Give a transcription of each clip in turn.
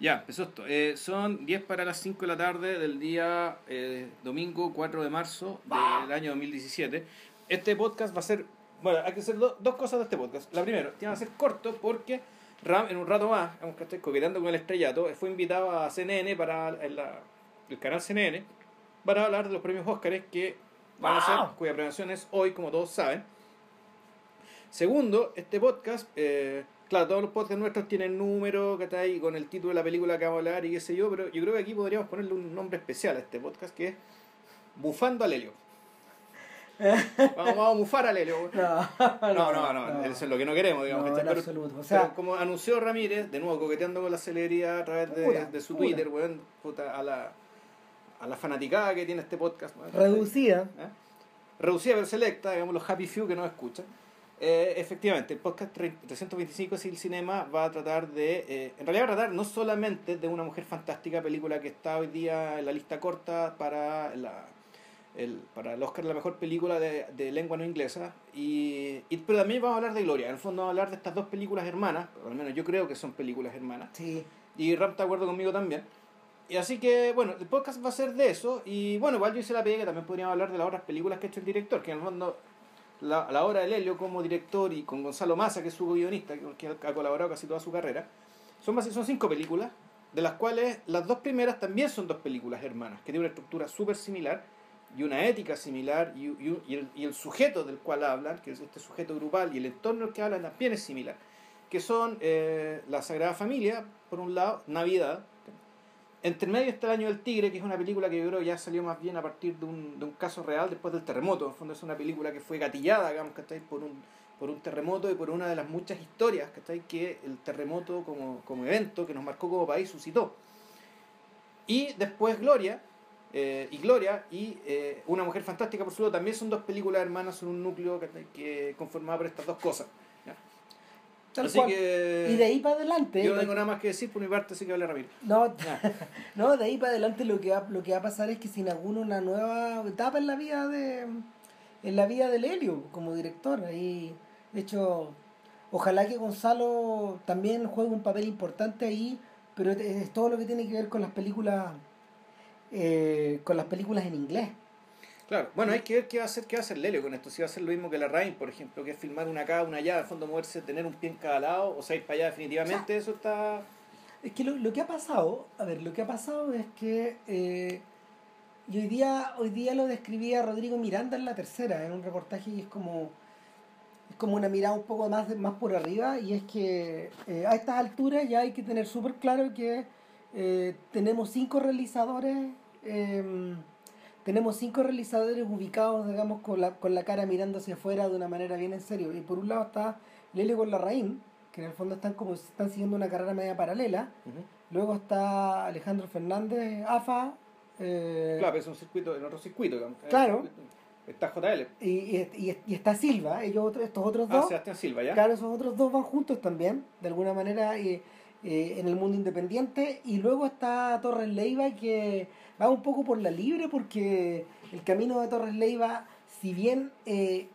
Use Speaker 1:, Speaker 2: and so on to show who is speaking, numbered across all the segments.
Speaker 1: Ya, empezó esto. Eh, son 10 para las 5 de la tarde del día eh, domingo 4 de marzo del año 2017. Este podcast va a ser. Bueno, hay que hacer do- dos cosas de este podcast. La primera, tiene que ser corto porque Ram, en un rato más, vamos que estoy coqueteando con el estrellato, fue invitado a CNN para el, la- el canal CNN para hablar de los premios Óscares que van a ser, cuya premiación es hoy, como todos saben. Segundo, este podcast, eh, claro, todos los podcasts nuestros tienen número, que está ahí con el título de la película que vamos a hablar y qué sé yo, pero yo creo que aquí podríamos ponerle un nombre especial a este podcast que es Bufando al Helio. vamos, vamos a bufar al Helio.
Speaker 2: No,
Speaker 1: No, no, no, eso es lo que no queremos, digamos.
Speaker 2: No,
Speaker 1: ¿cachai?
Speaker 2: en
Speaker 1: Pero-
Speaker 2: absoluto. O sea,
Speaker 1: como anunció Ramírez, de nuevo coqueteando con la celebridad a través de,
Speaker 2: Pura,
Speaker 1: de su
Speaker 2: pura.
Speaker 1: Twitter, weón, puta, a la, a la fanaticada que tiene este podcast. weón.
Speaker 2: reducida.
Speaker 1: ¿eh? reducida pero selecta, digamos los happy few que nos escuchan. Eh, efectivamente, el podcast 325 Sil Cinema va a tratar de, eh, en realidad va a tratar no solamente de una mujer fantástica, película que está hoy día en la lista corta para la el, para el Oscar la mejor película de, de lengua no inglesa y, y- pero también vamos a hablar de Gloria en el fondo vamos a hablar de estas dos películas hermanas o al menos yo creo que son películas hermanas
Speaker 2: Sí.
Speaker 1: y Ram está de acuerdo conmigo también. Y así que, bueno, el podcast va a ser de eso. Y bueno, igual yo hice la pega que también podríamos hablar de las otras películas que ha hecho el director, que en el fondo, la, la obra de Lelio como director y con Gonzalo Massa, que es su guionista, que, ha colaborado casi toda su carrera, son, son cinco películas, de las cuales las dos primeras también son dos películas hermanas, que tienen una estructura súper similar y una ética similar y, y- y el, sujeto del cual hablan, que es este sujeto grupal, y el entorno del que hablan también es similar, que son eh, la Sagrada Familia, por un lado, Navidad, entre medio está El Año del Tigre, que es una película que yo creo ya salió más bien a partir de un, de un caso real después del terremoto. En el fondo es una película que fue gatillada, digamos, ¿cachai? Por un, por un terremoto y por una de las muchas historias, ¿cachai? Que el terremoto como, como evento que nos marcó como país suscitó. Y después Gloria, eh, y Gloria y eh, Una Mujer Fantástica, por su lado, también son dos películas hermanas, son un núcleo ¿cachai? que conformado por estas dos cosas. Así
Speaker 2: cual.
Speaker 1: que...
Speaker 2: Y de ahí para adelante.
Speaker 1: Yo no tengo nada más que decir por mi parte, así que habla Ramiro.
Speaker 2: No, no, de ahí para adelante lo que va, lo que va a pasar es que se inaugura una nueva etapa en la vida de en la vida del Helio como director. Ahí, de hecho, ojalá que Gonzalo también juegue un papel importante ahí, pero es, es todo lo que tiene que ver con las películas eh, con las películas en inglés.
Speaker 1: Claro, bueno, hay que ver qué va a hacer, qué va a hacer Lelio con esto. Si va a hacer lo mismo que la Rain, por ejemplo, que es filmar una acá, una allá, de fondo moverse, tener un pie en cada lado, o sea, ir para allá definitivamente, eso está...
Speaker 2: Es que lo, lo que ha pasado, a ver, lo que ha pasado es que eh, y hoy día, hoy día lo describía Rodrigo Miranda en la tercera, en un reportaje y es como es como una mirada un poco más más por arriba y es que eh, a estas alturas ya hay que tener súper claro que eh, tenemos cinco realizadores eh, tenemos cinco realizadores ubicados digamos con la, con la cara mirando hacia afuera de una manera bien en serio y por un lado está Lele con la Raín que en el fondo están como están siguiendo una carrera media paralela Luego está Alejandro Fernández, AFA. eh,
Speaker 1: Claro, es un circuito, en otro circuito, digamos.
Speaker 2: Claro.
Speaker 1: Está JL.
Speaker 2: y, y, y- y está Silva, ellos otros, estos otros
Speaker 1: Ah,
Speaker 2: dos.
Speaker 1: Sebastián Silva, ¿ya?
Speaker 2: Claro, esos otros dos van juntos también, de alguna manera, eh, eh, en el mundo independiente. Y luego está Torres Leiva, que va un poco por la libre, porque el camino de Torres Leiva, si bien eh,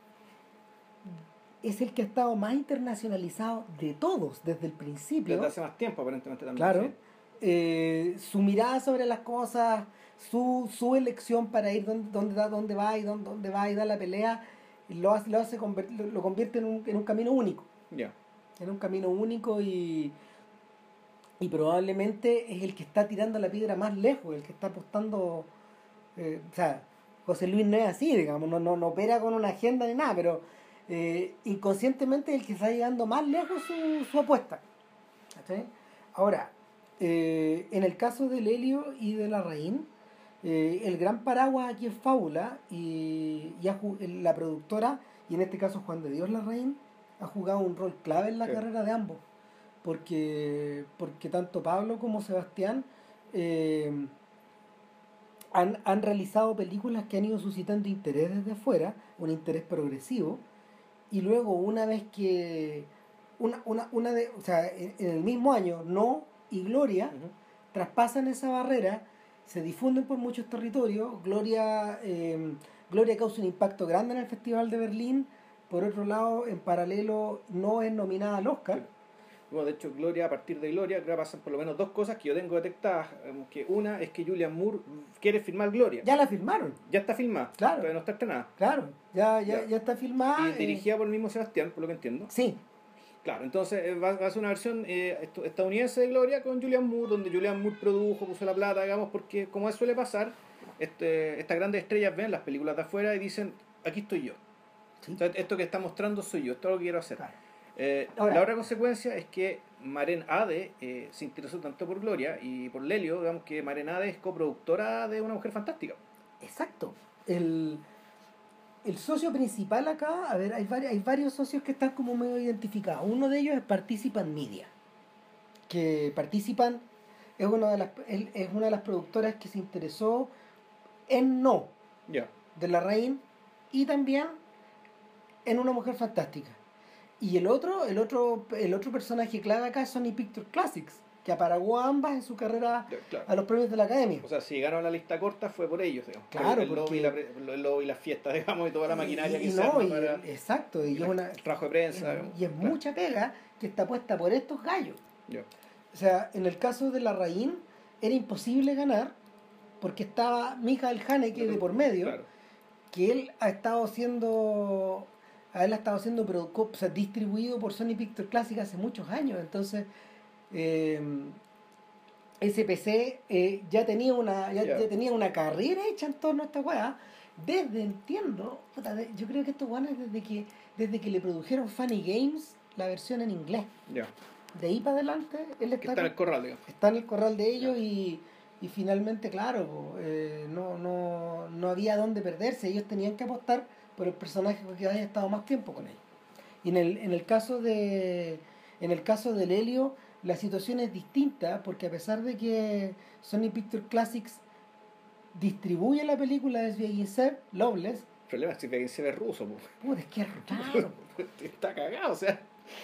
Speaker 2: es el que ha estado más internacionalizado de todos desde el principio.
Speaker 1: Desde hace más tiempo, aparentemente también.
Speaker 2: Claro. Eh, su mirada sobre las cosas, su, su elección para ir donde, donde, da- dónde va y dónde, dónde va y da la pelea, lo hace, lo, hace lo convierte en un, en un camino único.
Speaker 1: Ya.
Speaker 2: En un camino único y, y probablemente es el que está tirando la piedra más lejos, el que está apostando. eh, o sea, José Luis no es así, digamos, no, no, no opera con una agenda ni nada, pero eh, inconscientemente es el que está llegando más lejos su, su apuesta. ¿cachai? Ahora, eh, en el caso del Helio y de la Raín, eh, el gran paraguas aquí es Fábula y, y la productora, y en este caso Juan de Dios Larraín, ha jugado un rol clave en la
Speaker 1: Sí.
Speaker 2: carrera de ambos. Porque, porque tanto Pablo como Sebastián eh, han, han realizado películas que han ido suscitando interés desde afuera, un interés progresivo, y luego una vez que una, una, una de, o sea, en, en el mismo año, No y Gloria traspasan esa barrera, se difunden por muchos territorios, Gloria, eh, Gloria causa un impacto grande en el Festival de Berlín, por otro lado, en paralelo, no es nominada al Oscar.
Speaker 1: Bueno, de hecho, Gloria, a partir de Gloria, creo que pasan por lo menos dos cosas que yo tengo detectadas. em, Que una es que Julian Moore quiere filmar Gloria.
Speaker 2: Ya la firmaron,
Speaker 1: Ya está filmada.
Speaker 2: Claro.
Speaker 1: Todavía no está estrenada.
Speaker 2: claro. Ya, ya,
Speaker 1: Ya.
Speaker 2: ya está filmada.
Speaker 1: y
Speaker 2: eh,
Speaker 1: dirigida por el mismo Sebastián, por lo que entiendo.
Speaker 2: Sí,
Speaker 1: Claro, entonces eh, va, a ser una versión eh, estadounidense de Gloria con Julian Moore, donde Julian Moore produjo, puso la plata, digamos, porque como suele pasar, este, estas grandes estrellas ven las películas de afuera y dicen, aquí estoy yo.
Speaker 2: Sí.
Speaker 1: O sea, esto que está mostrando soy yo, esto es lo que quiero hacer.
Speaker 2: claro.
Speaker 1: Eh,
Speaker 2: Ahora-
Speaker 1: la otra consecuencia es que Maren Ade eh, se interesó tanto por Gloria y por Lelio, digamos que Maren Ade es coproductora de Una Mujer Fantástica.
Speaker 2: Exacto. El, el socio principal acá, a ver, hay, vari- hay varios socios que están como medio identificados. Uno de ellos es Participan Media, que Participan es una de las, es una de las productoras que se interesó en No,
Speaker 1: Ya.
Speaker 2: de la Reina, y también en Una Mujer Fantástica. Y el otro, el otro, el otro personaje clave acá es Sony Pictures Classics, que aparagó a ambas en su carrera
Speaker 1: claro.
Speaker 2: a los premios de la Academia.
Speaker 1: O sea, si llegaron a la lista corta fue por ellos, digamos.
Speaker 2: Claro,
Speaker 1: el, lobby
Speaker 2: porque-
Speaker 1: y la, pre- el lobby y las fiestas, digamos, y toda la maquinaria
Speaker 2: Y-
Speaker 1: que
Speaker 2: y
Speaker 1: se
Speaker 2: no,
Speaker 1: arma
Speaker 2: y-
Speaker 1: para
Speaker 2: exacto, y,
Speaker 1: y
Speaker 2: es una
Speaker 1: trabajo de prensa.
Speaker 2: y es
Speaker 1: Claro.
Speaker 2: mucha pega que está puesta por estos gallos. O sea, en el caso de la Raín era imposible ganar porque estaba Michael Haneke de por medio,
Speaker 1: Claro.
Speaker 2: que él ha estado siendo a él ha estado siendo produ- o sea, distribuido por Sony Pictures Classic hace muchos años, entonces eh, SPC eh, ya tenía una ya, tenía una carrera hecha en torno a esta weá. Desde entiendo, puta, de- yo creo que estos weones desde que desde que le produjeron Funny Games la versión en inglés.
Speaker 1: Ya.
Speaker 2: De ahí para adelante él está,
Speaker 1: está en el corral, digamos.
Speaker 2: está en el corral de ellos y, y finalmente, claro, po, eh, no, no, no había dónde perderse. Ellos tenían que apostar por el personaje que haya estado más tiempo con ellos. Y en el, en el caso de en el caso del Helio, la situación es distinta porque a pesar de que Sony Pictures Classics distribuye la película de Sviagintsev, Loveless,
Speaker 1: El problema es que se ve ruso,
Speaker 2: puta, es que es raro.
Speaker 1: Está cagado, o sea.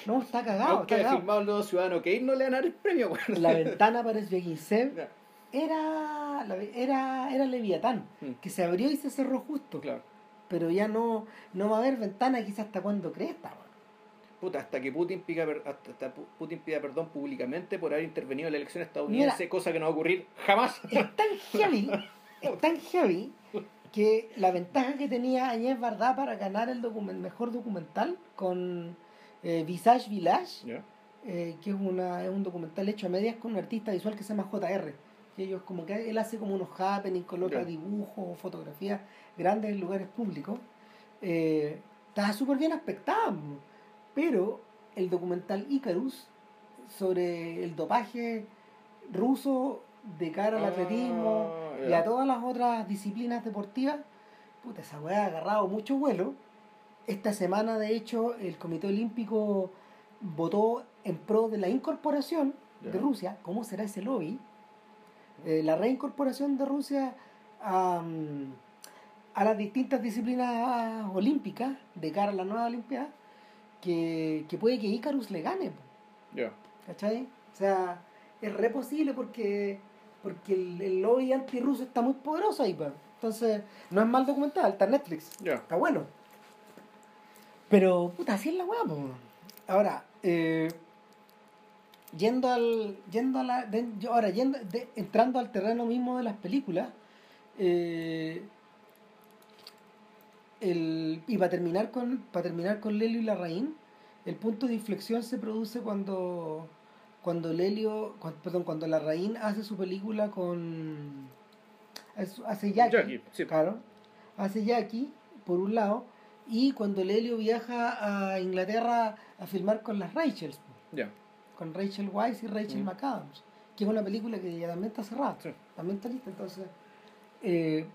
Speaker 2: No, está cagado,
Speaker 1: aunque
Speaker 2: está cagado.
Speaker 1: filmado el nuevo Ciudadano Kane, no le van a dar el premio.
Speaker 2: La ventana para Sviagintsev
Speaker 1: Ya.
Speaker 2: era, era, era Leviatán,
Speaker 1: Mm.
Speaker 2: que se abrió y se cerró justo.
Speaker 1: Claro.
Speaker 2: Pero ya no, no va a haber ventana quizás hasta cuando cresta.
Speaker 1: Puta, hasta que Putin pida, hasta, hasta Pu- Putin pida perdón públicamente por haber intervenido en la elección estadounidense,
Speaker 2: Mira.
Speaker 1: cosa que no va a ocurrir jamás.
Speaker 2: Es tan heavy, es tan heavy que la ventaja que tenía Añez Bardá para ganar el document- mejor documental con eh, Visage Village, eh, que es, una, es un documental hecho a medias con un artista visual que se llama JR. Ellos como que él hace como unos happenings, coloca
Speaker 1: Ya.
Speaker 2: dibujos, fotografías grandes en lugares públicos. Eh, estaba súper bien aspectado. Pero el documental Icarus sobre el dopaje ruso de cara al
Speaker 1: Ah,
Speaker 2: atletismo y a todas las otras disciplinas deportivas, puta, esa weá ha agarrado mucho vuelo. Esta semana, de hecho, el Comité Olímpico votó en pro de la incorporación de Rusia. ¿Cómo será ese lobby? Eh, la reincorporación de Rusia a, mm, a las distintas disciplinas olímpicas de cara a la nueva Olimpiada, que, que puede que Icarus le gane.
Speaker 1: Ya.
Speaker 2: ¿Cachai? O sea, es re posible porque, porque el, el lobby antirruso está muy poderoso ahí, pues. Entonces, no es mal documental, está en Netflix.
Speaker 1: Ya.
Speaker 2: Está bueno. Pero, puta, así es la weá. Ahora, eh, yendo al. Yendo a la. de- ahora, yendo, de- entrando al terreno mismo de las películas, eh, el, y para terminar con para terminar con Lelio y la Raín, el punto de inflexión se produce cuando cuando Lelio, cuan- perdón, cuando la Raín hace su película con hace- hace Jackie,
Speaker 1: Jackie, sí.
Speaker 2: claro, hace Jackie por un lado y cuando Lelio viaja a Inglaterra a filmar con las Rachels,
Speaker 1: Ya.
Speaker 2: Con Rachel Weisz y Rachel
Speaker 1: Mm.
Speaker 2: McAdams, que es una película que ya también está cerrada,
Speaker 1: Sí.
Speaker 2: también está lista, entonces eh,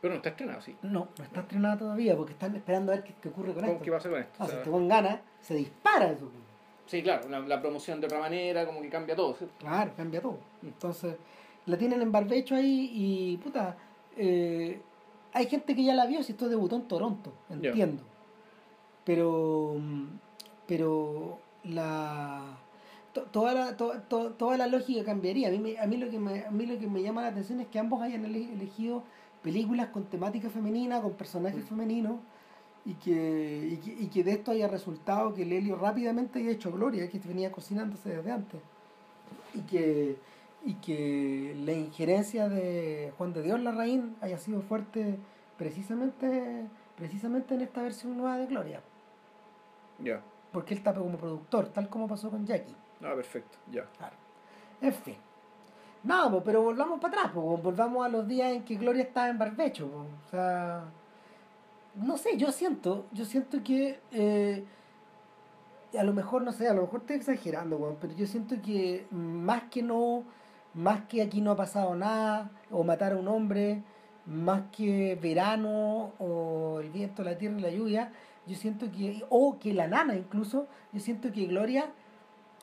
Speaker 1: Pero no está estrenado, sí.
Speaker 2: no, no está estrenada todavía porque están esperando a ver qué, qué ocurre con
Speaker 1: ¿Cómo-
Speaker 2: esto.
Speaker 1: ¿Qué pasa con esto?
Speaker 2: Ah,
Speaker 1: O
Speaker 2: si te con ganas, se dispara eso.
Speaker 1: sí, claro, la, la promoción de otra manera, como que cambia todo. ¿sí?
Speaker 2: Claro, cambia todo.
Speaker 1: Mm.
Speaker 2: Entonces, la tienen en barbecho ahí y, puta, eh, hay gente que ya la vio si esto debutó en Toronto, entiendo. Pero, mm, pero la... to- Toda la, to- to- toda la lógica cambiaría. A mí, me- a, mí lo que me, a mí lo que me llama la atención es que ambos hayan ele- elegido películas con temática femenina, con personajes
Speaker 1: Mm.
Speaker 2: femeninos, y que, y que, y que de esto haya resultado que Lelio rápidamente haya hecho gloria, que venía cocinándose desde antes. Y que, y que la injerencia de Juan de Dios Larraín haya sido fuerte precisamente, precisamente en esta versión nueva de Gloria.
Speaker 1: Ya.
Speaker 2: Porque él está como productor, tal como pasó con Jackie.
Speaker 1: Ah, perfecto, ya.
Speaker 2: Claro. En fin. Nada, po, pero volvamos para atrás, po, volvamos a los días en que Gloria estaba en barbecho. O sea, no sé, yo siento, yo siento que eh, a lo mejor, no sé, a lo mejor estoy exagerando, weón, pero yo siento que más que no, más que aquí no ha pasado nada, o matar a un hombre, más que verano, o el viento, la tierra y la lluvia, yo siento que, o que la nana incluso, yo siento que Gloria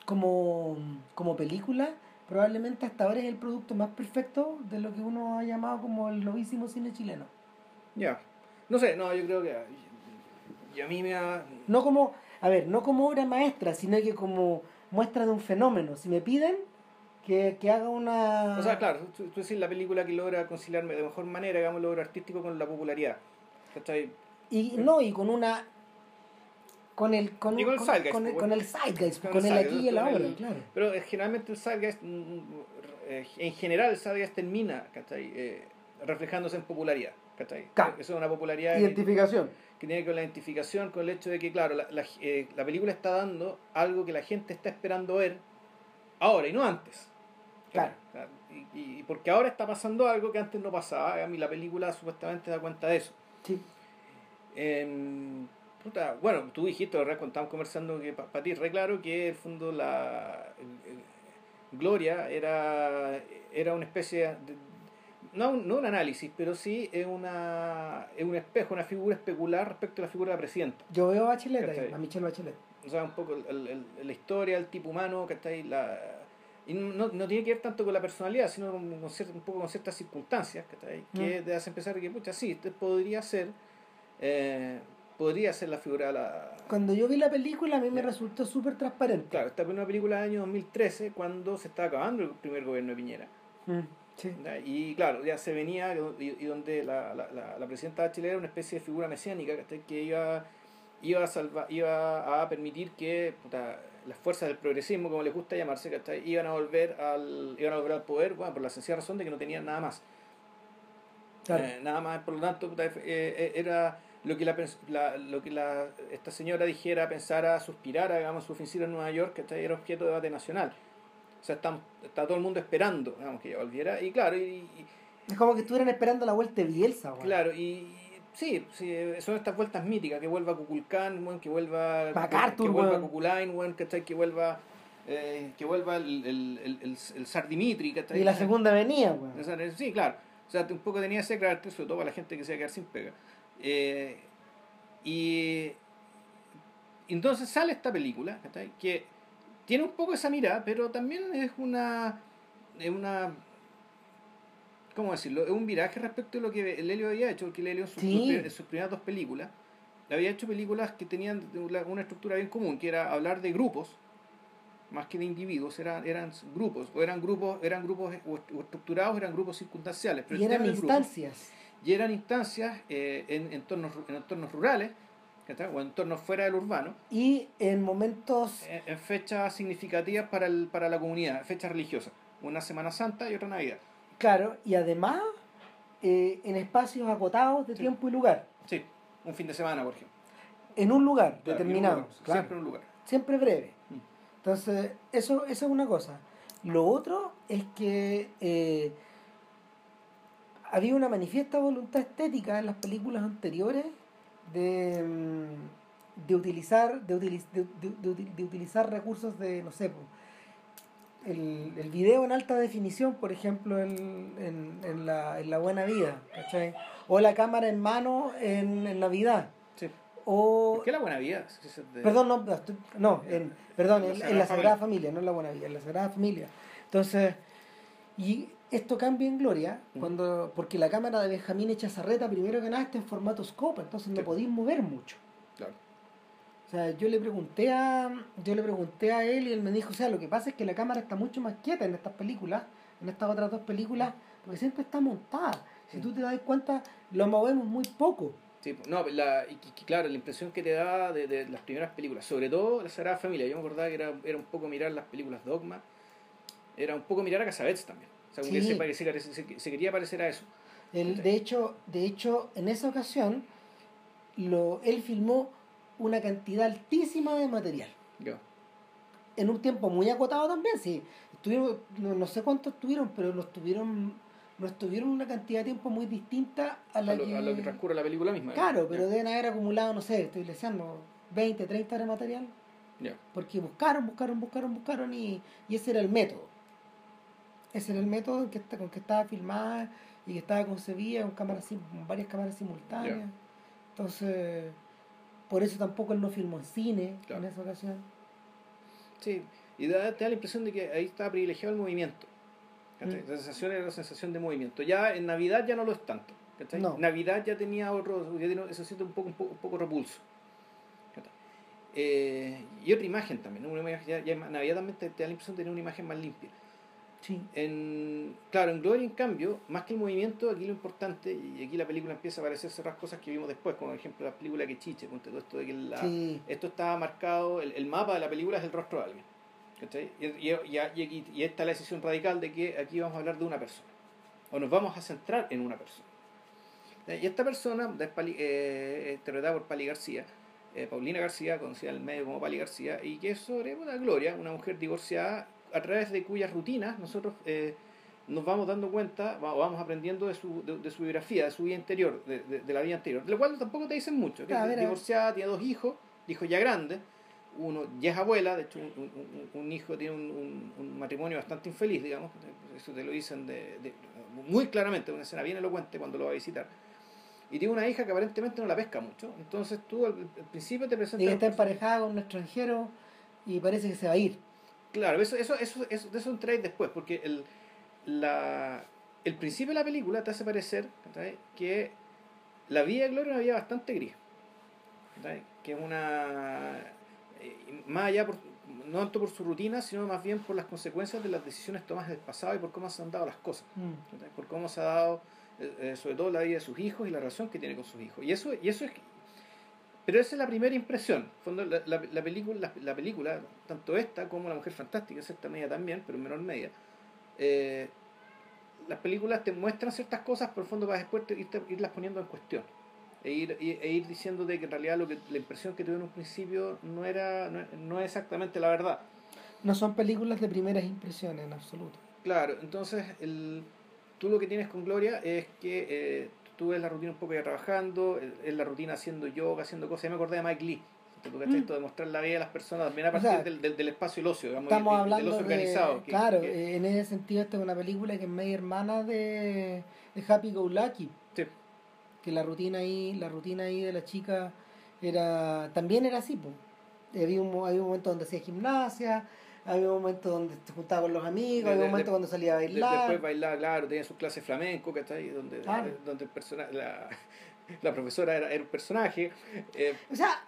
Speaker 2: como, como película, probablemente hasta ahora es el producto más perfecto de lo que uno ha llamado como el novísimo cine chileno.
Speaker 1: Ya. No sé, no, yo creo que. Y a mí me ha.
Speaker 2: No como, a ver, no como obra maestra, sino que como muestra de un fenómeno. Si me piden que, que haga una...
Speaker 1: O sea, claro, tú, tú decís la película que logra conciliarme de mejor manera, digamos, el logro artístico con la popularidad. ¿Cachai?
Speaker 2: Y no, y con una... Con el, con,
Speaker 1: Y con el
Speaker 2: con-
Speaker 1: zeitgeist,
Speaker 2: con el,
Speaker 1: pues,
Speaker 2: con el zeitgeist,
Speaker 1: Con
Speaker 2: con
Speaker 1: el
Speaker 2: aquí y el ahora, claro.
Speaker 1: Pero eh, generalmente el Zeitgeist, mm, eh, en general, el Zeitgeist termina, ¿cachai? Eh, reflejándose en popularidad, ¿cachai?
Speaker 2: Claro.
Speaker 1: Eso es una popularidad
Speaker 2: Identificación.
Speaker 1: que tiene que ver con la identificación, con el hecho de que, claro, la, la, eh, la película está dando algo que la gente está esperando ver ahora y no antes.
Speaker 2: Claro.
Speaker 1: Y, y- y porque ahora está pasando algo que antes no pasaba, a mí la película supuestamente da cuenta de eso.
Speaker 2: Sí.
Speaker 1: Em, puta, bueno, tú dijiste, ¿verdad? Cuando estábamos conversando que para ti es re claro que el fondo la el- el- Gloria era, era una especie de, no, un- no un análisis, pero sí es una es un espejo, una figura especular respecto a la figura de la presidenta.
Speaker 2: Yo veo a Bachelet ahí, a Michelle Bachelet.
Speaker 1: O sea, un poco el- la historia, el tipo humano, que está ahí, la, y no, no tiene que ver tanto con la personalidad, sino con, con cier- un poco con ciertas circunstancias que, está ahí, que
Speaker 2: Mm.
Speaker 1: te hacen pensar que, pucha, sí, este podría ser, eh, podría ser la figura de la...
Speaker 2: Cuando yo vi la película a mí me resultó súper transparente.
Speaker 1: Claro, esta fue una película del año 2013, cuando se estaba acabando el primer gobierno de Piñera.
Speaker 2: Mm, sí.
Speaker 1: Y claro, ya se venía, y, y donde la, la, la, la presidenta de Chile era una especie de figura mesiánica ¿cachai? que iba, iba, a salva, iba a permitir que puta, las fuerzas del progresismo, como les gusta llamarse, ¿cachai? iban a volver al iban a volver al poder bueno, por la sencilla razón de que no tenían nada más.
Speaker 2: Claro.
Speaker 1: Eh, nada más, por lo tanto, puta, eh, eh, era lo que, la, la- lo que la, esta señora dijera, pensara, suspirara, digamos, su oficina en Nueva York, que era objeto de debate nacional. O sea, está, está todo el mundo esperando, digamos, que ella volviera. Y claro, y, y-
Speaker 2: Es como que estuvieran esperando la vuelta de Bielsa.
Speaker 1: Claro, y sí, sí, son estas vueltas míticas, que vuelva Kukulkan, weón, que vuelva
Speaker 2: MacArthur,
Speaker 1: que vuelva. Kukulain, weón, ¿cachai? que vuelva eh, que vuelva el, el, el, el, el zar Dimitri, ¿cachai?
Speaker 2: Y la segunda venía,
Speaker 1: sí, claro. O sea, un poco tenía ese carácter, sobre todo para la gente que se iba a quedar sin pega. Eh, y entonces sale esta película, que tiene un poco esa mirada, pero también es una, es una ¿cómo decirlo? Es un viraje respecto a lo que el Helio había hecho, porque el Helio en sus,
Speaker 2: Sí.
Speaker 1: en sus primeras dos películas había hecho películas que tenían una estructura bien común, que era hablar de grupos, más que de individuos, eran, eran grupos, o eran grupos, eran grupos o est- o estructurados, eran grupos circunstanciales. Pero
Speaker 2: Y eran instancias.
Speaker 1: Y eran instancias eh, en, entornos, en entornos rurales, o entornos fuera del urbano,
Speaker 2: Y en momentos
Speaker 1: en, en fechas significativas para, el, para la comunidad, fechas religiosas, una Semana Santa y otra Navidad.
Speaker 2: Claro, y además eh, en espacios acotados de
Speaker 1: Sí.
Speaker 2: tiempo y lugar.
Speaker 1: Sí, un fin de semana, por ejemplo.
Speaker 2: En un lugar
Speaker 1: Claro,
Speaker 2: determinado.
Speaker 1: en un lugar,
Speaker 2: claro.
Speaker 1: Siempre en un lugar.
Speaker 2: Siempre breve.
Speaker 1: Mm.
Speaker 2: Entonces, eso, eso es una cosa. Lo otro es que eh, había una manifiesta voluntad estética en las películas anteriores de, mm, de utilizar de, utiliz- de, de- de util- de utilizar recursos de, no sé, el, el video en alta definición, por ejemplo, en, en, en la, en la Buena Vida, ¿cachai? O la cámara en mano en, en Navidad.
Speaker 1: Sí.
Speaker 2: O
Speaker 1: ¿Por qué la buena vida?
Speaker 2: Perdón, no, no, no, en, perdón,
Speaker 1: La
Speaker 2: en, en
Speaker 1: Sagrada
Speaker 2: la Sagrada Familia. no en la Buena Vida, en la Sagrada Familia. Entonces, y esto cambia en Gloria,
Speaker 1: Mm.
Speaker 2: cuando porque la cámara de Benjamín Echazarreta, primero que nada, está en formato scope, entonces no
Speaker 1: Sí.
Speaker 2: podéis mover mucho.
Speaker 1: Claro.
Speaker 2: O sea, yo le pregunté a yo le pregunté a él y él me dijo, o sea, lo que pasa es que la cámara está mucho más quieta en estas películas, en estas otras dos películas, porque siempre está montada. Si tú te das cuenta, lo movemos muy poco.
Speaker 1: Sí, no, la, y, y claro, la impresión que te da de, de las primeras películas, sobre todo la Sagrada Familia, yo me acordaba que era, era un poco mirar las películas Dogma, era un poco mirar a Casabets también. Sea, como que
Speaker 2: Sí.
Speaker 1: se, se, se- quería parecer a eso.
Speaker 2: El- de, hecho, de hecho, en esa ocasión, lo, él filmó una cantidad altísima de material.
Speaker 1: Ya.
Speaker 2: En un tiempo muy acotado también, sí. Estuvieron, no, no sé cuántos estuvieron, pero los tuvieron, no estuvieron una cantidad de tiempo muy distinta a la
Speaker 1: A lo,
Speaker 2: que...
Speaker 1: a lo que transcurre la película misma.
Speaker 2: Claro, pero deben haber acumulado, no sé, estoy deseando 20, 30 horas de material.
Speaker 1: Ya.
Speaker 2: Porque buscaron, buscaron, buscaron, buscaron y, y ese era el método. Ese era el método en que está- con que estaba filmada y que estaba concebida con, cámaras, con varias cámaras simultáneas. Entonces, por eso tampoco él no filmó en cine
Speaker 1: Claro.
Speaker 2: en esa ocasión.
Speaker 1: Sí, y da, te da la impresión de que ahí está privilegiado el movimiento.
Speaker 2: Mm.
Speaker 1: La sensación era la sensación de movimiento. Ya en Navidad ya no lo es tanto. ¿cachai?
Speaker 2: No.
Speaker 1: Navidad ya tenía otro, ya tiene, se siente un poco, un poco, un poco repulso. Eh, y otra imagen también, ¿no? una imagen, ya, ya Navidad también te, te da la impresión de tener una imagen más limpia.
Speaker 2: Sí.
Speaker 1: En, claro, en Gloria, en cambio, más que el movimiento, aquí lo importante, y aquí la película empieza a aparecer ciertas cosas que vimos después, como por ejemplo la película que chiche, ponte todo esto de que la,
Speaker 2: Sí.
Speaker 1: esto está marcado, el, el mapa de la película es el rostro de alguien. ¿cachai? Y, y, y, y, y esta es la decisión radical de que aquí vamos a hablar de una persona, o nos vamos a centrar en una persona. Y esta persona, eh, interpretada por Pali García, eh, Paulina García, conocida en el medio como Pali García, y que es sobre una Gloria, una mujer divorciada, a través de cuyas rutinas nosotros eh, nos vamos dando cuenta, va- vamos aprendiendo de su, de, de su biografía, de su vida interior, de, de- la vida anterior, de lo cual tampoco te dicen mucho, que
Speaker 2: A
Speaker 1: es
Speaker 2: ver, a ver.
Speaker 1: divorciada, tiene dos hijos, hijos ya grandes, uno ya es abuela, de hecho un, un- hijo tiene un, un- matrimonio bastante infeliz, digamos, eso te lo dicen de, muy claramente, una escena bien elocuente cuando lo va a visitar. Y tiene una hija que aparentemente no la pesca mucho, entonces tú al, principio te
Speaker 2: Y
Speaker 1: presentas...
Speaker 2: que está emparejada con un extranjero y parece que se va a ir.
Speaker 1: Claro, eso, eso, eso, eso, de eso entráis después, porque el, la, el principio de la película te hace parecer que la vida de Gloria es una vida bastante gris. Que es una. eh, Más allá, por, no tanto por su rutina, sino más bien por las consecuencias de las decisiones tomadas del pasado y por cómo se han dado las cosas.
Speaker 2: Mm.
Speaker 1: Por cómo se ha dado, eh, eh, sobre todo, la vida de sus hijos y la relación que tiene con sus hijos. Y eso, y eso es. Pero esa es la primera impresión. Fondo, la, la, la película, la, la película, tanto esta como La Mujer Fantástica, en cierta medida también, pero en menor medida, eh, las películas te muestran ciertas cosas, por el fondo para después irlas poniendo en cuestión. E ir, y- e ir diciéndote que en realidad lo que, la impresión que tuve en un principio no era no, no es exactamente la verdad.
Speaker 2: No son películas de primeras impresiones en absoluto.
Speaker 1: Claro, entonces el, tú lo que tienes con Gloria es que eh, tú ves la rutina un poco ya trabajando, es la rutina haciendo yoga, haciendo cosas. Ya me acordé de Mike Lee. ¿Tú cachai?
Speaker 2: Mm.
Speaker 1: Esto de mostrar la vida de las personas también a
Speaker 2: O
Speaker 1: partir
Speaker 2: sea,
Speaker 1: del, del, del espacio y el ocio, digamos,
Speaker 2: Estamos
Speaker 1: del- del
Speaker 2: hablando
Speaker 1: ocio organizado.
Speaker 2: de...
Speaker 1: que-
Speaker 2: claro,
Speaker 1: que-
Speaker 2: en ese sentido esta es una película que es media hermana de, de Happy Go Lucky.
Speaker 1: sí,
Speaker 2: que la rutina ahí, la rutina ahí de la chica era también era así, pues. Había un, había un momento donde hacía gimnasia, había un momento donde se juntaba con los amigos,
Speaker 1: De-
Speaker 2: había
Speaker 1: de-
Speaker 2: un momento
Speaker 1: de-
Speaker 2: cuando salía a
Speaker 1: De-
Speaker 2: bailar.
Speaker 1: después bailar, claro, tenía sus clases flamenco, ¿cachai? Donde,
Speaker 2: Claro.
Speaker 1: donde el persona, la, la profesora era, era un personaje. eh,
Speaker 2: O sea,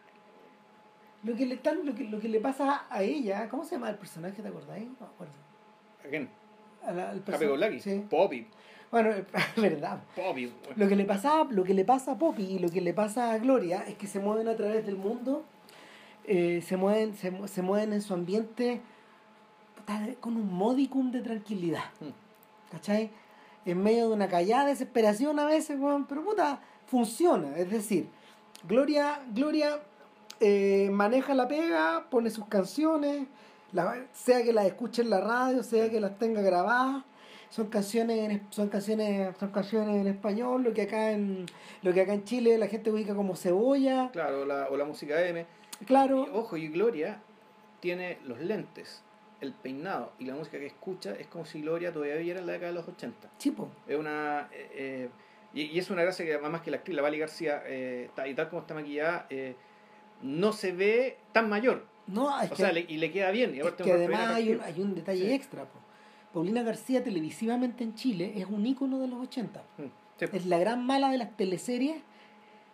Speaker 2: lo que le tan- lo que, lo que le pasa a ella, ¿cómo se llama el personaje? ¿Te acordáis? No me acuerdo. A la- al Sí.
Speaker 1: Poppy,
Speaker 2: Bueno, verdad.
Speaker 1: Poppy.
Speaker 2: Lo que le pasa, lo que le pasa a Poppy y lo que le pasa a Gloria es que se mueven a través del mundo, eh, se mueven, se, se mueven en su ambiente con un modicum de tranquilidad.
Speaker 1: Mm.
Speaker 2: ¿Cachai? En medio de una callada desesperación a veces, weón, pero puta, funciona. Es decir, Gloria, Gloria eh, maneja la pega, pone sus canciones, la- sea que las escuche en la radio, sea que las tenga grabadas. Son canciones, en, son canciones, son canciones en español, lo que acá en, lo que acá en Chile la gente ubica como cebolla.
Speaker 1: Claro, o la, o la música M.
Speaker 2: Claro,
Speaker 1: Y, ojo, y Gloria tiene los lentes, el peinado y la música que escucha es como si Gloria todavía viviera en la década de los 80.
Speaker 2: chipo.
Speaker 1: Es una. eh, eh, y, y es una gracia que además que la actriz, la Vali García, eh, ta- y tal como está maquillada, eh, no se ve tan mayor.
Speaker 2: No, es
Speaker 1: O
Speaker 2: que-
Speaker 1: sea, le- y le queda bien. Y
Speaker 2: Es que además hay un, hay un detalle
Speaker 1: Sí.
Speaker 2: extra. po. Paulina García televisivamente en Chile es un ícono de los 80.
Speaker 1: Mm, sí,
Speaker 2: Es la gran mala de las teleseries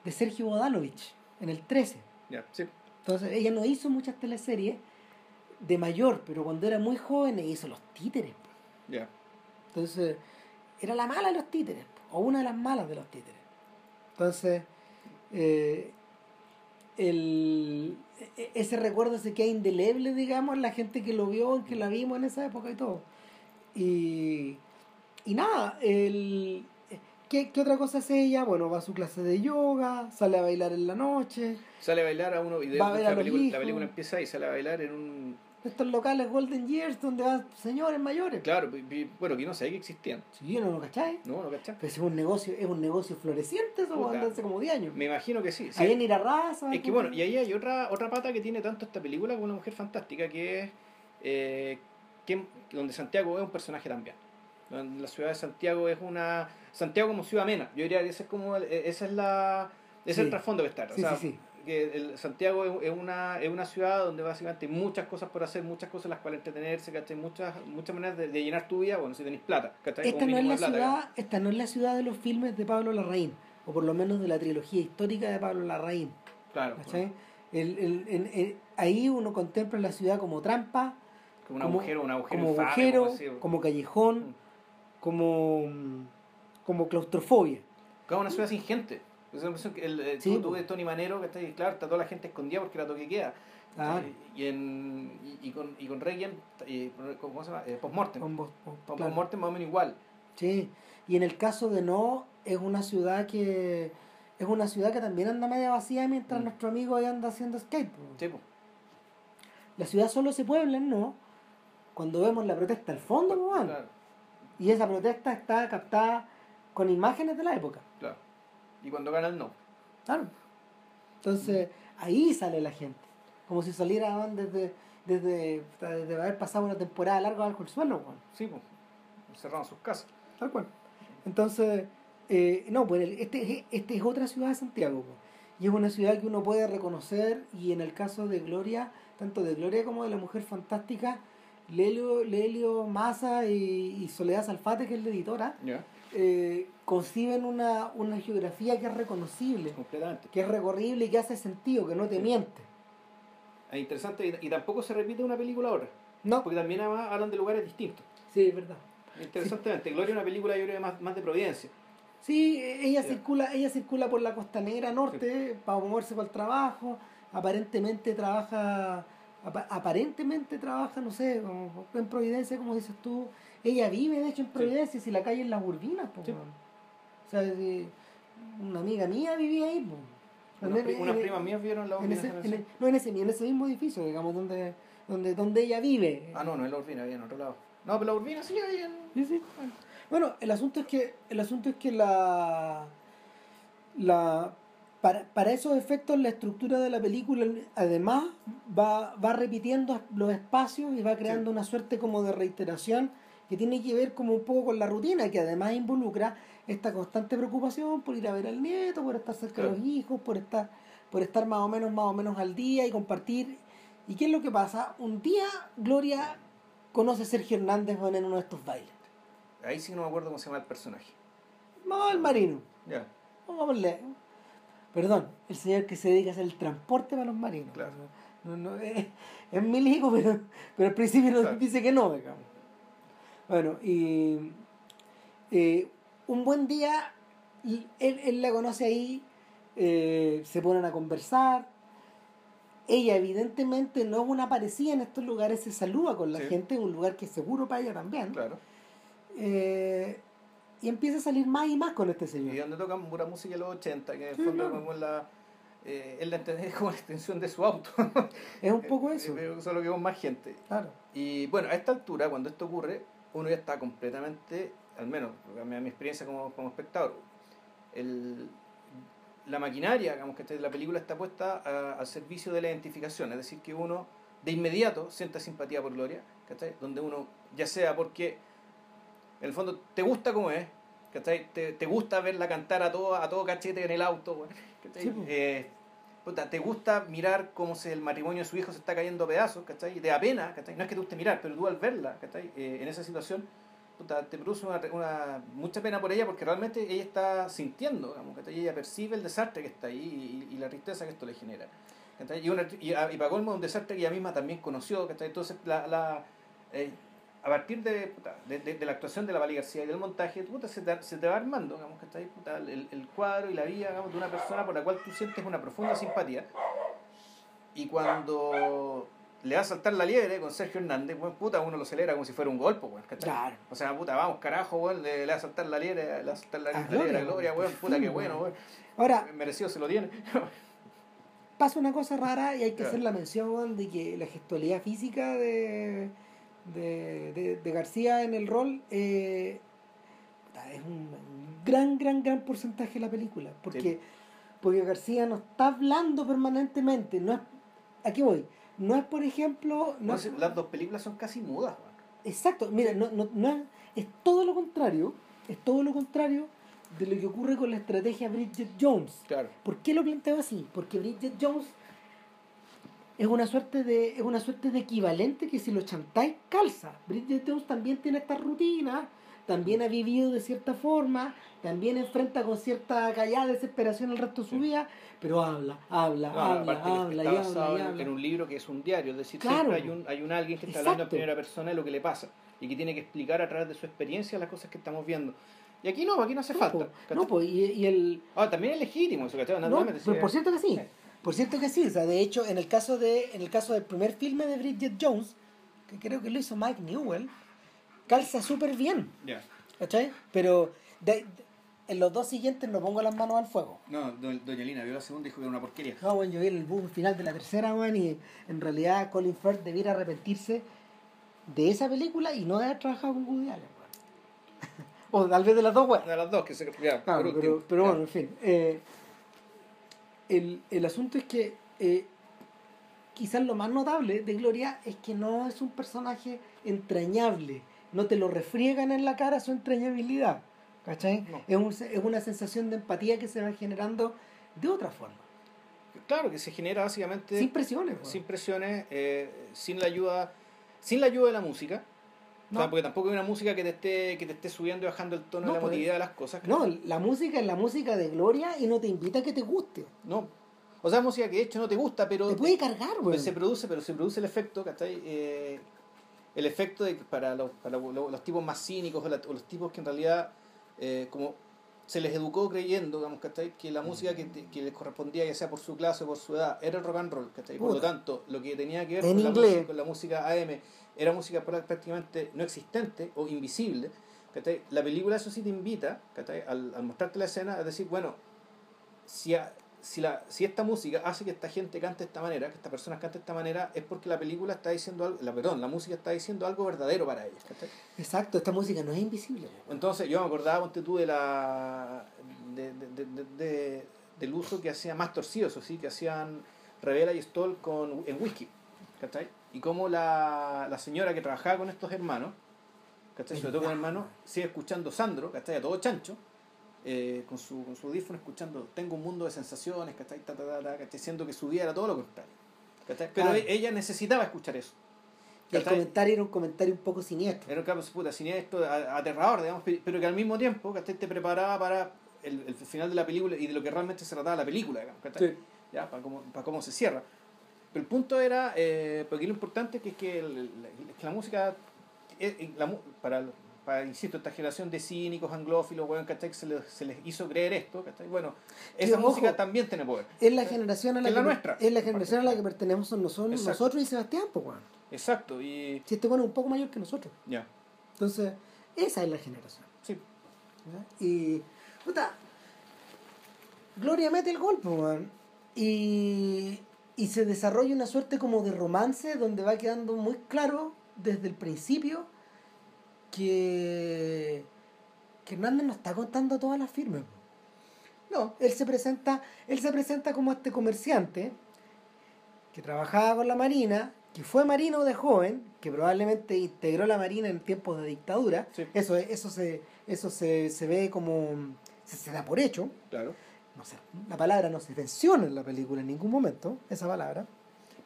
Speaker 2: de Sergio Bodanovich en el 13.
Speaker 1: ya, sí.
Speaker 2: Entonces ella no hizo muchas teleseries de mayor, pero cuando era muy joven hizo los títeres.
Speaker 1: Ya.
Speaker 2: Entonces era la mala de los títeres, o una de las malas de los títeres. Entonces eh, el, e- ese recuerdo se queda indeleble, digamos, en la gente que lo vio, que la vimos en esa época y todo. Y, y nada, el, ¿qué, ¿qué otra cosa hace ella? Bueno, va a su clase de yoga, sale a bailar en la noche,
Speaker 1: Sale a bailar a uno y de
Speaker 2: Va a ver
Speaker 1: la,
Speaker 2: a
Speaker 1: película, la película empieza y sale a bailar en un...
Speaker 2: estos locales Golden Years donde van señores mayores.
Speaker 1: Claro, bueno, que no sabía que existían.
Speaker 2: Sí, no lo cachai.
Speaker 1: ¿No? ¿No cachai?
Speaker 2: Pero es un negocio, es un negocio floreciente eso,
Speaker 1: Puta.
Speaker 2: hace como 10 años.
Speaker 1: Me imagino que sí. sí.
Speaker 2: Ahí en Irarraza.
Speaker 1: Es que bueno, y ahí hay otra otra pata que tiene tanto esta película como una mujer fantástica que es eh, que, donde Santiago es un personaje también. La ciudad de Santiago es una Santiago como ciudad amena. Yo diría que ese es como el- esa es la ese es el trasfondo que está.
Speaker 2: Sí,
Speaker 1: o sea,
Speaker 2: sí, sí.
Speaker 1: Que el Santiago es, una es una ciudad donde básicamente hay muchas cosas por hacer, muchas cosas en las cuales entretenerse, ¿cachai? Muchas muchas maneras de, de llenar tu vida, bueno, si tenéis plata, ¿cachai?
Speaker 2: Esta no, es la
Speaker 1: plata,
Speaker 2: ciudad, esta no es la ciudad de los filmes de Pablo Larraín, o por lo menos de la trilogía histórica de Pablo Larraín.
Speaker 1: Claro,
Speaker 2: ¿cachai? El- el- en- en- ahí uno contempla la ciudad como trampa,
Speaker 1: como un
Speaker 2: como-
Speaker 1: agujero, un agujero
Speaker 2: como
Speaker 1: infame,
Speaker 2: agujero,
Speaker 1: como
Speaker 2: callejón,
Speaker 1: Mm.
Speaker 2: como, como claustrofobia.
Speaker 1: Como una ciudad sin gente. Es la impresión que el, eh,
Speaker 2: Sí,
Speaker 1: tú, ves Tony Manero, que está ahí, claro, está toda la gente escondida porque era toque queda.
Speaker 2: Claro.
Speaker 1: Y, y en, y, y con, y con Requiem, y, ¿cómo se llama? Eh, Postmortem.
Speaker 2: Con claro.
Speaker 1: Postmortem más o menos igual.
Speaker 2: Sí, y en el caso de No, es una ciudad que es una ciudad que también anda media vacía mientras
Speaker 1: Mm.
Speaker 2: nuestro amigo ahí anda haciendo skate.
Speaker 1: Sí, po.
Speaker 2: La ciudad solo se puebla en No cuando vemos la protesta al fondo, po.
Speaker 1: Claro,
Speaker 2: y esa protesta está captada con imágenes de la época.
Speaker 1: Y cuando gana el no.
Speaker 2: Claro. Entonces, ahí sale la gente. Como si saliera man, desde, desde, desde haber pasado una temporada larga bajo el suelo, weón.
Speaker 1: Sí, pues. Cerraron sus casas.
Speaker 2: Tal cual. Entonces, eh, no, pues este, este es otra ciudad de Santiago. po. Y es una ciudad que uno puede reconocer y en el caso de Gloria, tanto de Gloria como de la Mujer Fantástica, Lelio, Lelio Massa y, y Soledad Salfate, que es la editora,
Speaker 1: Ya.
Speaker 2: Eh, conciben una, una geografía que es reconocible,
Speaker 1: Completamente.
Speaker 2: que es recorrible y que hace sentido, que no te
Speaker 1: Sí.
Speaker 2: miente.
Speaker 1: Es interesante y, y tampoco se repite una película ahora.
Speaker 2: No,
Speaker 1: Porque también además hablan de lugares distintos.
Speaker 2: sí, es verdad.
Speaker 1: Interesantemente. Gloria es una película, yo creo, más, más de Providencia.
Speaker 2: Sí, ella
Speaker 1: Ya.
Speaker 2: circula, ella circula por la costanera norte para moverse para el trabajo. Aparentemente trabaja, apa- aparentemente trabaja, no sé, en Providencia, como dices tú. Ella vive, de hecho, en Providencia, si la calle es Las Urbinas, weón. O sea, si- una amiga mía vivía ahí, po.
Speaker 1: Unas,
Speaker 2: En-
Speaker 1: pri-
Speaker 2: en-
Speaker 1: unas
Speaker 2: en-
Speaker 1: primas mías vieron la
Speaker 2: en
Speaker 1: Urbina
Speaker 2: ese, en
Speaker 1: vez.
Speaker 2: el- no en ese, en ese mismo edificio, digamos, donde, donde, donde ella vive.
Speaker 1: Ah, no, no es la Urbina, había en otro lado. No, pero la Urbina sí hay en...
Speaker 2: Sí, sí. Bueno, el asunto es que el asunto es que la la para, para esos efectos la estructura de la película además va, va repitiendo los espacios y va creando
Speaker 1: Sí.
Speaker 2: una suerte como de reiteración que tiene que ver como un poco con la rutina que además involucra esta constante preocupación por ir a ver al nieto, por estar cerca de los hijos, por estar por estar más o menos más o menos al día y compartir. ¿Y qué es lo que pasa? Un día Gloria conoce a Sergio Hernández en uno de estos bailes.
Speaker 1: Ahí sí que no me acuerdo cómo se llama el personaje.
Speaker 2: Vamos al marino.
Speaker 1: Ya.
Speaker 2: Pongámosle. Perdón, el señor que se dedica a hacer el transporte para los marinos.
Speaker 1: Claro.
Speaker 2: No, no, es, es milico, pero, pero al principio nos
Speaker 1: Claro.
Speaker 2: dice que no, digamos. Bueno, y eh, un buen día, y él, él la conoce ahí, eh, se ponen a conversar. Ella evidentemente no es una parecida en estos lugares, se saluda con la
Speaker 1: Sí.
Speaker 2: gente, un lugar que es seguro para ella también.
Speaker 1: Claro.
Speaker 2: Eh, y empieza a salir más y más con este
Speaker 1: Y
Speaker 2: señor.
Speaker 1: donde tocan pura música de los 80, que en el fondo como la, eh, la, es como la extensión de su auto.
Speaker 2: Es un poco eso.
Speaker 1: Eh, Solo que con más gente.
Speaker 2: Claro.
Speaker 1: Y bueno, a esta altura, cuando esto ocurre, uno ya está completamente, al menos a mi, experiencia como, como espectador, el, la maquinaria digamos, que la película está puesta a- al servicio de la identificación, es decir, que uno de inmediato sienta simpatía por Gloria, ¿cachai? donde uno, ya sea porque en el fondo te gusta como es, ¿cachai? Te, te gusta verla cantar a todo, a todo cachete en el auto, ¿cachai?
Speaker 2: Sí, pues.
Speaker 1: Eh, puta, te gusta mirar cómo se, el matrimonio de su hijo se está cayendo a pedazos, ¿cachai? Y te da pena, ¿cachai? No es que te guste mirar, pero tú al verla, ¿cachai? Eh, en esa situación, puta, te produce una, una- mucha pena por ella porque realmente ella está sintiendo, digamos, ¿cachai? Ella percibe el desastre que está ahí y, la tristeza que esto le genera. ¿cachai? Y, una, y, a- y para colmo un desastre que ella misma también conoció, ¿cachai? Entonces, la, la, eh, a partir de, puta, de, de- de la actuación de la Vali García y del montaje, puta, se, te, se te va armando, digamos, que está ahí, puta, el, el cuadro y la vida digamos, de una persona por la cual tú sientes una profunda simpatía. Y cuando le va a saltar la liebre con Sergio Hernández, bueno, puta, uno lo celebra como si fuera un golpe, weón, ¿cachai?
Speaker 2: Claro.
Speaker 1: O sea, puta, vamos, carajo, weón, le, le va a saltar la liebre, le va a saltar la,
Speaker 2: A
Speaker 1: la
Speaker 2: Gloria,
Speaker 1: Gloria,
Speaker 2: weón.
Speaker 1: puta, qué bueno, weón.
Speaker 2: Ahora,
Speaker 1: Merecido se lo tiene.
Speaker 2: pasa una cosa rara y hay que
Speaker 1: Claro.
Speaker 2: hacer la mención de que la gestualidad física de, de, de- de García en el rol eh, es un gran, gran, gran porcentaje de la película. Porque,
Speaker 1: Sí.
Speaker 2: porque García no está hablando permanentemente. No es, aquí voy. No es, por ejemplo. No
Speaker 1: No
Speaker 2: es-
Speaker 1: sé, las dos películas son casi mudas.
Speaker 2: Exacto, mira, no, no, no es, es todo lo contrario, es todo lo contrario de lo que ocurre con la estrategia Bridget Jones.
Speaker 1: Claro.
Speaker 2: ¿Por qué lo planteo así? Porque Bridget Jones es una suerte de es una suerte de equivalente que si lo chantáis calza. Bridget Jones también tiene esta rutina, también ha vivido de cierta forma, también enfrenta con cierta callada desesperación el resto de su vida, pero habla, habla,
Speaker 1: No,
Speaker 2: habla, habla, y habla, y
Speaker 1: en,
Speaker 2: habla.
Speaker 1: en un libro que es un diario, es decir,
Speaker 2: Claro.
Speaker 1: siempre hay un, hay un alguien que está hablando en
Speaker 2: Exacto.
Speaker 1: primera persona de lo que le pasa y que tiene que explicar a través de su experiencia las cosas que estamos viendo. Y aquí no, aquí no hace
Speaker 2: No,
Speaker 1: falta.
Speaker 2: po, no, po, y, y el,
Speaker 1: Ah, también es legítimo eso, ¿cachai?
Speaker 2: No, pero
Speaker 1: sí.
Speaker 2: por cierto que sí.
Speaker 1: Sí.
Speaker 2: Por cierto que sí. O sea, de hecho, en el caso de, en el caso del primer filme de Bridget Jones, que creo que lo hizo Mike Newell, calza súper bien.
Speaker 1: Ya.
Speaker 2: ¿Cachai? Pero de- de- en los dos siguientes no pongo las manos al fuego.
Speaker 1: No, do- doña Lina vio la segunda y dijo que era una porquería.
Speaker 2: No, bueno, yo vi el boom final de la tercera, weón, y en realidad Colin Firth debiera arrepentirse de esa película y no de haber trabajado con Woody Allen, o tal vez de las dos, weón.
Speaker 1: De las dos que se. Ya, último.
Speaker 2: pero, pero
Speaker 1: Ya.
Speaker 2: bueno, en fin. eh, el, el asunto es que eh, quizás lo más notable de Gloria es que no es un personaje entrañable. No te lo refriegan en la cara su entrañabilidad. ¿Cachai?
Speaker 1: No.
Speaker 2: Es, un- es una sensación de empatía que se va generando de otra forma.
Speaker 1: Claro, que se genera básicamente.
Speaker 2: Sin presiones. weón.
Speaker 1: sin presiones, eh, sin la ayuda, sin la ayuda de la música. O sea,
Speaker 2: No.
Speaker 1: porque tampoco hay una música que te esté, que te esté subiendo y bajando el tono
Speaker 2: No,
Speaker 1: de la
Speaker 2: pues,
Speaker 1: emotividad de las cosas.
Speaker 2: No, la música es la música de Gloria y no te invita a que te guste.
Speaker 1: No. O sea, música que de hecho no te gusta, pero
Speaker 2: Te puede cargar,
Speaker 1: pues,
Speaker 2: weón.
Speaker 1: se produce, pero se produce el efecto, ¿cachai? Eh, el efecto de que para los, para los, los tipos más cínicos o, la- o los tipos que en realidad eh, como se les educó creyendo, digamos, ¿cachai? Que la música que, te- que les correspondía, ya sea por su clase o por su edad, era el rock and roll, ¿cachai? Por lo tanto, lo que tenía que ver con la, música, con la música AM era música prá- prácticamente no existente o invisible, ¿cachai? La película eso sí te invita. Al, al mostrarte la escena, a decir, bueno, si, a- si, la, si esta música hace que esta gente cante de esta manera, que estas personas canten de esta manera, es porque la película está diciendo algo, la, perdón, la música está diciendo algo verdadero para ellos. ¿cachai?
Speaker 2: Exacto, esta música no es invisible.
Speaker 1: Entonces yo me acordaba, ponte tú, de la, de, de- de- de- de- del uso que hacían más torcido, eso sí, que hacían Revela y Stoll con, en whisky. ¿Cachai? Y cómo la, la señora que trabajaba con estos hermanos, ¿cachai? sobre todo con hermanos, sigue escuchando Sandro, ¿cachai? a todo chancho, eh, con, su, con su audífono escuchando Tengo un mundo de sensaciones, ¿cachai? Ta, ta, ta, ¿cachai? Siendo que su vida era todo lo contrario. ¿cachai? Pero
Speaker 2: Claro.
Speaker 1: e- ella necesitaba escuchar eso.
Speaker 2: El
Speaker 1: ¿cachai?
Speaker 2: comentario era un comentario un poco siniestro.
Speaker 1: Era un caso puta, siniestro, aterrador, digamos, pe- pero que al mismo tiempo ¿cachai? te preparaba para el, el final de la película y de lo que realmente se trataba la película, digamos, ¿cachai? ya, para cómo, para cómo se cierra. Pero el punto era, eh, porque lo importante es que, es que, el- el- que la música, eh, eh, la para, para, insisto, esta generación de cínicos, anglófilos, weón, ¿cachai? Se les, se les hizo creer esto, ¿cachai? Bueno, esa
Speaker 2: ojo,
Speaker 1: música también tiene poder.
Speaker 2: Es la generación a la
Speaker 1: Es
Speaker 2: que,
Speaker 1: la nuestra.
Speaker 2: es la generación a la que pertenecemos nosotros,
Speaker 1: Exacto.
Speaker 2: nosotros y Sebastián, pues, weón.
Speaker 1: Exacto, y
Speaker 2: Si este bueno es un poco mayor que nosotros.
Speaker 1: ya,
Speaker 2: Entonces, esa es la generación.
Speaker 1: sí,
Speaker 2: ¿ya? Y, puta, Gloria mete el golpe, weón. Y, y se desarrolla una suerte como de romance donde va quedando muy claro desde el principio que, que Hernández no está contando todas las firmas. No, él se presenta, él se presenta como este comerciante que trabajaba con la Marina, que fue marino de joven, que probablemente integró la Marina en tiempos de dictadura.
Speaker 1: Sí.
Speaker 2: Eso, eso se, eso se, se ve como se, se da por hecho.
Speaker 1: claro.
Speaker 2: No sé, la palabra no se menciona en la película en ningún momento, esa palabra.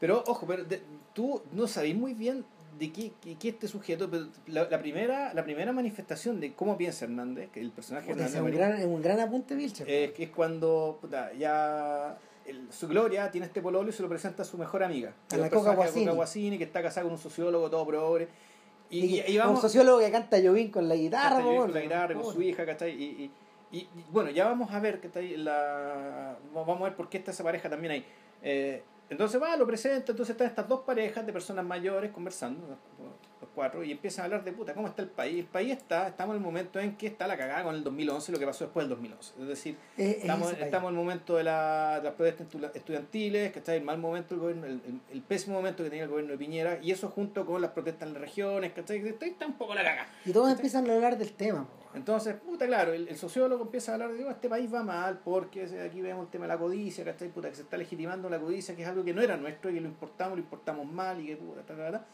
Speaker 1: Pero ojo, pero de- tú no sabéis muy bien de qué, qué, qué este sujeto, pero la, la primera, la primera manifestación de cómo piensa Hernández, que el personaje Hernández
Speaker 2: es un gran, es un gran apunte, Vilcher.
Speaker 1: es, que es cuando puta, ya el- su gloria tiene este pololo y se lo presenta a su mejor amiga.
Speaker 2: A la Coca Guasini.
Speaker 1: Coca Guasini, que está casada con un sociólogo todo progre. Y,
Speaker 2: Y,
Speaker 1: y- y
Speaker 2: un
Speaker 1: vamos,
Speaker 2: sociólogo que canta Jovín con la guitarra,
Speaker 1: con la guitarra, con su hija, ¿cachai? Y, y, y- y, bueno, ya vamos a ver, ¿cachai? La, vamos a ver por qué está esa pareja también ahí. Eh, entonces va, lo presenta, entonces están estas dos parejas de personas mayores conversando, los, cuatro, y empiezan a hablar de puta, ¿cómo está el país? El país está, estamos en el momento en que está la cagada con el 2011, lo que pasó después del 2011. Es decir,
Speaker 2: Es- es
Speaker 1: Estamos,
Speaker 2: país.
Speaker 1: estamos en el momento de, la, de las protestas estu- estudiantiles, que está el mal momento del gobierno, el, el- el pésimo momento que tenía el gobierno de Piñera, y eso junto con las protestas en las regiones, que está, está un poco la caga.
Speaker 2: Y todos empiezan a hablar del tema.
Speaker 1: Entonces, puta, claro, el, el sociólogo empieza a hablar de, "Oh, este país va mal porque aquí vemos el tema de la codicia, ¿cachai? Puta, que se está legitimando la codicia, que es algo que no era nuestro y que lo importamos, lo importamos mal y que puta, ta, ta, ta.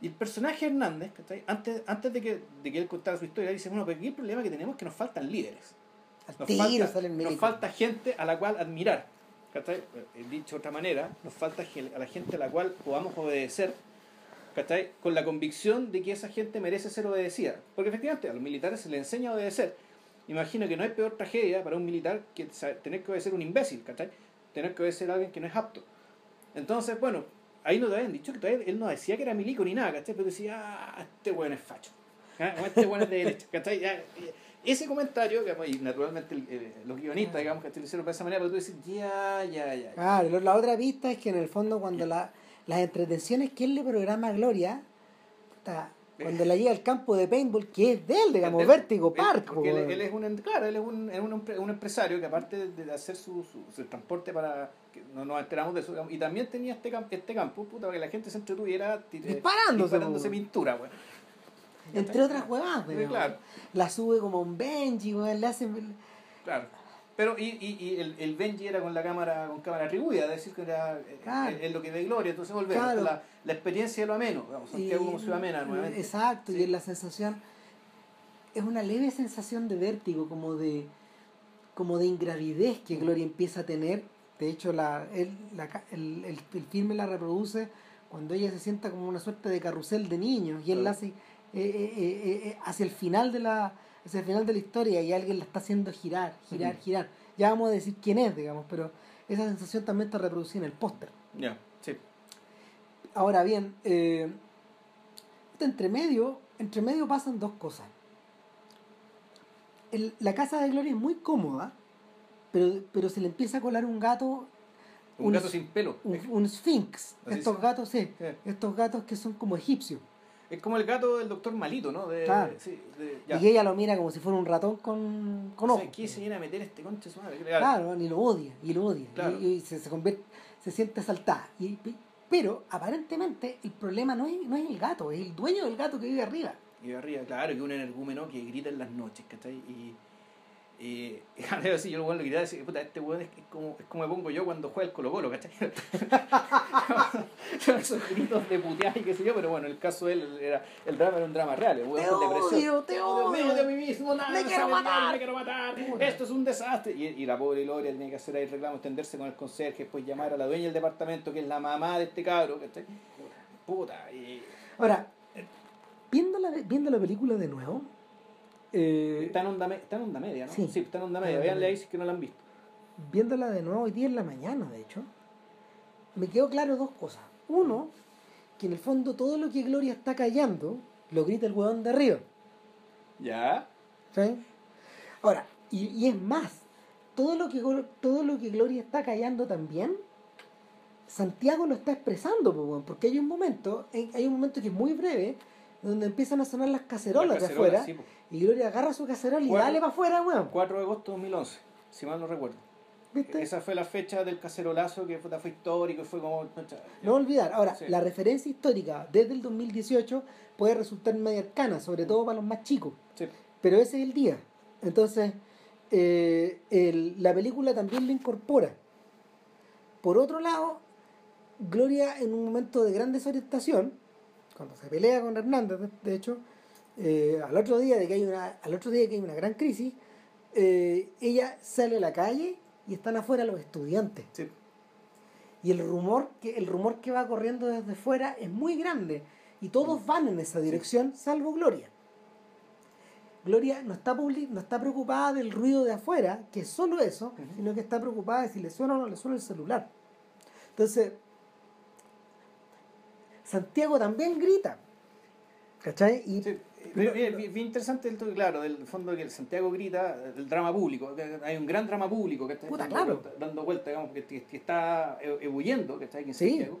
Speaker 1: Y el personaje Hernández, ¿cachai? Antes, antes de, que, de que él contara su historia, dice, bueno, pero aquí el problema que tenemos es que nos faltan líderes. Nos
Speaker 2: tiro
Speaker 1: falta, nos falta gente a la cual admirar. ¿cachai? Eh, Dicho de otra manera, nos falta a la gente a la cual podamos obedecer, ¿cachai? con la convicción de que esa gente merece ser obedecida. Porque efectivamente a los militares se les enseña a obedecer. Imagino que no hay peor tragedia para un militar que tener que obedecer un imbécil, ¿cachai? tener que obedecer a alguien que no es apto. Entonces, bueno, ahí no te habían dicho que todavía él no decía que era milico ni nada, ¿cachai? Pero decía, ah, este weón es facho. ¿ah? O este weón es de derecha, ¿cachai? Ya, ese comentario, digamos, y naturalmente el- eh, los guionistas, digamos, que lo hicieron de esa manera, pero tú dices, ya, ya, ya.
Speaker 2: Claro, la otra pista es que en el fondo cuando la, las entretenciones que él le programa a Gloria, puta, cuando la lleva al campo de paintball, que es de él, digamos,
Speaker 1: Él-
Speaker 2: Vértigo
Speaker 1: él-
Speaker 2: Park.
Speaker 1: porque él, es un, claro, él es un, es un, empre- un empresario que aparte de hacer su, su, su transporte para, que no nos enteramos de eso, digamos, y también tenía este, este campo, puta, para que la gente se entretuviera
Speaker 2: Disparándose,
Speaker 1: disparándose pintura, weón.
Speaker 2: entre otras huevadas, digamos.
Speaker 1: claro.
Speaker 2: La sube como un Benji, weón, le hacen...
Speaker 1: Claro. Pero y, y, y el, el Benji era con la cámara con cámara atribuida, es decir, que era eh,
Speaker 2: Claro.
Speaker 1: es lo que de gloria, entonces volvemos
Speaker 2: Claro.
Speaker 1: la, la experiencia de lo ameno, digamos, Santiago como ciudad amena nuevamente.
Speaker 2: Exacto,
Speaker 1: Sí.
Speaker 2: y es la sensación, es una leve sensación de vértigo, como de como de ingravidez que Gloria empieza a tener. De hecho, la, él, la el, el, el filme la reproduce cuando ella se sienta como una suerte de carrusel de niños y él la hace eh, eh, eh, eh, hacia el final de la hacia el final de la historia y alguien la está haciendo girar, girar, girar. Ya vamos a decir quién es, digamos, pero esa sensación también está reproducida en el póster.
Speaker 1: Ya, sí.
Speaker 2: Ahora bien, eh, entre medio, entre medio pasan dos cosas. El- la casa de Gloria es muy cómoda, pero, pero se le empieza a colar un gato,
Speaker 1: Un,
Speaker 2: Un-
Speaker 1: gato sin pelo.
Speaker 2: un, un sphinx.
Speaker 1: Así
Speaker 2: Estos gatos, sí,
Speaker 1: Sí.
Speaker 2: estos gatos que son como egipcios.
Speaker 1: Es como el gato del doctor Malito, ¿no? De,
Speaker 2: Claro.
Speaker 1: sí, de- ya.
Speaker 2: Y ella lo mira como si fuera un ratón con, con
Speaker 1: O
Speaker 2: ojos.
Speaker 1: sea, ¿Qué se viene a meter este conche su madre?
Speaker 2: Claro, y lo odia, y lo odia.
Speaker 1: Claro.
Speaker 2: Y, y se, se convierte, se siente asaltada. Y, pero aparentemente el problema no es, no es el gato, es el dueño del gato que vive arriba.
Speaker 1: Y de arriba, claro, que un energúmeno que grita en las noches, ¿cachai? Y, y, y así, yo lo y decía, puta, este weón es, es como, es como me pongo yo cuando juega el Colo Colo, ¿cachai? Son esos gritos de putear y qué sé yo, pero bueno, el caso de él era, el drama era un drama real, el weón
Speaker 2: Te odio, te
Speaker 1: Dios mío,
Speaker 2: odio.
Speaker 1: de mí mismo, nada,
Speaker 2: Me quiero matar.
Speaker 1: me quiero matar, esto es un desastre. Y, y la pobre Gloria tenía que hacer ahí el reclamo, extenderse con el conserje, después llamar a la dueña del departamento, que es la mamá de este cabro, ¿cachai? Puta, y...
Speaker 2: Ahora, viendo la, viendo la película de nuevo, eh,
Speaker 1: Está en, onda, me- está en onda media, ¿no?
Speaker 2: Sí.
Speaker 1: está en onda media. Veanle ahí si es que no la han visto.
Speaker 2: viéndola de nuevo hoy día en la mañana, de hecho, me quedó claro dos cosas. Uno, que en el fondo todo lo que Gloria está callando lo grita el huevón de arriba.
Speaker 1: ¿Ya?
Speaker 2: ¿sí? Ahora, y, y es más, todo lo, que, todo lo que Gloria está callando también, Santiago lo está expresando, porque hay un momento, en- hay un momento que es muy breve, donde empiezan a sonar las cacerolas,
Speaker 1: Las
Speaker 2: de afuera,
Speaker 1: sí,
Speaker 2: y Gloria agarra su cacerola y dale para afuera, weón.
Speaker 1: 4 de agosto de 2011, si mal no recuerdo.
Speaker 2: ¿Viste?
Speaker 1: Esa fue la fecha del cacerolazo que fue, fue histórico y fue como...
Speaker 2: No olvidar. Ahora,
Speaker 1: Sí.
Speaker 2: la referencia histórica desde el 2018 puede resultar media arcana, sobre todo para los más chicos.
Speaker 1: Sí.
Speaker 2: Pero ese es el día. Entonces, eh, el- la película también lo incorpora. Por otro lado, Gloria en un momento de gran desorientación, cuando se pelea con Hernández, de, hecho, eh, al otro día de que hay una, al otro día que hay una gran crisis, eh, ella sale a la calle y están afuera los estudiantes.
Speaker 1: Sí.
Speaker 2: Y el rumor que el rumor que va corriendo desde fuera es muy grande y todos van en esa dirección, salvo Gloria. Gloria no está no está preocupada del ruido de afuera, que es solo eso, sino que está preocupada de si le suena o no le suena el celular. Entonces, Santiago también grita. ¿Cachai? Y,
Speaker 1: Sí, pero bien, bien- bien interesante el claro, del fondo que el Santiago grita el drama público. que Hay un gran drama público que está
Speaker 2: Puta,
Speaker 1: dando,
Speaker 2: claro.
Speaker 1: vuelta, dando vuelta, digamos, que, que- que está e- ebulliendo, que está aquí en
Speaker 2: Sí.
Speaker 1: Santiago.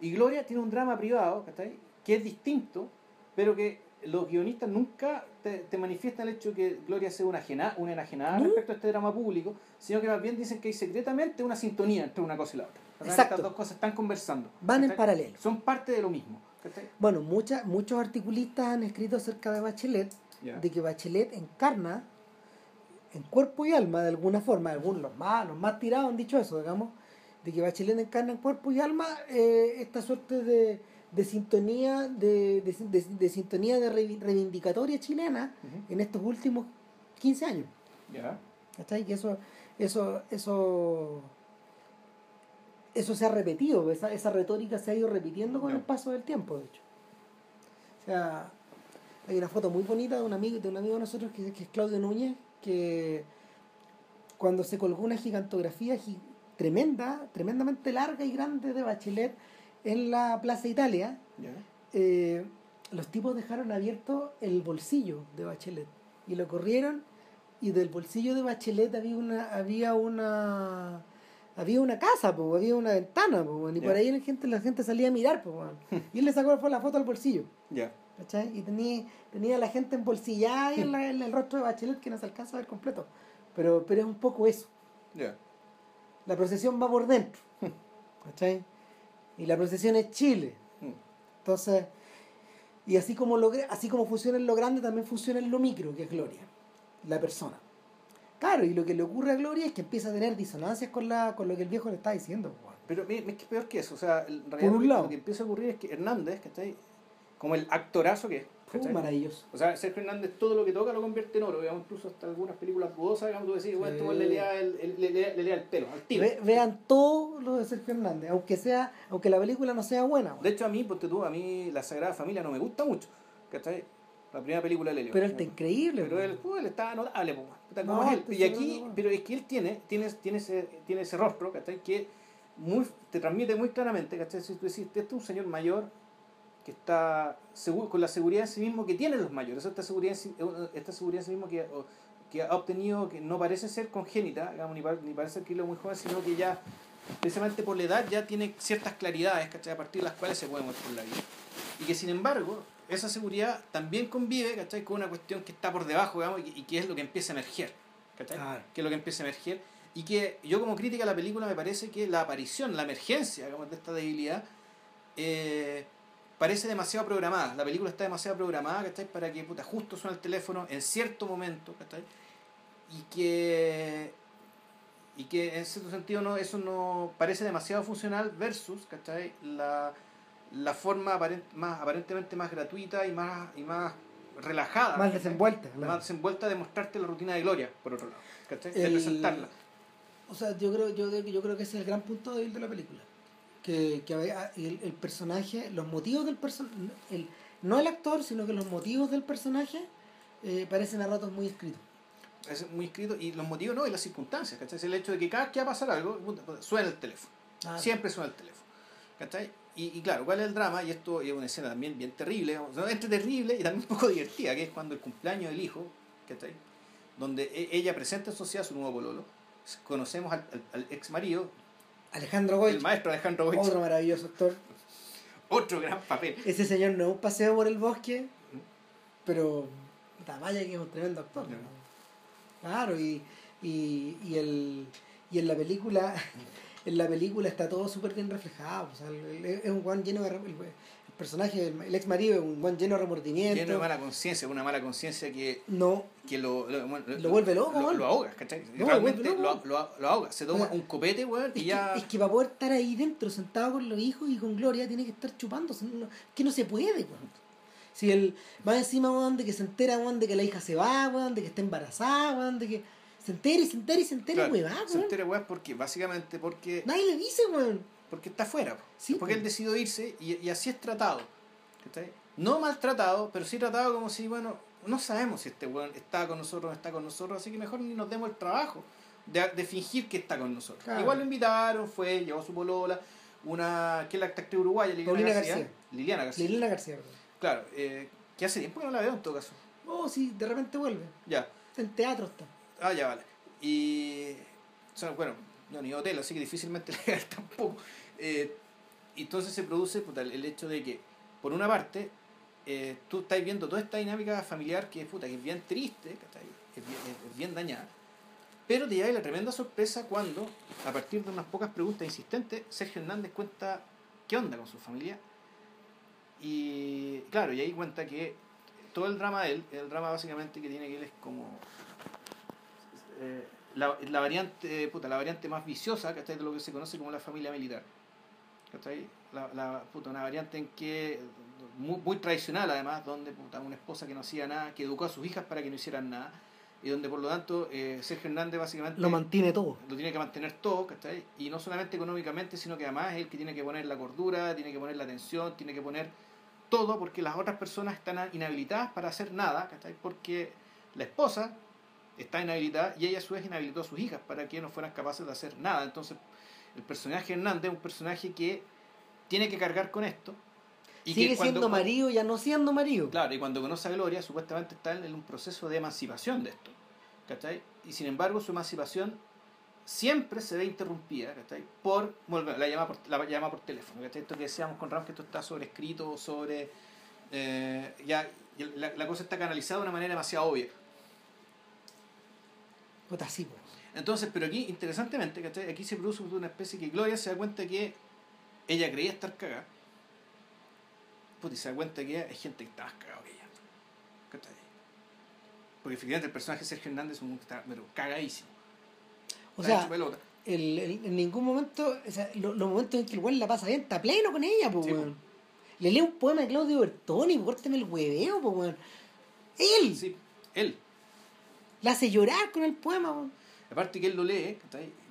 Speaker 1: Y Gloria tiene un drama privado, ¿cachai? que es distinto, pero que los guionistas nunca te, te manifiestan el hecho de que Gloria sea una, ajena, una enajenada
Speaker 2: No.
Speaker 1: respecto a este drama público, sino que más bien dicen que hay secretamente una sintonía entre una cosa y la otra.
Speaker 2: Exacto.
Speaker 1: Estas dos cosas están conversando.
Speaker 2: Van en paralelo.
Speaker 1: Son parte de lo mismo.
Speaker 2: Bueno, mucha, muchos articulistas han escrito acerca de Bachelet, de que Bachelet encarna en cuerpo y alma de alguna forma, algunos los más, los más tirados han dicho eso, digamos, de que Bachelet encarna en cuerpo y alma eh, esta suerte de, de sintonía, de, de, de- sintonía de reivindicatoria chilena
Speaker 1: Ujú.
Speaker 2: en estos últimos 15 años. ¿Cachai? Que eso, eso, eso, eso se ha repetido, esa, esa retórica se ha ido repitiendo con el paso del tiempo, de hecho. O sea, hay una foto muy bonita de un amigo, de un amigo de nosotros que, que es Claudio Núñez, que cuando se colgó una gigantografía gi- tremenda, tremendamente larga y grande de Bachelet en la Plaza Italia, eh, los tipos dejaron abierto el bolsillo de Bachelet y lo corrieron y del bolsillo de Bachelet había una había una había una casa po, había una ventana po, y por ahí la gente la gente salía a mirar po, y él le sacó la foto al bolsillo
Speaker 1: Ya.
Speaker 2: ¿cachai? y tenía tenía a la gente embolsillada ahí en, la- en el rostro de Bachelet que no se alcanza a ver completo pero pero es un poco eso
Speaker 1: Ya.
Speaker 2: la procesión va por dentro ¿cachai? y la procesión es Chile
Speaker 1: Mm.
Speaker 2: entonces, y así como, lo, así como funciona en lo grande, también funciona en lo micro, que es Gloria, la persona. Claro, y lo que le ocurre a Gloria es que empieza a tener disonancias con, la, con lo que el viejo le está diciendo.
Speaker 1: Pero es que peor que eso, o sea, en realidad
Speaker 2: un
Speaker 1: lo que-
Speaker 2: lado.
Speaker 1: lo que empieza a ocurrir es que Hernández, que está ahí, como el actorazo que es, ¿cachai?
Speaker 2: maravilloso.
Speaker 1: O sea, Sergio Hernández todo lo que toca lo convierte en oro, digamos, incluso hasta algunas películas dudosas, digamos, tú decís, bueno, weón le lea el, el- le, lea- le lea el pelo, al tiro.
Speaker 2: Ve- vean todo lo de Sergio Hernández, aunque sea aunque la película no sea buena.
Speaker 1: De hecho, a mí, ponte tú, a mí La Sagrada Familia no me gusta mucho, ¿cachai? La primera película de Lelio.
Speaker 2: pero él está increíble.
Speaker 1: Pero él, pues, él está notable, puta,
Speaker 2: No,
Speaker 1: como es él. Y aquí, pero es que él tiene, tiene, tiene, ese, tiene ese rostro, ¿cachai? Que muy, te transmite muy claramente, ¿cachai? Si tú decís, este es un señor mayor que está seguro, con la seguridad en sí mismo que tienen los mayores, esta seguridad en sí, esta seguridad en sí mismo que, o- que ha obtenido, que no parece ser congénita, digamos, ni, pa- ni parece que lo muy joven, sino que ya, precisamente por la edad, ya tiene ciertas claridades, ¿cachai? A partir de las cuales se puede mover por la vida. Y que sin embargo, esa seguridad también convive, ¿cachai? Con una cuestión que está por debajo, digamos, y, y que es lo que empieza a emerger, ¿cachai?
Speaker 2: Claro.
Speaker 1: Que es lo que empieza a emerger. Y que yo como crítica a la película me parece que la aparición, la emergencia, digamos, de esta debilidad, eh, parece demasiado programada. La película está demasiado programada, ¿cachai? Para que, puta, justo suena el teléfono en cierto momento, ¿cachai? Y que y que en cierto sentido no eso no parece demasiado funcional versus ¿cachai? la, la forma aparent- más aparentemente más gratuita y más y más relajada
Speaker 2: Más desenvuelta. claro.
Speaker 1: más desenvuelta de mostrarte la rutina de Gloria por otro lado ¿cachai? de
Speaker 2: El-
Speaker 1: presentarla
Speaker 2: O sea, yo creo, yo, yo creo que ese es el gran punto débil de la película. Que, que había- el, el personaje, los motivos del personaje, no el actor, sino que los motivos del personaje eh, parecen a ratos muy escritos.
Speaker 1: es muy escrito y los motivos no y las circunstancias ¿cachai? es el hecho de que cada vez que va a pasar algo suena el teléfono
Speaker 2: Ah,
Speaker 1: siempre suena el teléfono ¿cachai? Y, y claro, ¿cuál es el drama? Y esto es una escena también bien terrible, entre terrible y también un poco divertida, que es cuando el cumpleaños del hijo, ¿cachai? Donde e- ella presenta en sociedad su nuevo pololo. Conocemos al, al- al ex marido,
Speaker 2: Alejandro
Speaker 1: el
Speaker 2: Goich,
Speaker 1: maestro Alejandro Goich,
Speaker 2: otro maravilloso actor.
Speaker 1: otro gran papel.
Speaker 2: Ese señor no es un paseo por el bosque, pero vaya que es un tremendo actor. Claro, y, y, y, el, y en la película en la película está todo súper bien reflejado. O sea, el- el- es un guan lleno de... El, el personaje, el, el ex marido es un guan lleno de remordimiento.
Speaker 1: Lleno de mala conciencia, una mala conciencia que,
Speaker 2: No,
Speaker 1: que lo, lo,
Speaker 2: vuelve loco,
Speaker 1: Lo, lo ahoga, ¿cachai?
Speaker 2: No,
Speaker 1: Realmente lo, lo, ahoga. Se toma
Speaker 2: O sea,
Speaker 1: un copete, weón,
Speaker 2: es
Speaker 1: y ya...
Speaker 2: que, es que para poder estar ahí dentro, sentado con los hijos y con Gloria, tiene que estar chupándose. No, que no se puede, weón. Si él va encima, weón, de que se entera, weón, de que la hija se va, weón, de que está embarazada, weón, de que se entera y se entera y se entera,
Speaker 1: Claro,
Speaker 2: weón,
Speaker 1: se entera, weón, porque, básicamente porque
Speaker 2: Nadie le dice, weón.
Speaker 1: porque está afuera.
Speaker 2: Sí,
Speaker 1: porque
Speaker 2: po.
Speaker 1: él decidió irse y, y así es tratado. ¿cachai? No maltratado, pero sí tratado como si, bueno, no sabemos si este weón está con nosotros o no está con nosotros, así que mejor ni nos demos el trabajo de, de fingir que está con nosotros.
Speaker 2: Claro.
Speaker 1: Igual lo invitaron, fue, llevó su polola, una, que es la actriz uruguaya, Liliana García.
Speaker 2: García.
Speaker 1: Liliana García.
Speaker 2: Liliana García.
Speaker 1: Claro, eh, Que hace tiempo que no la veo en todo caso.
Speaker 2: Oh, sí, de repente vuelve.
Speaker 1: Ya.
Speaker 2: En teatro está.
Speaker 1: Ah, ya, vale. Y. sea, bueno, no ni hotel, así que difícilmente legal tampoco. Eh, entonces se produce puta, el hecho de que, por una parte, eh, tú estás viendo toda esta dinámica familiar que, puta, que es bien triste, que es, bien, es bien dañada, pero te lleva la tremenda sorpresa cuando, a partir de unas pocas preguntas insistentes, Sergio Hernández cuenta qué onda con su familia. Y claro, y ahí cuenta que todo el drama de él, el drama básicamente que tiene que él es como eh, la, la, variante, puta, la variante más viciosa que de lo que se conoce como la familia militar. La, la, puta, una variante en que muy, muy tradicional además, donde puta, una esposa que no hacía nada, que educó a sus hijas para que no hicieran nada, y donde por lo tanto eh, Sergio Hernández básicamente
Speaker 2: lo mantiene todo.
Speaker 1: Lo tiene que mantener todo, ¿cachai? Y no solamente económicamente, sino que además es el que tiene que poner la cordura, tiene que poner la atención, tiene que poner todo, porque las otras personas están inhabilitadas para hacer nada, ¿cachai? Porque la esposa está inhabilitada y ella a su vez inhabilitó a sus hijas para que no fueran capaces de hacer nada. Entonces, el personaje Hernández es un personaje que tiene que cargar con esto.
Speaker 2: Y Sigue siendo marido, ya no siendo marido.
Speaker 1: Claro, y cuando conoce a Gloria, supuestamente está en un proceso de emancipación de esto. ¿cachai? Y sin embargo, su emancipación siempre se ve interrumpida ¿cachai? por la llamada por, la llama por teléfono. ¿cachai? Esto que decíamos con Ramos, que esto está sobrescrito, sobre. Eh, ya, la, la, cosa está canalizada de una manera demasiado obvia. Entonces, pero aquí, interesantemente, ¿cachai? Aquí se produce una especie que Gloria se da cuenta que ella creía estar cagada. Puta, y se da cuenta que hay gente que está más cagada que ella. ¿Cachai? Porque efectivamente el personaje de Sergio Hernández es un está pero cagadísimo.
Speaker 2: O sea, el, en ningún momento, o sea, los, momentos en que el güey la pasa bien, está pleno con ella, pues, Le lee un poema de Claudio Bertoni, córteme el hueveo, pues, weón. Él.
Speaker 1: Sí, él.
Speaker 2: La hace llorar con el poema,
Speaker 1: Aparte que él lo lee,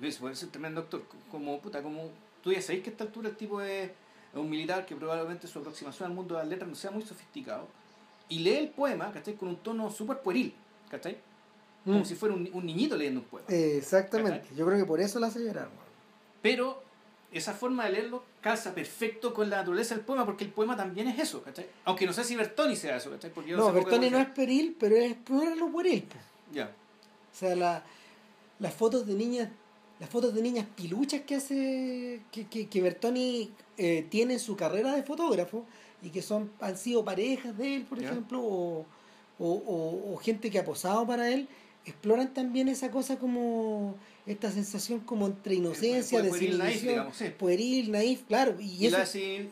Speaker 1: ¿ves? Puede ser tremendo actor. Como, puta, como tú ya sabéis que a esta altura el tipo es un militar que probablemente su aproximación al mundo de las letras no sea muy sofisticado. Y lee el poema, ¿cachai? Con un tono súper pueril, ¿cachai? Como mm. si fuera un, un, niñito leyendo un poema.
Speaker 2: exactamente. Yo creo que por eso la hace llorar,
Speaker 1: Pero esa forma de leerlo calza perfecto con la naturaleza del poema, porque el poema también es eso, ¿cachai? Aunque no sé si Bertoni sea eso, ¿cachai?
Speaker 2: Porque no, Bertoni no es peril, pero es lo pueril.
Speaker 1: Ya.
Speaker 2: O sea, la, las fotos de niñas las fotos de niñas piluchas que hace que, que, que Bertoni eh, tiene en su carrera de fotógrafo y que son han sido parejas de él por ejemplo o, o, o, gente que ha posado para él exploran también esa cosa como esta sensación como entre inocencia,
Speaker 1: pueril, naif, digamos,
Speaker 2: pueril, naif, claro. Y,
Speaker 1: eso,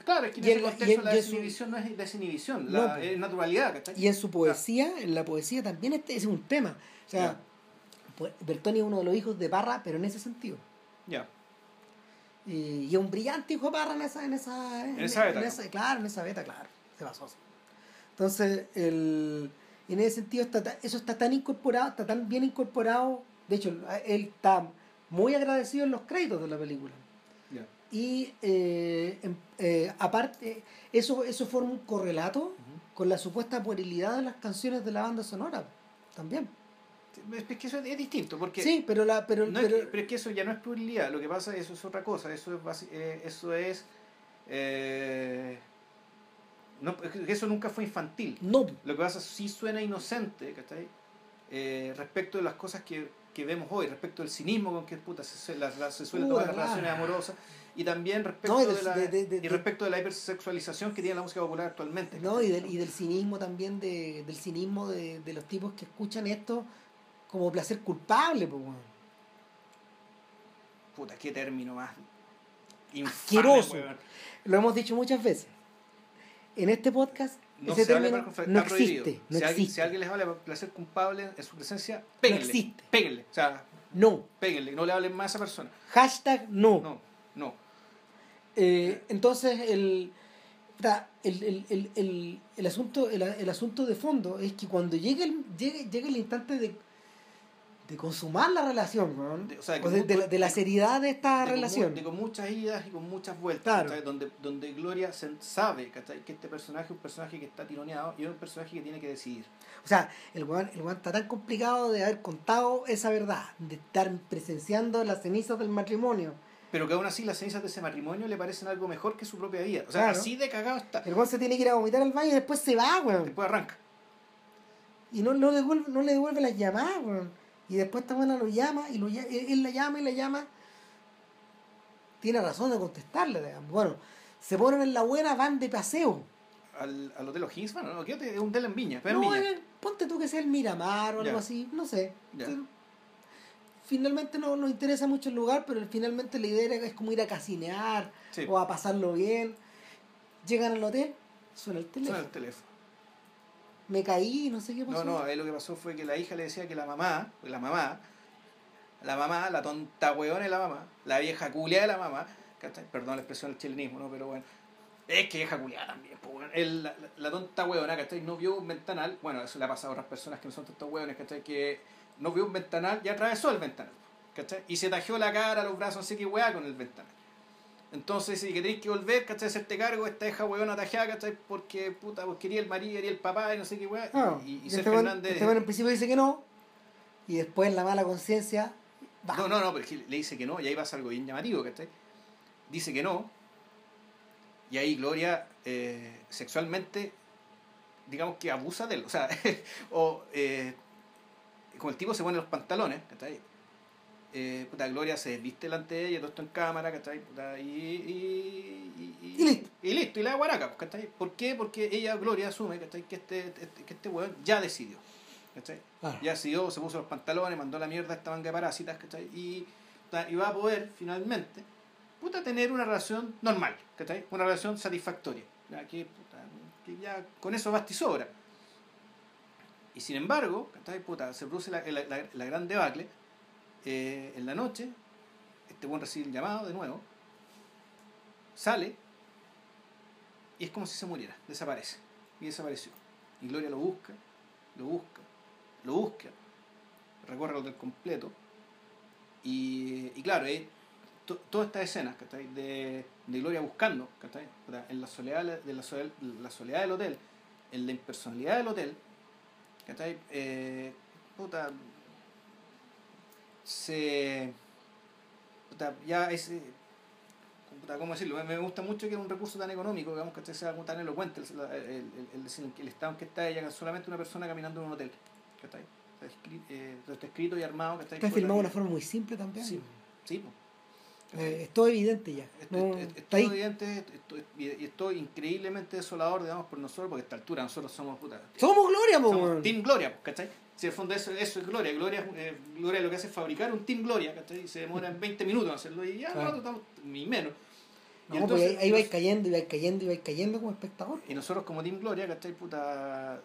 Speaker 1: claro, es que en ese contexto la desinhibición no es desinhibición, la es naturalidad.
Speaker 2: Y en su poesía, en la poesía también este es un tema. O sea, pues, Bertoni es uno de los hijos de Parra, pero en ese sentido.
Speaker 1: Ya.
Speaker 2: Y, es un brillante hijo de Parra en esa... En esa,
Speaker 1: en, esa beta.
Speaker 2: claro, en esa beta, claro. Se basó. Entonces, el, en ese sentido, está, eso está tan incorporado, está tan bien incorporado. De hecho, él está muy agradecido en los créditos de la película. Y eh, em, eh, aparte, eso, eso forma un correlato con la supuesta puerilidad de las canciones de la banda sonora también.
Speaker 1: Es que eso es, distinto, porque...
Speaker 2: Sí, pero, la, pero,
Speaker 1: pero, es que, eso ya no es pluralidad, lo que pasa eso es otra cosa, eso es... Eh, eso es no, eso nunca fue infantil.
Speaker 2: No.
Speaker 1: Lo que pasa es que sí suena inocente, ¿cachai? Respecto de las cosas que, que, vemos hoy, respecto del cinismo con que puta, se, se suelen tomar las relaciones amorosas y también respecto, de, la, y respecto de la hipersexualización que tiene la música popular actualmente.
Speaker 2: No, y del, y del cinismo también, de, del cinismo de, de los tipos que escuchan esto como placer culpable, pues,
Speaker 1: Puta, qué término más
Speaker 2: asqueroso. Lo hemos dicho muchas veces. En este podcast ese término no existe, no
Speaker 1: si,
Speaker 2: existe.
Speaker 1: Alguien, si alguien les habla de placer culpable en su presencia, péguenle.
Speaker 2: No existe.
Speaker 1: Péguenle. O sea,
Speaker 2: no.
Speaker 1: Péguenle, no le hablen más a esa persona.
Speaker 2: Hashtag no.
Speaker 1: No, no.
Speaker 2: Eh, entonces, el, el, el, el, el, asunto, el, asunto de fondo es que cuando llegue el, llegue, llegue el instante de de consumar la relación, de, la, seriedad de esta relación.
Speaker 1: de con muchas idas y con muchas vueltas, donde, donde Gloria sabe que este personaje es un personaje que está tironeado y es un personaje que tiene que decidir.
Speaker 2: O sea, el weón, el está tan complicado de haber contado esa verdad, de estar presenciando las cenizas del matrimonio
Speaker 1: pero que aún así las cenizas de ese matrimonio le parecen algo mejor que su propia vida. O sea,
Speaker 2: Claro.
Speaker 1: así de cagado está.
Speaker 2: El weón se tiene que ir a vomitar al baño y después se va, weón.
Speaker 1: Después arranca.
Speaker 2: Y no, no, devuelve, no le devuelve las llamadas, weón. Y después esta buena lo llama y lo, él, él la llama y la llama. Tiene razón de contestarle, digamos. Bueno, se ponen en la buena, van de paseo.
Speaker 1: Al, al Hotel O'Higgins, bueno, no, es un hotel en Viña, pero en
Speaker 2: No,
Speaker 1: Viña.
Speaker 2: eh, ponte tú que sea el Miramar o algo
Speaker 1: Ya.
Speaker 2: así, no sé.
Speaker 1: Ya.
Speaker 2: Finalmente no nos interesa mucho el lugar, pero finalmente la idea es como ir a casinear
Speaker 1: Sí.
Speaker 2: o a pasarlo bien. Llegan al hotel, suena el teléfono.
Speaker 1: Suena el teléfono.
Speaker 2: Me caí, no sé qué pasó.
Speaker 1: No, no, ahí lo que pasó fue que la hija le decía que la mamá, la mamá, la mamá, la tonta hueona de la mamá, la vieja culia de la mamá, perdón la expresión del chilenismo, ¿no? Pero bueno, es que vieja culiada también, pues, bueno. El- la, la- tonta hueona, ¿cachai? No vio un ventanal, bueno, eso le ha pasado a otras personas que no son tontas hueones, ¿cachai? Que no vio un ventanal y atravesó el ventanal, ¿cachai? Y se tajeó la cara, los brazos, no sé qué hueá con el ventanal. Entonces, sí, que tenéis que volver, ¿cachai? Hacerte cargo esta hija hueona tajeada, ¿cachai? Porque, puta, pues quería el marido, quería el papá y no sé qué.
Speaker 2: Ah,
Speaker 1: y, y
Speaker 2: y
Speaker 1: ser
Speaker 2: este weón-
Speaker 1: Fernández...
Speaker 2: este weón en principio dice que no. Y después la mala conciencia. va.
Speaker 1: No, no, no, pero es que le dice que no y ahí pasa algo bien llamativo, ¿cachai? Dice que no y ahí Gloria eh, sexualmente, digamos que abusa de él, o sea, o eh, como el tipo se pone los pantalones, ¿cachai? Eh, puta, Gloria se desviste delante de ella, todo esto en cámara, ¿cachai? Puta, y, y, y,
Speaker 2: Y listo.
Speaker 1: Y listo, y la guaraca, pues, ¿cachai? ¿Por qué? Porque ella, Gloria, asume, ¿cachai? Que este, este- que este weón ya decidió, ¿cachai?
Speaker 2: Claro.
Speaker 1: Ya decidió, se puso los pantalones, mandó la mierda a esta manga de parásitas, ¿cachai? Y, puta, y va a poder, finalmente, puta, tener una relación normal, ¿cachai? Una relación satisfactoria. Ya, que, puta, que ya con eso basta y sobra. Y sin embargo, ¿cachai? Puta, se produce la, la, la- la gran debacle. Eh, en la noche, este buen recibe el llamado de nuevo, sale, y es como si se muriera, desaparece. Y desapareció. Y Gloria lo busca, lo busca, lo busca, recorre el hotel completo. Y, y claro, eh, to- todas estas escenas. De, de Gloria buscando, en la soledad, de la, soledad, la soledad del hotel, en la impersonalidad del hotel, ¿cachai? Eh, puta, se. Ya es. eh, ¿Cómo decirlo? Me- gusta mucho que es un recurso tan económico, digamos, que sea tan elocuente el, el, el, el, estado en que está ella, que solamente una persona caminando en un hotel. ¿cachai? Está, escri- eh, está escrito y armado. ¿cachai?
Speaker 2: Está
Speaker 1: Por
Speaker 2: filmado de una forma muy simple también.
Speaker 1: Sí, sí.
Speaker 2: Eh, es todo evidente ya.
Speaker 1: Es,
Speaker 2: No,
Speaker 1: es- es- es
Speaker 2: está
Speaker 1: todo
Speaker 2: ahí.
Speaker 1: evidente, esto- y y esto increíblemente desolador, digamos, por nosotros, porque a esta altura nosotros somos puta.
Speaker 2: Somos Gloria, po,
Speaker 1: somos
Speaker 2: weón.
Speaker 1: Team Gloria, ¿cachai? Si en el fondo eso, eso es Gloria, Gloria, eh, Gloria lo que hace es fabricar un Team Gloria, ¿cachai? Y se demora en 20 minutos en hacerlo y ya
Speaker 2: Claro.
Speaker 1: rato estamos, ni menos. Y
Speaker 2: No,
Speaker 1: entonces-
Speaker 2: ahí, ahí vais cayendo y vais cayendo y vais cayendo como espectador.
Speaker 1: Y nosotros como Team Gloria, ¿cachai? Puta,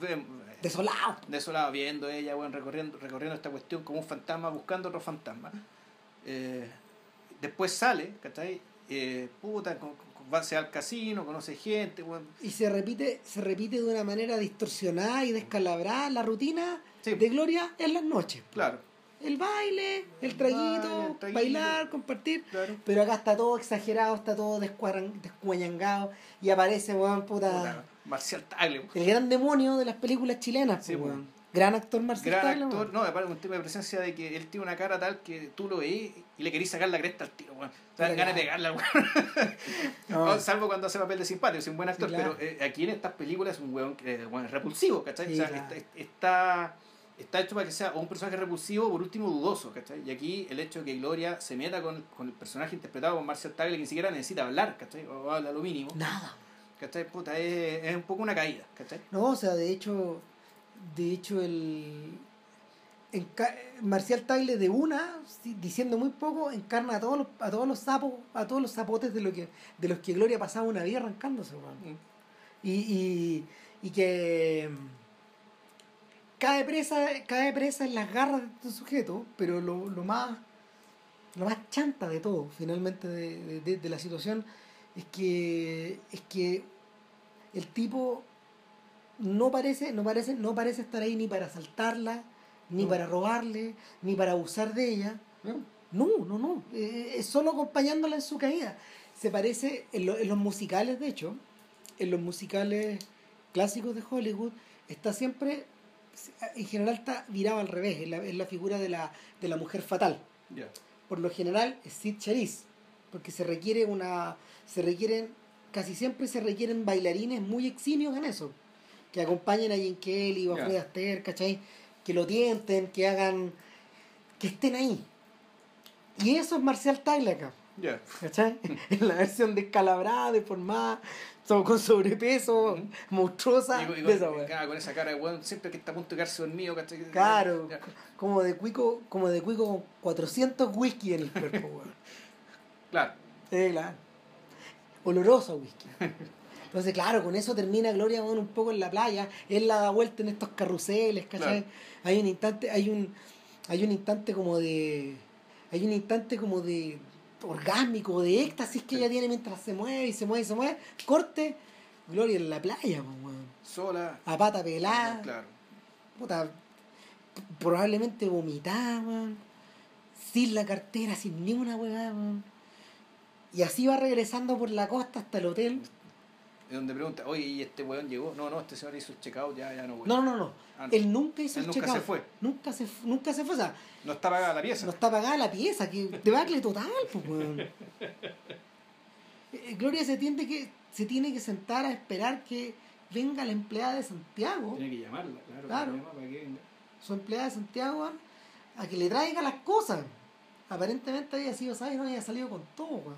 Speaker 1: vemos,
Speaker 2: Desolado.
Speaker 1: desolado viendo ella, bueno, recorriendo, recorriendo esta cuestión como un fantasma, buscando otro fantasma. Eh, después sale, ¿cachai? Eh, puta, con- va hacia el casino, conoce gente, bueno,
Speaker 2: Y se repite, se repite de una manera distorsionada y descalabrada la rutina
Speaker 1: Sí.
Speaker 2: de Gloria en las noches.
Speaker 1: claro,
Speaker 2: El baile, el traguito,
Speaker 1: baile, el traguito.
Speaker 2: bailar, compartir.
Speaker 1: claro.
Speaker 2: Pero acá está todo exagerado, está todo descuañangado y aparece, weón, puta,
Speaker 1: Marcial Tagle,
Speaker 2: el gran demonio de las películas chilenas,
Speaker 1: Sí,
Speaker 2: pues. Gran actor Marcel
Speaker 1: gran actor, no, aparte un tema de presencia de que él tiene una cara tal que tú lo veís y le querís sacar la cresta al tiro, weón. O sea, ganas de pegarla, weón.
Speaker 2: No.
Speaker 1: No, Salvo cuando hace papel de simpático, es un buen actor,
Speaker 2: Sí, claro.
Speaker 1: pero eh, aquí en estas películas es un weón, eh, weón repulsivo, ¿cachai?
Speaker 2: Sí,
Speaker 1: o sea,
Speaker 2: claro.
Speaker 1: está, está, está hecho para que sea un personaje repulsivo, por último dudoso, ¿cachai? Y aquí el hecho de que Gloria se meta con, con el personaje interpretado por Marcel Tagle, que ni siquiera necesita hablar, ¿cachai? O habla lo mínimo,
Speaker 2: Nada.
Speaker 1: ¿cachai? Puta, es, es un poco una caída, ¿cachai?
Speaker 2: No, o sea, de hecho, de hecho el Marcial Tagle de una, diciendo muy poco, encarna a todos los, a todos los sapos, a todos los zapotes de lo que, de los que Gloria pasaba una vida arrancándose.
Speaker 1: Mm.
Speaker 2: y, y, y que mm, cae presa, cae presa en las garras de este sujeto, pero lo, lo más lo más chanta de todo, finalmente, de, de- de- de la situación, es que es que el tipo no parece, no parece, no parece estar ahí ni para asaltarla, ni
Speaker 1: No.
Speaker 2: para robarle, ni para abusar de ella. No, no, no. Eh, es solo acompañándola en su caída. Se parece, en, lo- en los musicales, de hecho, en los musicales clásicos de Hollywood, está siempre, en general está virado al revés, es la, es la figura de la, de la mujer fatal. Por lo general es Sid Charisse, porque se requiere una, se requieren, casi siempre se requieren bailarines muy eximios en eso, que acompañen a Jane Kelly o a
Speaker 1: Ya.
Speaker 2: Fred Astaire, ¿cachai? Que lo tienten, que hagan, que estén ahí. Y eso es Marcial Tagliaca.
Speaker 1: Ya.
Speaker 2: ¿Cachai? En la versión descalabrada, deformada, con sobrepeso, monstruosa.
Speaker 1: Y, con- y
Speaker 2: de esa
Speaker 1: con, con esa cara de weón, siempre que está a punto de quedarse dormido, ¿cachai?
Speaker 2: Claro, como de cuico, como de cuico con 400 whisky en el cuerpo, weón.
Speaker 1: Claro.
Speaker 2: Sí, claro. Oloroso a whisky. Entonces, claro, con eso termina Gloria weón, un poco en la playa. Él la da vuelta en estos carruseles, ¿cachai?
Speaker 1: Claro.
Speaker 2: Hay un instante, hay un, hay un instante como de. Hay un instante como de orgásmico, de éxtasis que
Speaker 1: Sí.
Speaker 2: ella tiene mientras se mueve y se mueve y se mueve. Corte, Gloria en la playa, weón.
Speaker 1: Sola.
Speaker 2: A pata pelada.
Speaker 1: Claro.
Speaker 2: puta, probablemente vomitada, weón. Sin la cartera, sin ni una weá, weón. Y así va regresando por la costa hasta el hotel.
Speaker 1: Donde pregunta, oye, ¿y este weón llegó? No, no, este señor hizo el checkout, ya, ya no, weón.
Speaker 2: No, no, no.
Speaker 1: Ah,
Speaker 2: Él nunca hizo
Speaker 1: Él
Speaker 2: el
Speaker 1: nunca
Speaker 2: checkout.
Speaker 1: se fue.
Speaker 2: Nunca se, fu- nunca se fue. O sea,
Speaker 1: No está pagada la pieza.
Speaker 2: no está pagada la pieza, que debacle total, pues, weón. Eh, Gloria se tiene que se tiene que sentar a esperar que venga la empleada de Santiago.
Speaker 1: Tiene que llamarla, claro.
Speaker 2: Claro.
Speaker 1: que llama para que venga.
Speaker 2: su empleada de Santiago a que le traiga las cosas. Aparentemente había sido, ¿sabes? No había salido con todo, weón.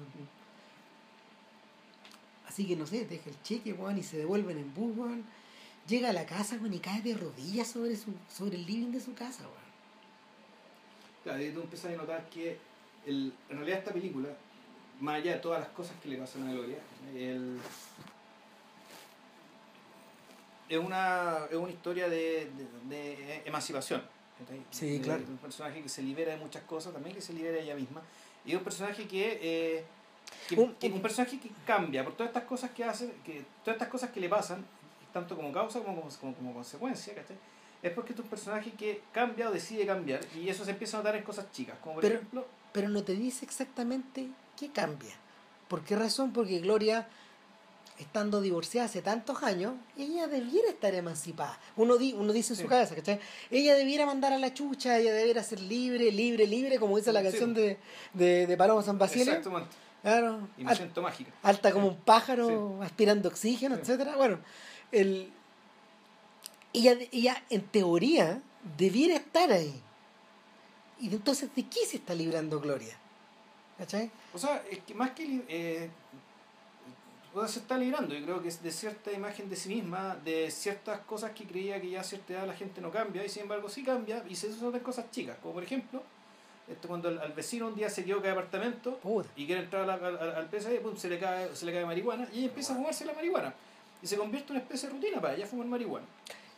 Speaker 2: Así que no sé, deja el cheque, weón, y se devuelven en bus, weón. Llega a la casa, weón, y cae de rodillas sobre su, sobre el living de su casa, weón.
Speaker 1: Claro, y tú empiezas a notar que el, en realidad esta película, más allá de todas las cosas que le pasan a Gloria, el, es, una, es una historia de, de- de emancipación.
Speaker 2: Sí,
Speaker 1: De-
Speaker 2: claro.
Speaker 1: un personaje que se libera de muchas cosas, también que se libera de ella misma. Y es un personaje que, eh, que-
Speaker 2: Un-
Speaker 1: que- un personaje que cambia por todas estas cosas que hace, que todas estas cosas que le pasan, tanto como causa como como, como, consecuencia, ¿cachai? Es porque es un personaje que cambia o decide cambiar y eso se empieza a notar en cosas chicas, como por
Speaker 2: Pero-
Speaker 1: ejemplo,
Speaker 2: Pero no te dice exactamente qué cambia. ¿Por qué razón? Porque Gloria, estando divorciada hace tantos años, ella debiera estar emancipada. Uno, di, uno dice en su
Speaker 1: Sí.
Speaker 2: cabeza, ¿cachai? Ella debiera mandar a la chucha, ella debiera ser libre, libre, libre, como dice la
Speaker 1: Sí.
Speaker 2: canción de, de, de Paloma San Basilio.
Speaker 1: exactamente,
Speaker 2: Claro.
Speaker 1: y me
Speaker 2: Al-
Speaker 1: siento mágica.
Speaker 2: alta como un pájaro aspirando oxígeno,
Speaker 1: Sí.
Speaker 2: etcétera. Bueno, el, ella, ella en teoría debiera estar ahí. Y entonces, ¿de qué se está librando Gloria? ¿Cachai?
Speaker 1: O sea, es que más que eh, o sea, se está librando, yo creo que es de cierta imagen de sí misma, de ciertas cosas que creía que ya a cierta edad la gente no cambia, y sin embargo sí cambia, y se de cosas chicas, como por ejemplo, esto cuando al, al vecino un día se equivoca de apartamento
Speaker 2: Puta.
Speaker 1: y quiere entrar al, al, al PSE, pum, se le cae, se le cae marihuana, y ella empieza a fumarse la marihuana, y se convierte en una especie de rutina para ella fumar marihuana.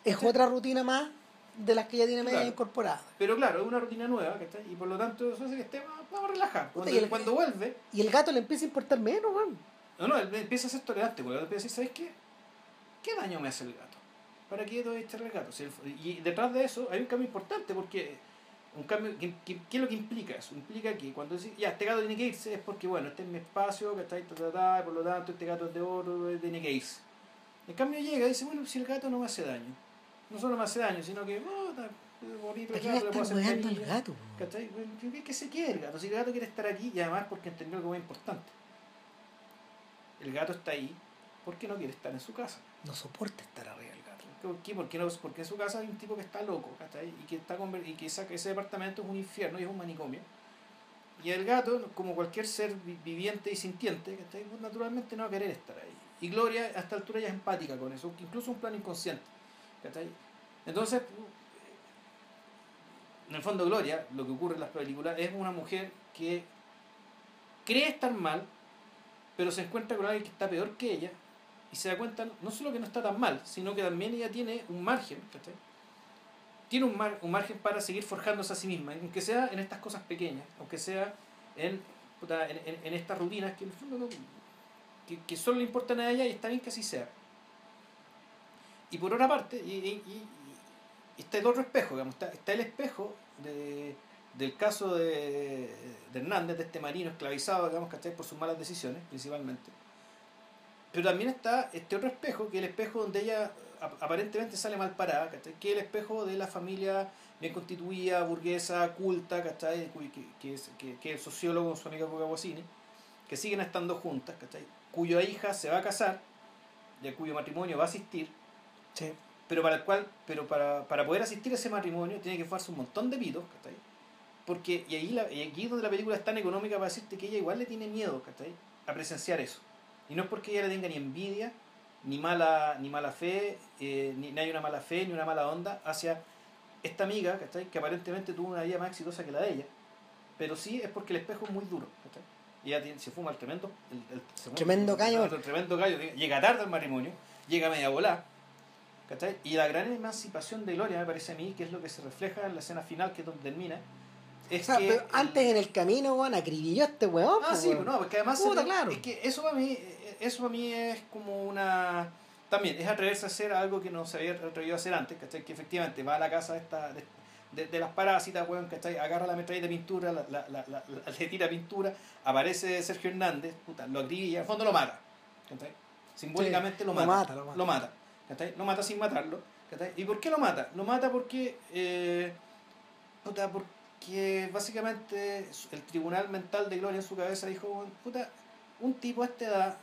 Speaker 2: Es otra rutina más de las que ya tiene media
Speaker 1: Claro.
Speaker 2: incorporada.
Speaker 1: Pero claro, es una rutina nueva, ¿cachai? Y por lo tanto eso hace que esté más, más relajada.
Speaker 2: Puta,
Speaker 1: Cuando,
Speaker 2: y el-
Speaker 1: cuando vuelve,
Speaker 2: Y el gato le empieza a importar menos, weón.
Speaker 1: No, no, él empieza a ser tolerante, porque empieza a decir, ¿sabes qué? ¿Qué daño me hace el gato? ¿Para qué doy el gato? Si el- y detrás de eso hay un cambio importante, porque un cambio, ¿qué, qué, qué es lo que implica eso? Implica que cuando decís, ya, este gato tiene que irse, es porque, bueno, este es mi espacio, que está ahí, ta, ta, ta, y por lo tanto este gato es de oro, eh, tiene que irse. En cambio llega y dice, bueno, si el gato no me hace daño, no solo me hace daño, sino que, oh, está es bonito
Speaker 2: ¿Para
Speaker 1: el gato, le puedo hacer
Speaker 2: al gato?
Speaker 1: ¿Cachai? ¿qué, qué se quiere el gato? Si el gato quiere estar aquí y además porque entendió algo muy importante. El gato está ahí porque no quiere estar en su casa.
Speaker 2: No soporta estar arriba.
Speaker 1: ¿Por? Porque, no, porque en su casa hay un tipo que está loco, ¿cachai? Y que, está y que esa- ese departamento es un infierno y es un manicomio. Y el gato, como cualquier ser vi- viviente y sintiente, ¿cachai? Naturalmente no va a querer estar ahí. Y Gloria a esta altura ya es empática con eso, incluso un plan inconsciente. ¿cachai? Entonces, en el fondo Gloria, lo que ocurre en las películas, es una mujer que cree estar mal, pero se encuentra con alguien que está peor que ella y se da cuenta no solo que no está tan mal, sino que también ella tiene un margen, ¿cachai? Tiene un, mar- un margen para seguir forjándose a sí misma, aunque sea en estas cosas pequeñas, aunque sea en, en, en- estas rutinas que en el fondo no- que, que solo le importan a ella y está bien que así sea. Y por otra parte, y está el otro espejo, digamos, está, está el espejo de, del caso de, de Hernández, de este marino esclavizado, digamos, ¿cachai? Por sus malas decisiones, principalmente. Pero también está este otro espejo, que es el espejo donde ella ap- aparentemente sale mal parada, ¿cachai? que es el espejo de la familia bien constituida, burguesa, culta, ¿cachai? Que, que es, que, que es el sociólogo, su amiga Coca Guasini, que siguen estando juntas, ¿cachai? cuya hija se va a casar, de cuyo matrimonio va a asistir,
Speaker 2: Sí.
Speaker 1: pero para el cual pero para, para poder asistir a ese matrimonio tiene que fumarse un montón de pitos ¿cachai? porque y ahí la, y aquí es donde la película es tan económica para decirte que ella igual le tiene miedo ¿cachai? a presenciar eso y no es porque ella le tenga ni envidia ni mala ni mala fe eh, ni, ni hay una mala fe ni una mala onda hacia esta amiga ¿cachai? que aparentemente tuvo una vida más exitosa que la de ella pero sí es porque el espejo es muy duro ¿cachai? y ella tiene- se fuma el tremendo el,
Speaker 2: Tremendo gallo.
Speaker 1: el tremendo gallo llega tarde al matrimonio llega media volada ¿cachai? Y la gran emancipación de Gloria, me parece a mí, que es lo que se refleja en la escena final, que es donde termina, es
Speaker 2: O sea,
Speaker 1: que...
Speaker 2: pero antes en el camino, weón, acribilló este weón.
Speaker 1: Ah, sí,
Speaker 2: weón.
Speaker 1: no, porque además...
Speaker 2: Puta,
Speaker 1: se-
Speaker 2: claro.
Speaker 1: Es que eso para mí, eso para mí es como una... También, es atreverse a hacer algo que no se había atrevido a hacer antes, ¿cachai? Que efectivamente va a la casa de, esta, de, de- de las parásitas, weón, ¿cachai? Agarra la metralla de pintura, la, la, la, la- le tira pintura, aparece Sergio Hernández, puta, lo acribilla, el fondo lo mata, ¿cachai? Simbólicamente
Speaker 2: Sí,
Speaker 1: lo
Speaker 2: lo
Speaker 1: mata.
Speaker 2: mata, lo mata.
Speaker 1: Lo mata, ¿cachai? Lo mata sin matarlo, ¿cachai? ¿Y por qué lo mata? Lo mata porque... eh, puta, porque básicamente el tribunal mental de Gloria en su cabeza dijo, "Bueno, puta, un tipo a esta edad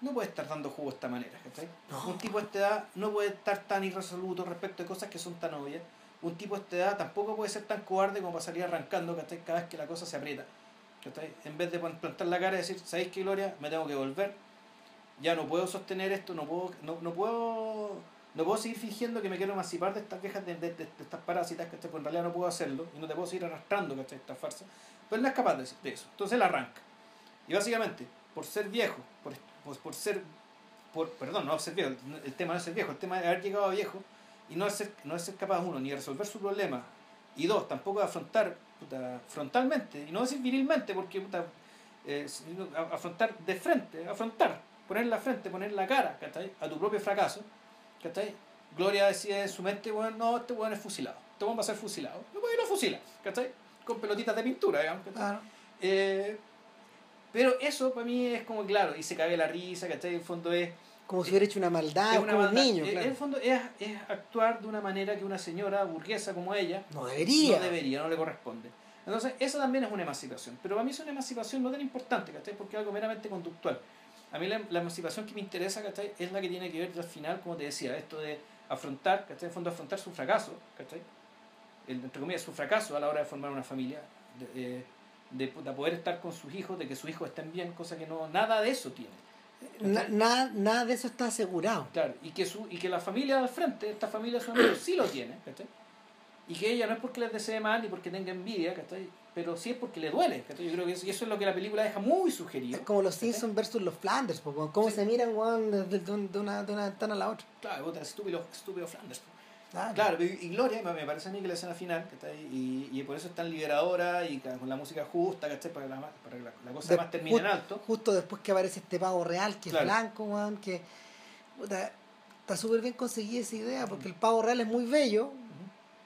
Speaker 1: no puede estar dando jugo de esta manera, ¿cachai?
Speaker 2: No.
Speaker 1: Un tipo a esta edad no puede estar tan irresoluto respecto de cosas que son tan obvias. Un tipo a esta edad tampoco puede ser tan cobarde como para salir arrancando, ¿cachai? Cada vez que la cosa se aprieta, ¿cachai? En vez de plantar la cara y decir, ¿sabéis qué, Gloria? Me tengo que volver. Ya no puedo sostener esto, no puedo, no, no puedo no puedo seguir fingiendo que me quiero emancipar de estas quejas de, de, estas parásitas, ¿cachai? Porque en realidad no puedo hacerlo y no te puedo seguir arrastrando, ¿cachai? Esta farsa. Pero él no es capaz de, eso. Entonces él arranca. Y básicamente, por ser viejo, por, por, por ser, por, perdón, no ser viejo, el tema no es ser viejo, el tema es haber llegado a viejo y no es ser, no ser capaz, uno, ni de resolver su problema, y dos, tampoco de afrontar frontalmente, y no decir virilmente, porque puta, eh, afrontar de frente, afrontar, poner la frente, poner la cara, ¿cachai? A tu propio fracaso, ¿cachai? Gloria decide en su mente, bueno, no, este weón es fusilado, este weón va a ser fusilado, no puede ir a fusila, ¿cachai? Con pelotitas de pintura, digamos.
Speaker 2: Claro.
Speaker 1: Eh, pero eso para mí es como claro, y se cae la risa, ¿cachai? En el fondo es,
Speaker 2: Como si hubiera hecho una maldad,
Speaker 1: es una
Speaker 2: como un niño,
Speaker 1: Eh,
Speaker 2: claro.
Speaker 1: En el fondo es, es actuar de una manera que una señora burguesa como ella
Speaker 2: No debería.
Speaker 1: no debería, no le corresponde. Entonces, esa también es una emancipación. Pero para mí es una emancipación no tan importante, ¿cachai? Porque es algo meramente conductual. A mí la, la emancipación que me interesa, ¿cachai? Es la que tiene que ver al final, como te decía, esto de afrontar, ¿cachai? En el fondo afrontar su fracaso, ¿cachai? El, entre comillas, su fracaso a la hora de formar una familia, de, eh, de, poder estar con sus hijos, de que sus hijos estén bien, cosa que no, nada de eso tiene.
Speaker 2: Na- nada, nada de eso está asegurado.
Speaker 1: Claro, y que, su, y que la familia al frente, esta familia de sus amigos, sí lo tiene, ¿cachai? Y que ella no es porque les desee mal ni porque tenga envidia, ¿cachai? Pero sí es porque le duele, ¿cachai? Yo creo que eso, y eso es lo que la película deja muy sugerido.
Speaker 2: Es como los. Simpsons versus los Flanders, po, cómo
Speaker 1: Sí.
Speaker 2: se miran weón, de, de una, de una ventana a la otra.
Speaker 1: Claro, estúpido, estúpido Flanders. po.
Speaker 2: Claro.
Speaker 1: Claro, y, Gloria me parece a mí que la escena final, ¿cachai? Y, y por eso es tan liberadora y con la música justa, ¿cachai? Para que la, para que la, la cosa
Speaker 2: De-
Speaker 1: más termine en alto.
Speaker 2: Justo después que aparece este pavo real, que
Speaker 1: Claro.
Speaker 2: es blanco, weón, que puta, está súper bien conseguida esa idea, porque el pavo real es muy bello,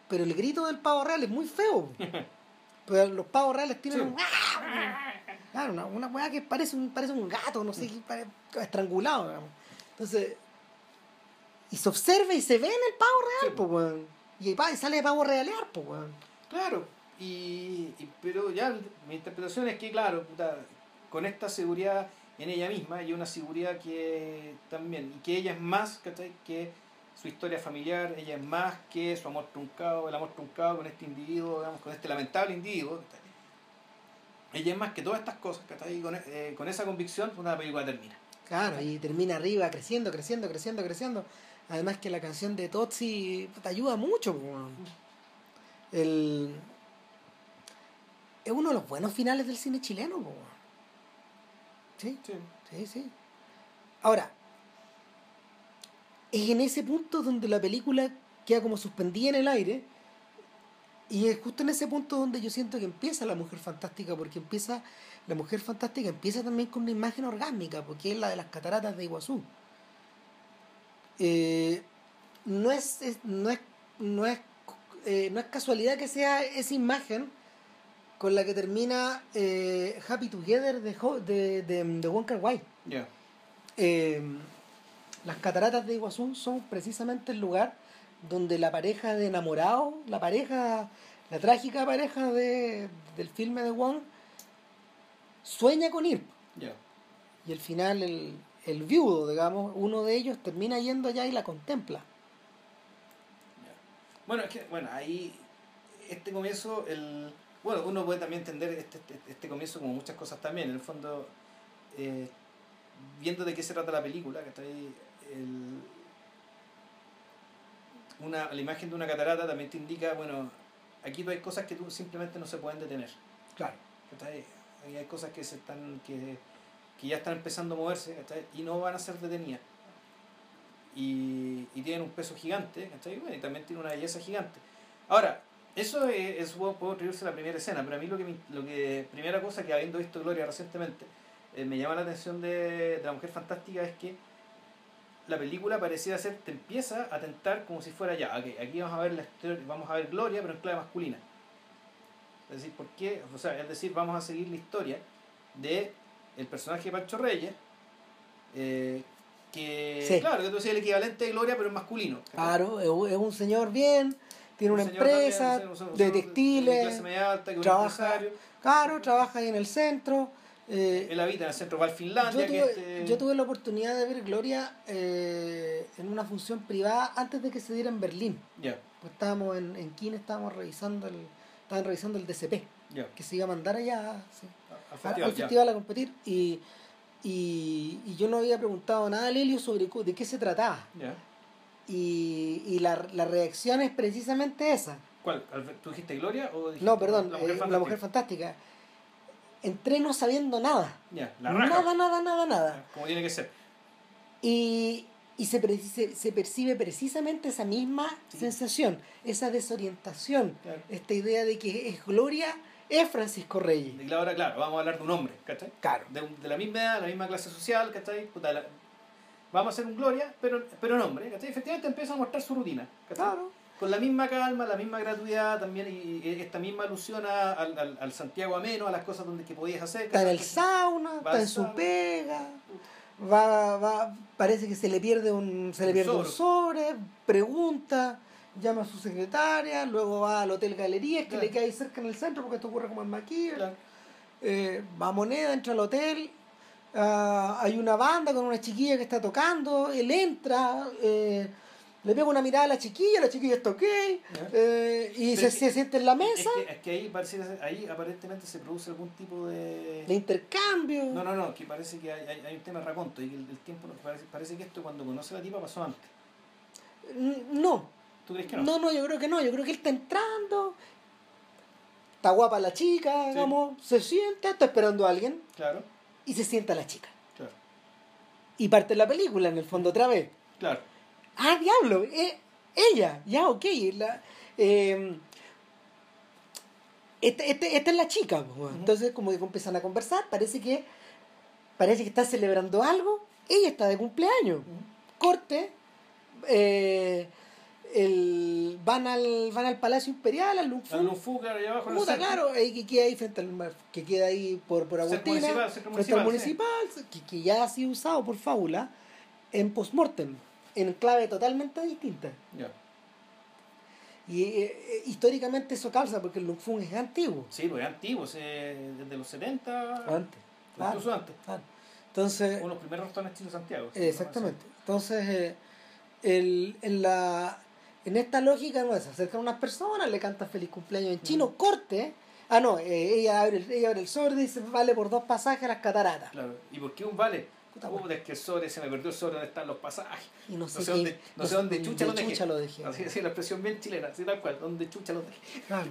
Speaker 2: pero el grito del pavo real es muy feo. pero los pavos reales tienen
Speaker 1: Sí.
Speaker 2: un... Claro, una, una weá que parece un, parece un gato, no sé, que pare- estrangulado, digamos. Entonces, y se observa y se ve en el pavo real,
Speaker 1: Sí.
Speaker 2: pues, weón. Y, y sale de pavo realear, pues, weón.
Speaker 1: Claro, y, y- pero ya mi interpretación es que, claro, puta, con esta seguridad en ella misma y una seguridad que también, y que ella es más ¿cachai? que su historia familiar, ella es más que su amor truncado, el amor truncado con este individuo, digamos, con este lamentable individuo. Ella es más que todas estas cosas, ¿cachai? Y con, eh, con esa convicción, una película termina.
Speaker 2: Claro, y termina arriba creciendo, creciendo, creciendo, creciendo. Además que la canción de Totsi te ayuda mucho. El... Es uno de los buenos finales del cine chileno. Sí,
Speaker 1: Sí.
Speaker 2: sí, sí. Ahora, es en ese punto donde la película queda como suspendida en el aire. Y es justo en ese punto donde yo siento que empieza la mujer fantástica, porque empieza, la mujer fantástica empieza también con una imagen orgánica, porque es la de las cataratas de Iguazú. Eh, no es, es- no es, no es, eh, no es casualidad que sea esa imagen con la que termina eh, Happy Together de, Ho- de, de, de Wong Kar Wai.
Speaker 1: Ya.
Speaker 2: Las cataratas de Iguazú son precisamente el lugar donde la pareja de enamorados, la pareja, la trágica pareja de, del filme de Wong, sueña con ir. Y al final el, el viudo, digamos, uno de ellos termina yendo allá y la contempla.
Speaker 1: Bueno, es que, bueno, ahí, este comienzo, el, bueno, uno puede también entender este, este, este comienzo como muchas cosas también, en el fondo, eh, viendo de qué se trata la película, que está ahí, el, una, la imagen de una catarata también te indica, bueno, aquí hay cosas que tú simplemente no se pueden detener.
Speaker 2: Claro.
Speaker 1: Ahí hay cosas que se están, que, que ya están empezando a moverse. Y no van a ser detenidas. Y, y tienen un peso gigante, y también tiene una belleza gigante. Ahora, eso es, es puedo, a la primera escena, pero a mí lo que, me- lo que primera cosa que habiendo visto Gloria recientemente, eh, me llama la atención de, de la mujer fantástica es que la película pareciera ser, te empieza a tentar como si fuera ya, ok, aquí vamos a ver la historia, vamos a ver Gloria, pero en clave masculina. Es decir, ¿por qué? O sea, es decir, vamos a seguir la historia de el personaje de Pancho Reyes, eh, que,
Speaker 2: Sí.
Speaker 1: claro, que tú decías el equivalente de Gloria, pero en masculino.
Speaker 2: Claro, es un- un señor bien, tiene una
Speaker 1: Un también,
Speaker 2: empresa
Speaker 1: un un señor
Speaker 2: de
Speaker 1: de
Speaker 2: textiles,
Speaker 1: clase media alta, que un
Speaker 2: trabaja-
Speaker 1: empresario.
Speaker 2: claro, trabaja ahí en el centro. Eh,
Speaker 1: Él habita en el centro Val Finlandia,
Speaker 2: yo,
Speaker 1: que
Speaker 2: tuve,
Speaker 1: este-
Speaker 2: yo tuve la oportunidad de ver Gloria eh, en una función privada antes de que se diera en Berlín.
Speaker 1: Ya,
Speaker 2: Pues estábamos en, en Kine, estábamos revisando el, estaban revisando el DCP,
Speaker 1: ya.
Speaker 2: que se iba a mandar allá sí,
Speaker 1: Al
Speaker 2: al
Speaker 1: festival,
Speaker 2: al a competir. Y, y, y yo no había preguntado nada a Lelio sobre de qué se trataba. Y, y la, la reacción es precisamente esa.
Speaker 1: ¿Cuál? ¿Tú dijiste Gloria o dijiste
Speaker 2: No, perdón,
Speaker 1: La
Speaker 2: eh, la mujer fantástica. Entré no sabiendo nada.
Speaker 1: Ya, la raja.
Speaker 2: Nada, nada, nada, nada.
Speaker 1: Como tiene que ser.
Speaker 2: Y, y se, pre- se, se percibe precisamente esa misma
Speaker 1: Sí.
Speaker 2: sensación, esa desorientación,
Speaker 1: Claro.
Speaker 2: esta idea de que es Gloria, es Francisco Reyes.
Speaker 1: Y ahora, claro, vamos a hablar de un hombre, ¿cachai?
Speaker 2: Claro.
Speaker 1: De, un- de la misma edad, la misma clase social, ¿cachai? Puta, la- vamos a hacer un Gloria, pero, pero en hombre, ¿cachai? Efectivamente empieza a mostrar su rutina, ¿cachai?
Speaker 2: Claro.
Speaker 1: Con la misma calma, la misma gratuidad también, y, esta misma alusión a- al, al, al Santiago ameno, a las cosas donde que podías hacer.
Speaker 2: Está en el sauna, está en su pega, va, va, parece que se le pierde un, se le
Speaker 1: Un
Speaker 2: pierde un sobre, pregunta, llama a su secretaria, luego va al Hotel Galerías, que
Speaker 1: Claro.
Speaker 2: le queda ahí cerca en el centro, porque esto ocurre como en Maquilla.
Speaker 1: Claro.
Speaker 2: eh, va a Moneda, entra al hotel, ah, hay una banda con una chiquilla que está tocando, él entra, eh, le pega una mirada a la chiquilla, la chiquilla está ok, eh, y se,
Speaker 1: es
Speaker 2: se siente en la
Speaker 1: Es
Speaker 2: mesa,
Speaker 1: que, es que ahí, parece, ahí aparentemente se produce algún tipo de...
Speaker 2: de intercambio.
Speaker 1: No, no, no, que parece que hay, hay, hay un tema de raconto y que el, el tiempo, parece, parece que esto cuando conoce a la tipa pasó antes.
Speaker 2: N- No,
Speaker 1: ¿Tú crees que no?
Speaker 2: no, no, yo creo que no, yo creo que él está entrando, está guapa la chica,
Speaker 1: Sí.
Speaker 2: digamos, se sienta, está esperando a alguien
Speaker 1: Claro,
Speaker 2: y se sienta la chica.
Speaker 1: claro,
Speaker 2: Y parte la película en el fondo otra vez.
Speaker 1: claro.
Speaker 2: Ah, diablo, eh, ella, ya, ok. La, eh, este- este- esta es la chica, pues, entonces como que empiezan a conversar, parece que parece que están celebrando algo, ella está de cumpleaños. Corte, eh, el, van al van al Palacio Imperial, al Lung Fu.
Speaker 1: Al abajo
Speaker 2: Puta, claro, ahí que queda ahí frente al que queda ahí por, por Agustina,
Speaker 1: municipal,
Speaker 2: frente al
Speaker 1: municipal,
Speaker 2: municipal, que, que ya ha sido usado por Fábula en postmortem, en clave totalmente distinta.
Speaker 1: Ya.
Speaker 2: Y eh, eh, históricamente eso calza porque el Lung Fu es antiguo.
Speaker 1: Sí, pues es antiguo, es, eh, desde los 70,
Speaker 2: Antes. claro,
Speaker 1: incluso antes.
Speaker 2: claro. Entonces,
Speaker 1: Uno de los primeros restaurantes chinos de Santiago.
Speaker 2: exactamente. Entonces, eh, el, en, la, en esta lógica no es, acercan unas personas, le cantan feliz cumpleaños en chino, corte. Ah, no, ella, abre, el- ella abre el sobre y dice, vale por dos pasajes a las cataratas.
Speaker 1: Claro. ¿Y por qué un vale?
Speaker 2: Puta,
Speaker 1: Puta, es que el sobre, se me perdió el sobre donde están los pasajes.
Speaker 2: Y no sé,
Speaker 1: No sé
Speaker 2: qué-
Speaker 1: dónde, no sé dónde chucha lo dejé.
Speaker 2: chucha lo dejé.
Speaker 1: Así, así la expresión bien chilena, así tal cual, donde chucha lo dejé.
Speaker 2: Claro.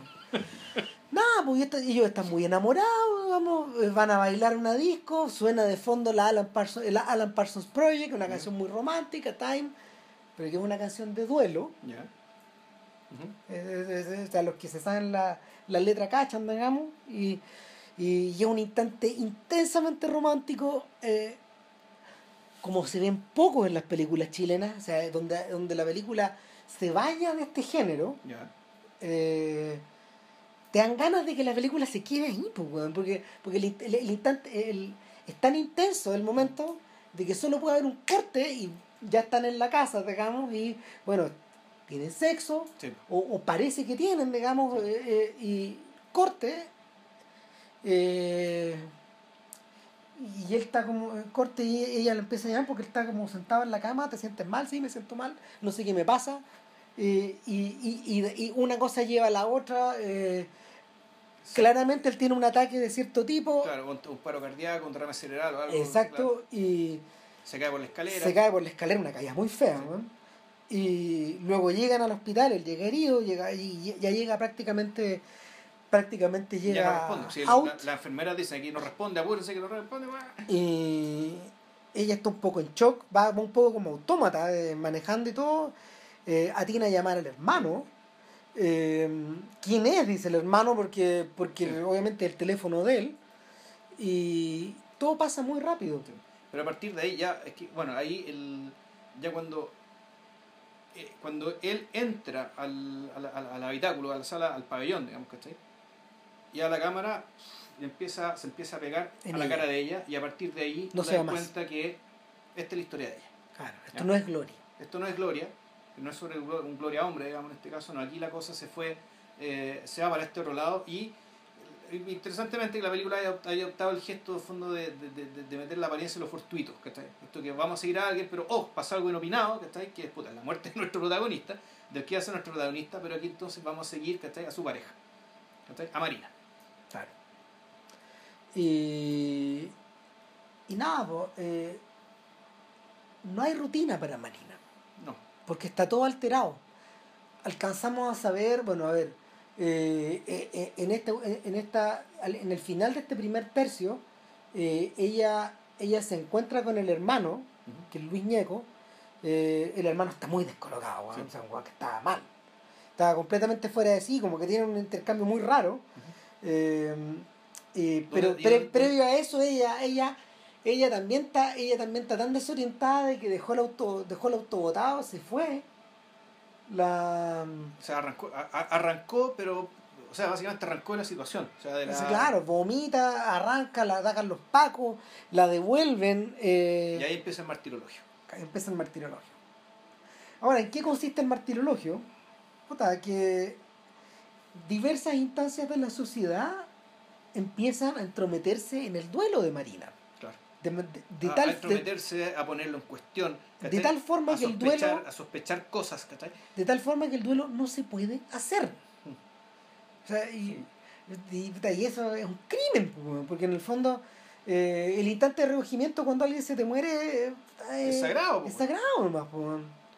Speaker 2: Nada, pues ellos están muy enamorados, digamos, eh, van a bailar una disco, suena de fondo la Alan Parsons, el Alan Parsons Project, una canción muy romántica, Time, pero que es una canción de duelo.
Speaker 1: Ya.
Speaker 2: O sea, los que se saben la, la letra cachan, digamos, y, y, y es un instante intensamente romántico, eh, como se ven pocos en las películas chilenas, o sea, donde, donde la película se vaya de este género, eh, te dan ganas de que la película se quede ahí, pues, porque, porque el, el- el instante el- es tan intenso el momento de que solo puede haber un corte y ya están en la casa, digamos, y bueno, tienen sexo,
Speaker 1: Sí.
Speaker 2: o, o parece que tienen, digamos, eh, eh, y corte, eh, y él está como, eh, corte, y ella le empieza a llamar porque él está como sentado en la cama, te sientes mal, sí, me siento mal, no sé qué me pasa, eh, y, y, y, y una cosa lleva a la otra, eh, claramente él tiene un ataque de cierto tipo,
Speaker 1: Claro, un paro cardíaco, un derrame cerebral o algo.
Speaker 2: exacto,
Speaker 1: claro.
Speaker 2: y
Speaker 1: Se cae por la escalera.
Speaker 2: se cae por la escalera, una caída muy fea,
Speaker 1: Sí.
Speaker 2: Y luego llegan al hospital, él llega herido, llega, y ya llega prácticamente, prácticamente
Speaker 1: Ya no
Speaker 2: llega
Speaker 1: responde. Si
Speaker 2: out.
Speaker 1: la, la enfermera dice aquí no responde, apúrense que no responde. guau.
Speaker 2: Y ella está un poco en shock, va un poco como autómata, eh, manejando y todo. Eh, atina a llamar al hermano. Eh, ¿Quién es? Dice el hermano, porque, porque
Speaker 1: Sí.
Speaker 2: obviamente el teléfono de él. Y todo pasa muy rápido.
Speaker 1: Pero a partir de ahí ya, es que, bueno, ahí el, ya cuando, eh, cuando él entra al, al, al, al habitáculo, a la sala, al pabellón, digamos, ¿cachai? Y a la cámara y empieza, se empieza a pegar
Speaker 2: En
Speaker 1: a la
Speaker 2: ella.
Speaker 1: cara de ella y a partir de ahí
Speaker 2: No se más.
Speaker 1: cuenta que esta es la historia de ella.
Speaker 2: Claro, esto
Speaker 1: Ya.
Speaker 2: no es gloria.
Speaker 1: Esto no es Gloria, no es sobre un glo- un Gloria hombre, digamos, en este caso, no, aquí la cosa se fue, eh, se va para este otro lado y interesantemente que la película haya, haya optado el gesto de fondo de, de, de- de meter la apariencia en los fortuitos, ¿cachai? Esto que vamos a seguir a alguien, pero oh, pasa algo inopinado, ¿cachai? Que es puta, la muerte de nuestro protagonista, del que hace nuestro protagonista, pero aquí entonces vamos a seguir, ¿cachai? A su pareja, ¿cachai? A Marina.
Speaker 2: Claro. Y, y nada, po, eh, no hay rutina para Marina,
Speaker 1: No,
Speaker 2: porque está todo alterado. Alcanzamos a saber, bueno, a ver, eh, eh, en, este, en, esta, en el final de este primer tercio, ella, ella se encuentra con el hermano, que es Luis Ñeco. el hermano está muy descolocado, weón,
Speaker 1: Sí.
Speaker 2: o sea, un weón que estaba mal. Estaba completamente fuera de sí, como que tiene un intercambio muy raro. Eh, pero pre- previo a eso ella ella ella también está ella también está tan desorientada de que dejó el auto dejó el auto botado se fue la
Speaker 1: o sea, arrancó, a- arrancó, pero, o sea, básicamente arrancó de la situación. O sea, de la,
Speaker 2: claro vomita arranca la atacan los pacos la devuelven eh,
Speaker 1: Y ahí empieza el martirologio.
Speaker 2: empieza el martirologio ahora en qué consiste el martirologio Puta, que diversas instancias de la sociedad empiezan a entrometerse en el duelo de Marina
Speaker 1: Claro.
Speaker 2: de, de- de
Speaker 1: a,
Speaker 2: tal
Speaker 1: a entrometerse, a ponerlo en cuestión.
Speaker 2: de tal forma
Speaker 1: a
Speaker 2: que el duelo
Speaker 1: A sospechar cosas, ¿cachai?
Speaker 2: de tal forma que el duelo no se puede hacer o sea y, y, y eso es un crimen porque en el fondo eh, el instante de recogimiento cuando alguien se te muere eh,
Speaker 1: Es sagrado,
Speaker 2: es sagrado nomás.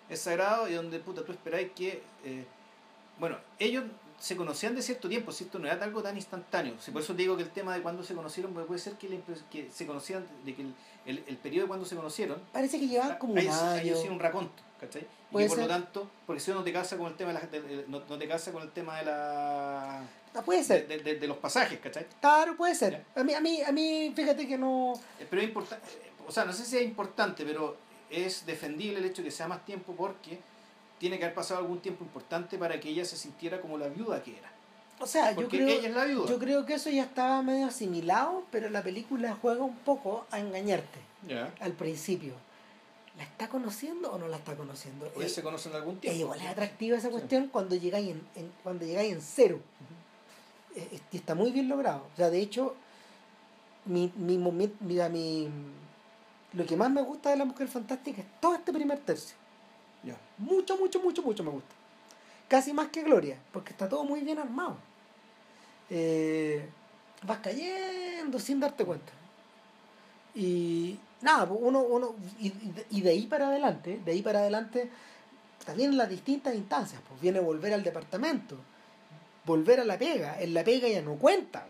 Speaker 1: Es sagrado y donde puta tú esperáis que. eh, bueno, ellos se conocían de cierto tiempo, ¿cierto? No era algo tan instantáneo. Por eso digo que el tema de cuando se conocieron pues, puede ser que, que se conocían, de que el, el, el periodo de cuando se conocieron.
Speaker 2: parece que llevaban como un
Speaker 1: hay, hay
Speaker 2: año
Speaker 1: sido un raconto, ¿cachai? Y por lo
Speaker 2: ser.
Speaker 1: tanto, porque si uno no te casa con el tema de la, de- no, no te casa con el tema de la
Speaker 2: Ah, puede
Speaker 1: de,
Speaker 2: ser
Speaker 1: de- de- de los pasajes, ¿cachai?
Speaker 2: Claro, puede ser. A mí, a mí, a mí, fíjate que no.
Speaker 1: Eh, Pero es importante, o sea, no sé si es importante, pero es defendible el hecho de que sea más tiempo porque tiene que haber pasado algún tiempo importante para que ella se sintiera como la viuda que era.
Speaker 2: O sea, yo creo,
Speaker 1: ella es la viuda.
Speaker 2: yo creo que eso ya estaba medio asimilado, pero la película juega un poco a engañarte al principio. ¿La está conociendo o no la está conociendo?
Speaker 1: Ellas
Speaker 2: Eh,
Speaker 1: se conocen algún tiempo.
Speaker 2: igual es atractiva esa cuestión cuando llegáis en, en- cuando llegáis en cero. Eh, y está muy bien logrado. O sea, de hecho, mi, mi mira, mi, lo que más me gusta de la Mujer Fantástica es todo este primer tercio. Mucho, mucho, mucho, mucho me gusta. Casi más que Gloria, porque está todo muy bien armado. Eh, vas cayendo sin darte cuenta. Y nada, pues uno, uno y, y de- ahí para adelante, de ahí para adelante, también las distintas instancias, pues viene volver al departamento, volver a la pega. En la pega ya no cuenta.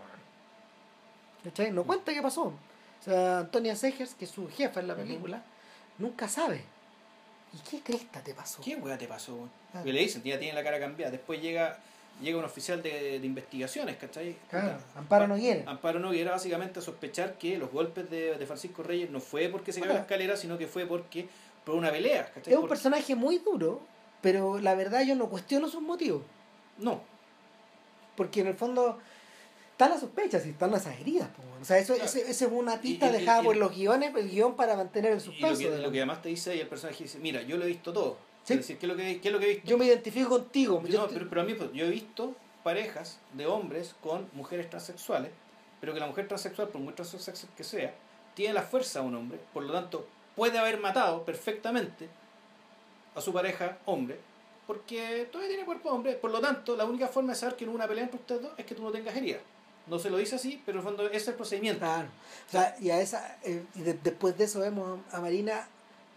Speaker 2: No cuenta qué pasó. O sea, Antonia Segers, que es su jefa en la película, nunca sabe. ¿Y qué cresta te pasó?
Speaker 1: ¿Qué weá te pasó? weón?
Speaker 2: Ah.
Speaker 1: Porque le dicen, ya tiene la cara cambiada. Después llega llega un oficial de, de investigaciones, ¿cachai?
Speaker 2: Claro,
Speaker 1: Puta,
Speaker 2: Amparo
Speaker 1: Pa-
Speaker 2: Noguera.
Speaker 1: Amparo Noguera básicamente a sospechar que los golpes de, de Francisco Reyes no fue porque se cayó la escalera, sino que fue porque por una pelea, ¿cachai?
Speaker 2: Es un
Speaker 1: Por-
Speaker 2: personaje muy duro, pero la verdad yo no cuestiono sus motivos.
Speaker 1: No,
Speaker 2: Porque en el fondo está la sospecha, si están las heridas. po, o sea, eso,
Speaker 1: Claro.
Speaker 2: ese- esa es una pista
Speaker 1: y- y-
Speaker 2: dejada
Speaker 1: y-
Speaker 2: por los guiones, el guion para mantener el
Speaker 1: Y lo
Speaker 2: suspenso.
Speaker 1: que,
Speaker 2: la-
Speaker 1: lo que además te dice ahí el personaje dice, mira, yo lo he visto todo.
Speaker 2: Sí.
Speaker 1: Es decir, ¿qué es lo que, qué es lo que he visto?
Speaker 2: Yo me identifico contigo.
Speaker 1: Yo
Speaker 2: yo
Speaker 1: no,
Speaker 2: te-
Speaker 1: pero, pero a mí, pues, yo he visto parejas de hombres con mujeres transexuales, pero que la mujer transexual, por muy transexual que sea, tiene la fuerza de un hombre, por lo tanto, puede haber matado perfectamente a su pareja hombre, porque todavía tiene cuerpo hombre, por lo tanto, la única forma de saber que no hubo una pelea entre ustedes dos es que tú no tengas herida. No se lo dice así, pero en el fondo ese es el procedimiento.
Speaker 2: Claro. O sea, y a esa, eh, y de- después de eso vemos a Marina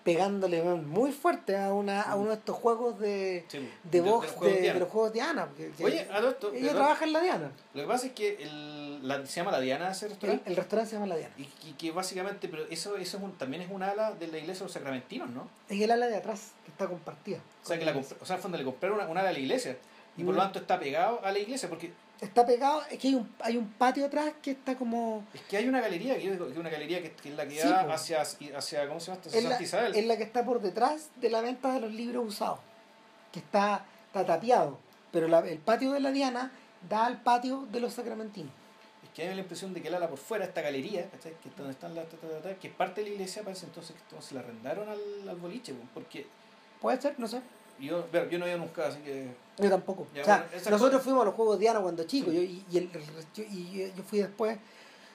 Speaker 2: pegándole muy fuerte a una a uno de estos juegos de,
Speaker 1: Sí,
Speaker 2: de
Speaker 1: los
Speaker 2: box
Speaker 1: juegos
Speaker 2: de,
Speaker 1: Diana.
Speaker 2: de los juegos Diana. porque- que-
Speaker 1: Oye, a esto,
Speaker 2: ella trabaja en la Diana.
Speaker 1: lo que pasa es que el, la, se llama la Diana ese restaurante.
Speaker 2: el restaurante se llama la Diana.
Speaker 1: Y, y que básicamente, pero eso, eso es un, también es un ala de la iglesia de los sacramentinos, ¿no?
Speaker 2: Es el ala de atrás que está compartida.
Speaker 1: O sea, que la, o sea, al fondo le compraron una, un ala a la iglesia. Y por
Speaker 2: Mm.
Speaker 1: lo tanto está pegado a la iglesia, porque
Speaker 2: Está pegado, es que hay un, hay un patio atrás que está como.
Speaker 1: es que hay una galería, que yo digo que es una galería que, que es la que
Speaker 2: Sí,
Speaker 1: da hacia, hacia, ¿cómo se llama? Hacia
Speaker 2: Es la,
Speaker 1: Santa Isabel.
Speaker 2: es la que está por detrás de la venta de los libros usados. Que está, está tapiado. Pero la- el patio de la Diana da al patio de los sacramentinos.
Speaker 1: Es que hay la impresión de que el ala por fuera, esta galería, ¿cachai? que es donde están las, ta, ta, ta, ta, que es parte de la iglesia, parece entonces que entonces la arrendaron al, al boliche, po, porque
Speaker 2: Puede ser, no sé.
Speaker 1: Yo, bueno, yo no ido nunca, así que...
Speaker 2: Yo tampoco.
Speaker 1: Ya,
Speaker 2: o sea,
Speaker 1: bueno,
Speaker 2: nosotros
Speaker 1: cosas-
Speaker 2: fuimos a los juegos Diana cuando chicos.
Speaker 1: Sí.
Speaker 2: Yo, y, el- el- yo, y yo fui después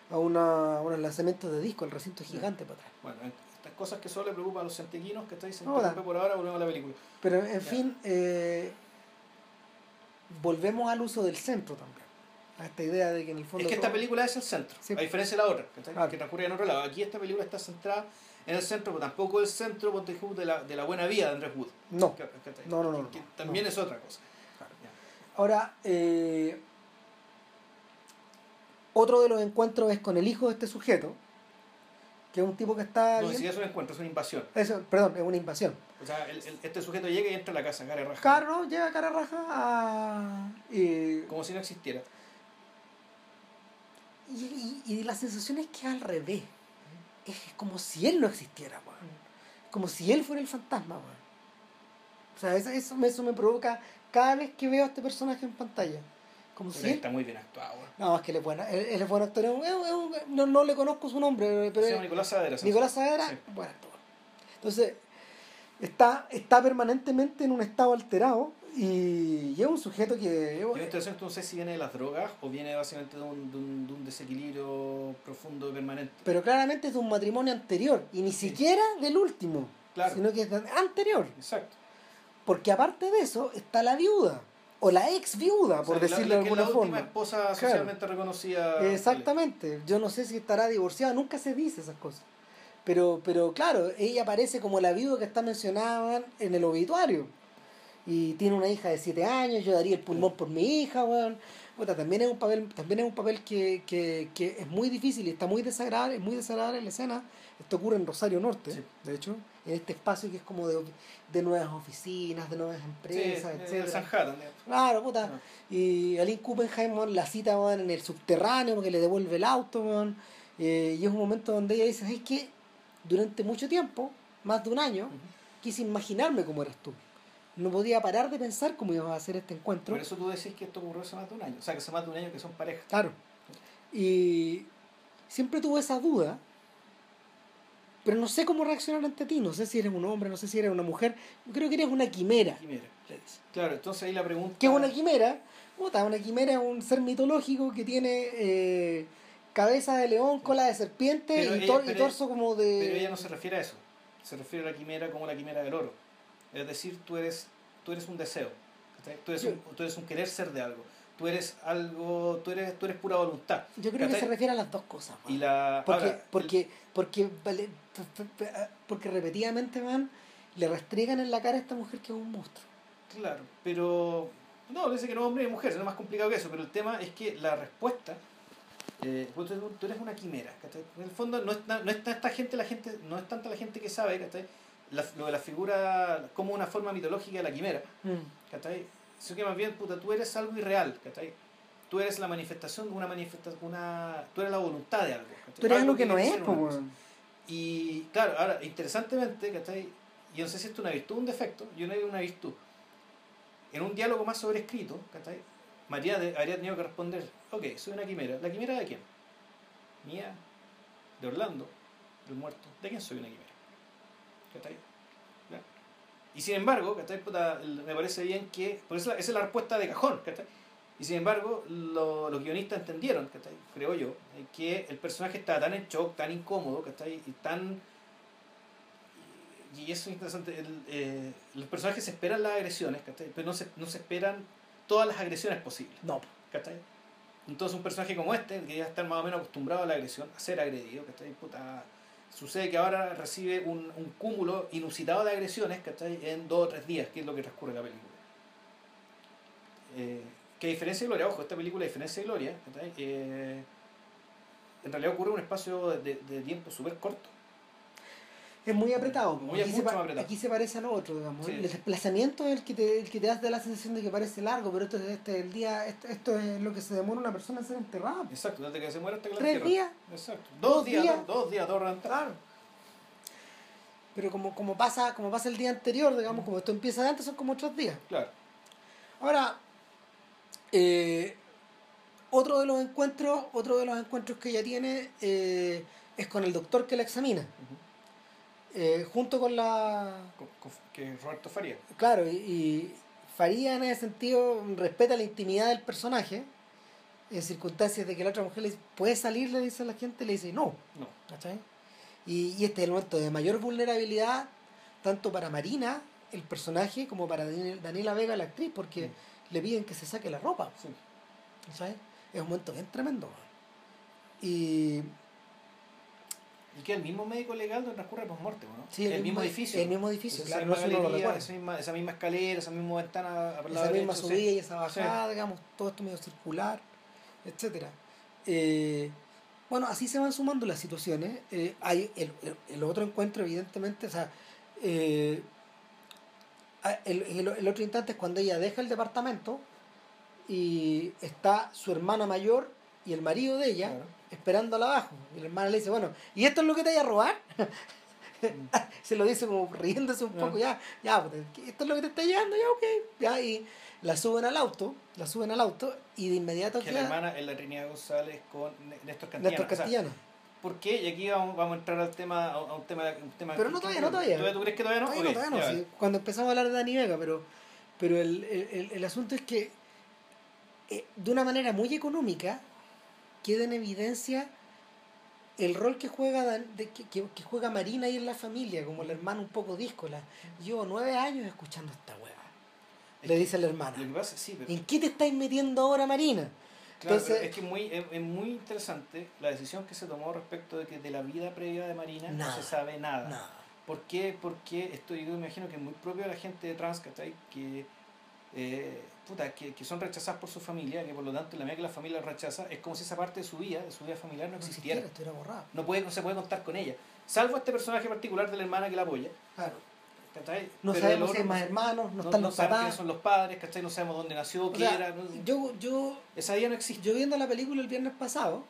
Speaker 2: a, una, unos lanzamientos de disco, el recinto gigante para atrás.
Speaker 1: Bueno, estas cosas que solo le preocupan a los santequinos, que estáis
Speaker 2: No,
Speaker 1: por ahora, volvemos a la película.
Speaker 2: Pero en
Speaker 1: Ya.
Speaker 2: fin, eh, volvemos al uso del centro también. A esta idea de que en el fondo.
Speaker 1: Es que esta
Speaker 2: todo-
Speaker 1: película es el centro,
Speaker 2: Sí.
Speaker 1: a diferencia de la otra, ¿cachai?
Speaker 2: Claro.
Speaker 1: que transcurre en otro lado. Aquí esta película está centrada en el centro, pero tampoco el centro tú, de la, de la buena vida de Andrés Wood.
Speaker 2: No. No, no, no,
Speaker 1: también
Speaker 2: no.
Speaker 1: es otra cosa.
Speaker 2: Ahora, eh, otro de los encuentros es con el hijo de este sujeto, que es un tipo que está.
Speaker 1: No,
Speaker 2: bien-
Speaker 1: si es un encuentro, es una invasión.
Speaker 2: Eso, perdón, es una invasión.
Speaker 1: O sea, el- el- este sujeto llega y entra a la casa, cara raja.
Speaker 2: Carlos llega cara raja a. y-
Speaker 1: Como si no existiera.
Speaker 2: Y, y, y la sensación es que es al revés. Es como si él no existiera, weón. Como si él fuera el fantasma, weón. O sea, eso, eso, me, eso me provoca cada vez que veo a este personaje en pantalla. Como si
Speaker 1: Pero
Speaker 2: él...
Speaker 1: Está muy bien actuado. güey.
Speaker 2: No, es que él es bueno. Él, él es buen actor. Es un- es un- es un- no, no le conozco su nombre, pero...
Speaker 1: Se llama Nicolás Saavedra.
Speaker 2: Nicolás Saavedra,
Speaker 1: Sí.
Speaker 2: buen actor. Entonces, está, está permanentemente en un estado alterado y, y es un sujeto que...
Speaker 1: Yo me interesante, no sé si viene de las drogas o viene básicamente de un, de un, de un desequilibrio profundo y permanente.
Speaker 2: Pero claramente es de un matrimonio anterior y ni siquiera del último,
Speaker 1: Claro.
Speaker 2: sino que es anterior.
Speaker 1: Exacto.
Speaker 2: Porque aparte de eso está la viuda, o la ex viuda, por
Speaker 1: O sea, la-
Speaker 2: decirlo
Speaker 1: la-
Speaker 2: de
Speaker 1: que
Speaker 2: alguna
Speaker 1: la última
Speaker 2: forma.
Speaker 1: esposa socialmente reconocida.
Speaker 2: Exactamente, yo no sé si estará divorciada, nunca se dice esas cosas. Pero, pero claro, ella aparece como la viuda que está mencionada en el obituario. Y tiene una hija de 7 años, yo daría el pulmón por mi hija, weón. Puta, también es un papel, también es un papel que, que, que es muy difícil y está muy desagradable, es muy desagradable en la escena. Esto ocurre en Rosario Norte,
Speaker 1: Sí.
Speaker 2: de hecho, en este espacio que es como de, de nuevas oficinas, de nuevas
Speaker 1: Sí,
Speaker 2: empresas, etcétera.
Speaker 1: Sanjata.
Speaker 2: Claro, puta.
Speaker 1: Ah.
Speaker 2: Y Aline Kuppenheim la cita weón, en el subterráneo porque le devuelve el auto. Eh, y es un momento donde ella dice, ¿sabes qué? Durante mucho tiempo, más de un año, quise imaginarme cómo eras tú. No podía parar de pensar cómo íbamos a hacer este encuentro.
Speaker 1: Por eso tú decís que esto ocurrió hace más de un año. O sea, que hace más de un año que son pareja.
Speaker 2: Claro. Y siempre tuve esa duda, pero no sé cómo reaccionar ante ti. No sé si eres un hombre, no sé si eres una mujer. Yo creo que eres una quimera.
Speaker 1: Quimera. Claro, entonces ahí la pregunta.
Speaker 2: ¿Qué es una quimera? Puta, una quimera es un ser mitológico que tiene eh, cabeza de león, cola de serpiente y,
Speaker 1: ella-
Speaker 2: tor- y torso como de...
Speaker 1: Pero ella no se refiere a eso. Se refiere a la quimera como la quimera del oro. Es decir, tú eres, tú eres un deseo. Tú eres,
Speaker 2: Yo-
Speaker 1: un, tú eres un querer ser de algo. Tú eres algo, tú eres, tú eres pura voluntad.
Speaker 2: Yo creo que se refiere a las dos cosas.
Speaker 1: Y la.
Speaker 2: Porque,
Speaker 1: ahora,
Speaker 2: porque, porque, vale, p- porque repetidamente van, le restregan en la cara a esta mujer que es un monstruo.
Speaker 1: claro, pero. No, dice que no hombre y mujer, no es más complicado que eso. Pero el tema es que la respuesta. Eh, tú, eres una quimera, ¿cachai? En el fondo no es, no es tanta gente, la gente, no es tanta la gente que sabe, ¿cachai? La, lo de la figura como una forma mitológica de la quimera. ¿cachai? Sino que más bien, puta, tú eres algo irreal, ¿cachai? Tú eres la manifestación de una manifestación, una... tú eres la voluntad de algo. ¿cachai?
Speaker 2: Tú eres algo que no es, weón.
Speaker 1: Y claro, ahora, interesantemente, ¿cachai? Yo no sé si esto es una virtud o un defecto, yo no digo una virtud. En un diálogo más sobrescrito, ¿cachai? María de- habría tenido que responder, ok, soy una quimera. ¿La quimera de quién? Mía, de Orlando, del muerto. ¿De quién soy una quimera? ¿Cachai? ¿Ya? Y sin embargo, ¿cachai? Puta, me parece bien que, por eso esa es la respuesta de cajón, ¿cachai? Y sin embargo, lo- los guionistas entendieron, ¿cachai? creo yo, eh, que el personaje estaba tan en shock, tan incómodo, ¿cachai? y tan... Y eso es interesante, el, eh, los personajes se esperan las agresiones, ¿cachai? pero no se, no se esperan todas las agresiones posibles.
Speaker 2: No,
Speaker 1: ¿cachai? Entonces un personaje como este, que ya está más o menos acostumbrado a la agresión, a ser agredido, ¿cachai? Puta, sucede que ahora recibe un, un cúmulo inusitado de agresiones, ¿cachai? En dos o tres días, que es lo que transcurre la película. Eh, que diferencia de Gloria, ojo, esta película a diferencia de Gloria. Eh, en realidad ocurre un espacio de, de tiempo súper corto.
Speaker 2: Es muy apretado.
Speaker 1: Muy-
Speaker 2: aquí, se
Speaker 1: mucho más apretado.
Speaker 2: aquí se parece al otro, digamos.
Speaker 1: Sí.
Speaker 2: El desplazamiento es el que, te, el que te da la sensación de que parece largo, pero esto, es- este, el día, esto, esto es lo que se demora una persona en ser enterrada.
Speaker 1: Exacto, desde que se muere hasta que la
Speaker 2: Tres días.
Speaker 1: Exacto. Dos,
Speaker 2: Dos
Speaker 1: días,
Speaker 2: días.
Speaker 1: Dos, dos días, reventado.
Speaker 2: Claro. Pero como, como, pasa, como pasa el día anterior, digamos, como esto empieza antes, son como otros días.
Speaker 1: Claro.
Speaker 2: Ahora, eh, otro de los encuentros, otro de los encuentros que ella tiene eh, es con el doctor que la examina.
Speaker 1: Ujú.
Speaker 2: Eh, junto con la.
Speaker 1: Con- con- que Roberto Faría.
Speaker 2: Claro, y, y Faría en ese sentido respeta la intimidad del personaje. En circunstancias de que la otra mujer le dice, ¿puede salir? Le dice a la gente, le dice, no.
Speaker 1: No.
Speaker 2: ¿cachai? Y, y este es el momento de mayor vulnerabilidad, tanto para Marina, el personaje, como para Daniel- Daniela Vega, la actriz, porque le piden que se saque la ropa.
Speaker 1: Sí.
Speaker 2: ¿sabes? Es un momento bien tremendo. Y
Speaker 1: Y que el mismo médico legal donde transcurre post-mortem, ¿no?
Speaker 2: sí,
Speaker 1: el, mismo edificio.
Speaker 2: El mismo edificio, claro,
Speaker 1: misma
Speaker 2: lo recuerda.
Speaker 1: esa, misma, esa misma escalera, esa misma ventana a
Speaker 2: Esa misma
Speaker 1: sí.
Speaker 2: subida y esa bajada, digamos, todo esto medio circular, etcétera. Eh, bueno, así se van sumando las situaciones. Eh, hay el, el- el otro encuentro, evidentemente, o sea, eh, el, el- el otro instante es cuando ella deja el departamento y está su hermana mayor y el marido de ella
Speaker 1: Claro.
Speaker 2: Esperándola abajo. Y la hermana le dice, bueno, ¿y esto es lo que te vaya a robar? se lo dice como riéndose un poco, ya, ya, pues, esto es lo que te está llevando, ya, ok, ya, y la suben al auto, la suben al auto y de inmediato
Speaker 1: Que
Speaker 2: queda
Speaker 1: la hermana es la Trinidad González con Néstor Cantillana.
Speaker 2: Néstor
Speaker 1: O sea. ¿Por qué? Y aquí vamos, vamos a entrar al tema, a un tema, un tema
Speaker 2: Pero no todavía, no todavía.
Speaker 1: ¿Tú, tú crees que todavía no?
Speaker 2: Todavía no,
Speaker 1: Ok,
Speaker 2: todavía no, sí, cuando empezamos a hablar de Dani Vega, pero, pero el, el- el- el asunto es que eh, de una manera muy económica queda en evidencia el rol que juega Dan- de- que, que- juega Marina ahí en la familia, como la hermana un poco díscola. Llevo nueve años escuchando esta hueá.
Speaker 1: Es
Speaker 2: Le
Speaker 1: que-
Speaker 2: dice la hermana.
Speaker 1: Lo que pasa, sí, pero,
Speaker 2: ¿En qué te estáis metiendo ahora, Marina?
Speaker 1: claro,
Speaker 2: Entonces-
Speaker 1: es que muy, es, es muy interesante la decisión que se tomó respecto de que de la vida previa de Marina
Speaker 2: Nada.
Speaker 1: no se sabe nada.
Speaker 2: Nada.
Speaker 1: ¿Por qué? Porque esto yo me imagino que es muy propio de la gente de trans, ¿cachai? Que, eh, puta, que, que son rechazadas por su familia, que por lo tanto la medida que la familia los rechaza, es como si esa parte de su vida, de su vida familiar, no
Speaker 2: No
Speaker 1: existiera.
Speaker 2: borrado.
Speaker 1: No, puede, no se puede contar con ella. Salvo este personaje particular de la hermana que la apoya.
Speaker 2: Claro.
Speaker 1: ¿cachai?
Speaker 2: No
Speaker 1: Pero
Speaker 2: sabemos si hay más hermanos, no,
Speaker 1: no,
Speaker 2: están
Speaker 1: no
Speaker 2: los
Speaker 1: sabemos
Speaker 2: papás.
Speaker 1: quiénes son los padres, ¿cachai? No sabemos dónde nació,
Speaker 2: O
Speaker 1: qué
Speaker 2: sea,
Speaker 1: era.
Speaker 2: yo, yo,
Speaker 1: Esa vida no existe.
Speaker 2: yo viendo la película el viernes pasado,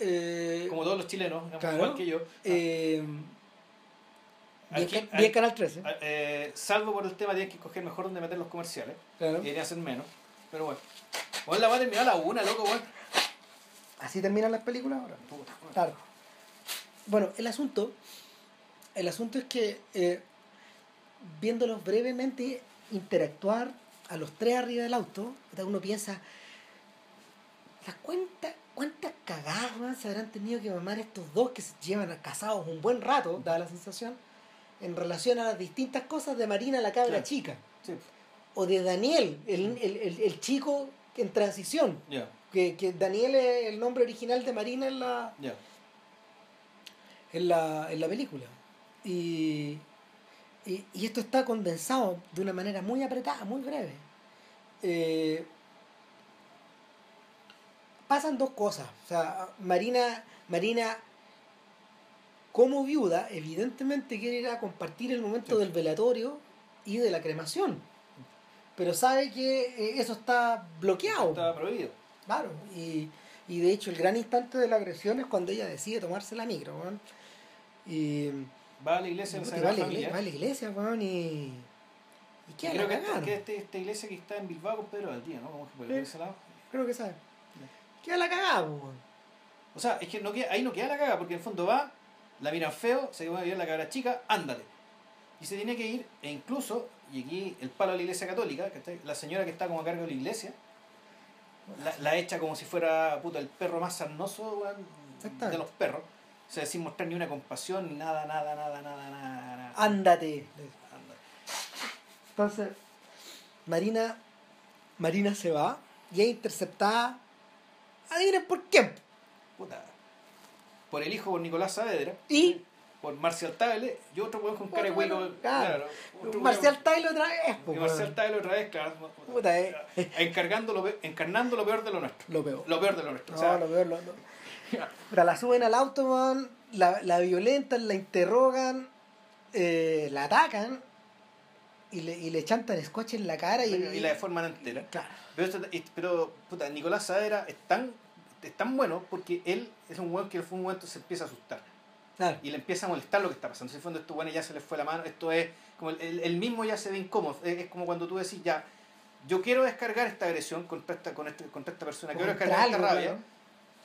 Speaker 2: eh,
Speaker 1: Como todos los chilenos,
Speaker 2: Claro.
Speaker 1: igual que yo.
Speaker 2: eh,
Speaker 1: Aquí- aquí-
Speaker 2: Canal 13.
Speaker 1: Ah, eh, salvo por el tema de que escoger mejor dónde meter los comerciales.
Speaker 2: Claro.
Speaker 1: Deberían ser menos. Pero bueno. Bueno, la va a terminar a la una, loco, weón.
Speaker 2: Así terminan las películas ahora. Claro. Bueno, el asunto, el asunto es que eh, viéndolos brevemente interactuar a los tres arriba del auto, uno piensa, ¿la cuenta, ¿cuántas cagadas man, se habrán tenido que mamar estos dos que se llevan casados un buen rato, da la sensación, en relación a las distintas cosas de Marina la cabra
Speaker 1: Claro.
Speaker 2: chica,
Speaker 1: Sí,
Speaker 2: o de Daniel, el, el, el, el chico en transición, que, que Daniel es el nombre original de Marina en la, en la, en la película. Y, y, y esto está condensado de una manera muy apretada, muy breve. Eh, pasan dos cosas. O sea, Marina, Marina como viuda, evidentemente quiere ir a compartir el momento
Speaker 1: Sí.
Speaker 2: del velatorio y de la cremación. Pero sabe que eh, eso está bloqueado.
Speaker 1: Estaba prohibido.
Speaker 2: Claro, y, y de hecho el gran instante de la agresión es cuando ella decide tomarse la micro, weón. Y
Speaker 1: Va a la iglesia de la
Speaker 2: va, a
Speaker 1: Sagrada
Speaker 2: la iglesia, va a la iglesia, weón, y, Y queda
Speaker 1: creo que, esta,
Speaker 2: cagada,
Speaker 1: que
Speaker 2: ¿no?
Speaker 1: este- esta iglesia que está en Bilbao con Pedro Valdía, ¿no? ¿Cómo que por ese lado?
Speaker 2: Creo que sabe. Queda la cagada, weón.
Speaker 1: O sea, es que no queda- ahí no queda la caga, porque en el fondo va, la miran feo, se a ver la cabra chica, ándate. Y se tiene que ir, e incluso, y aquí el palo de la iglesia católica, la señora que está como a cargo de la iglesia, la, la echa como si fuera puta, el perro más sarnoso de los perros. O sea, sin mostrar ni una compasión, ni nada, nada, nada, nada, nada. nada.
Speaker 2: Ándate.
Speaker 1: Ándate.
Speaker 2: Entonces, Marina, Marina se va y es interceptada. Adivinen por quién.
Speaker 1: Puta. Por el hijo, por Nicolás Saavedra.
Speaker 2: Y
Speaker 1: Por Marcial Tagle y otro weón con cara de hueco.
Speaker 2: claro. Marcial Taylor otra vez. po,
Speaker 1: Marcial. Tagle otra vez, claro.
Speaker 2: Puta, eh.
Speaker 1: encargando lo, encarnando lo peor de lo nuestro.
Speaker 2: Lo peor.
Speaker 1: Lo peor de lo nuestro.
Speaker 2: No,
Speaker 1: o sea,
Speaker 2: lo peor, lo, lo- Pero la suben al auto, weón, la, la violentan, la interrogan, eh, la atacan y le, y le chantan scotch en la cara y,
Speaker 1: y la deforman entera.
Speaker 2: Claro.
Speaker 1: Pero, esto- pero puta, Nicolás Saavedra es tan, es tan bueno porque él es un weón que en un momento se empieza a asustar.
Speaker 2: Claro.
Speaker 1: Y le empieza a molestar lo que está pasando. En el fondo, esto bueno ya se le fue la mano. Esto es como el, el- mismo ya se ve incómodo. Es, es como cuando tú decís, ya, yo quiero descargar esta agresión contra esta, con este- contra esta persona, quiero descargar esta rabia.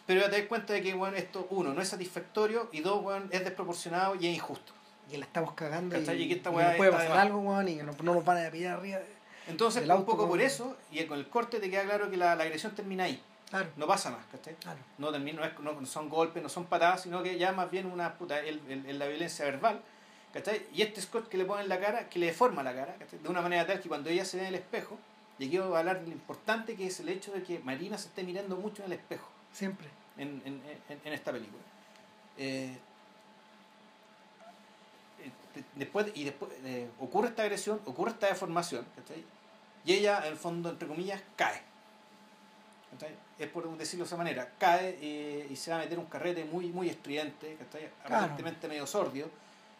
Speaker 1: Pero ya te das cuenta de que bueno, esto, uno, no es satisfactorio y dos, bueno, es desproporcionado y es injusto.
Speaker 2: Y la estamos cagando y.
Speaker 1: Y que esta
Speaker 2: y
Speaker 1: weá
Speaker 2: nos puede pasar algo, weón, y no, no nos van a pillar arriba.
Speaker 1: Entonces, un poco por eso, y con el corte te queda claro que la, la agresión termina ahí.
Speaker 2: Claro,
Speaker 1: No pasa más, ¿cachai?
Speaker 2: claro.
Speaker 1: No, no, es- no- no son golpes, no son patadas, sino que ya más bien una puta, el, el- el- la violencia verbal. ¿cachai? Y este Scott que le pone en la cara, que le deforma la cara, ¿cachai? de una manera tal que cuando ella se ve en el espejo, y aquí voy a hablar de lo importante que es el hecho de que Marina se esté mirando mucho en el espejo
Speaker 2: Siempre.
Speaker 1: en, en, en- en esta película. Eh, eh, de- después, y después eh, ocurre esta agresión, ocurre esta deformación, ¿cachai? y ella, en el fondo, entre comillas, cae. ¿Cachai? Es por decirlo de esa manera, cae eh, y se va a meter un carrete muy, muy estridente, ¿cachai?
Speaker 2: Claro.
Speaker 1: aparentemente medio sordio,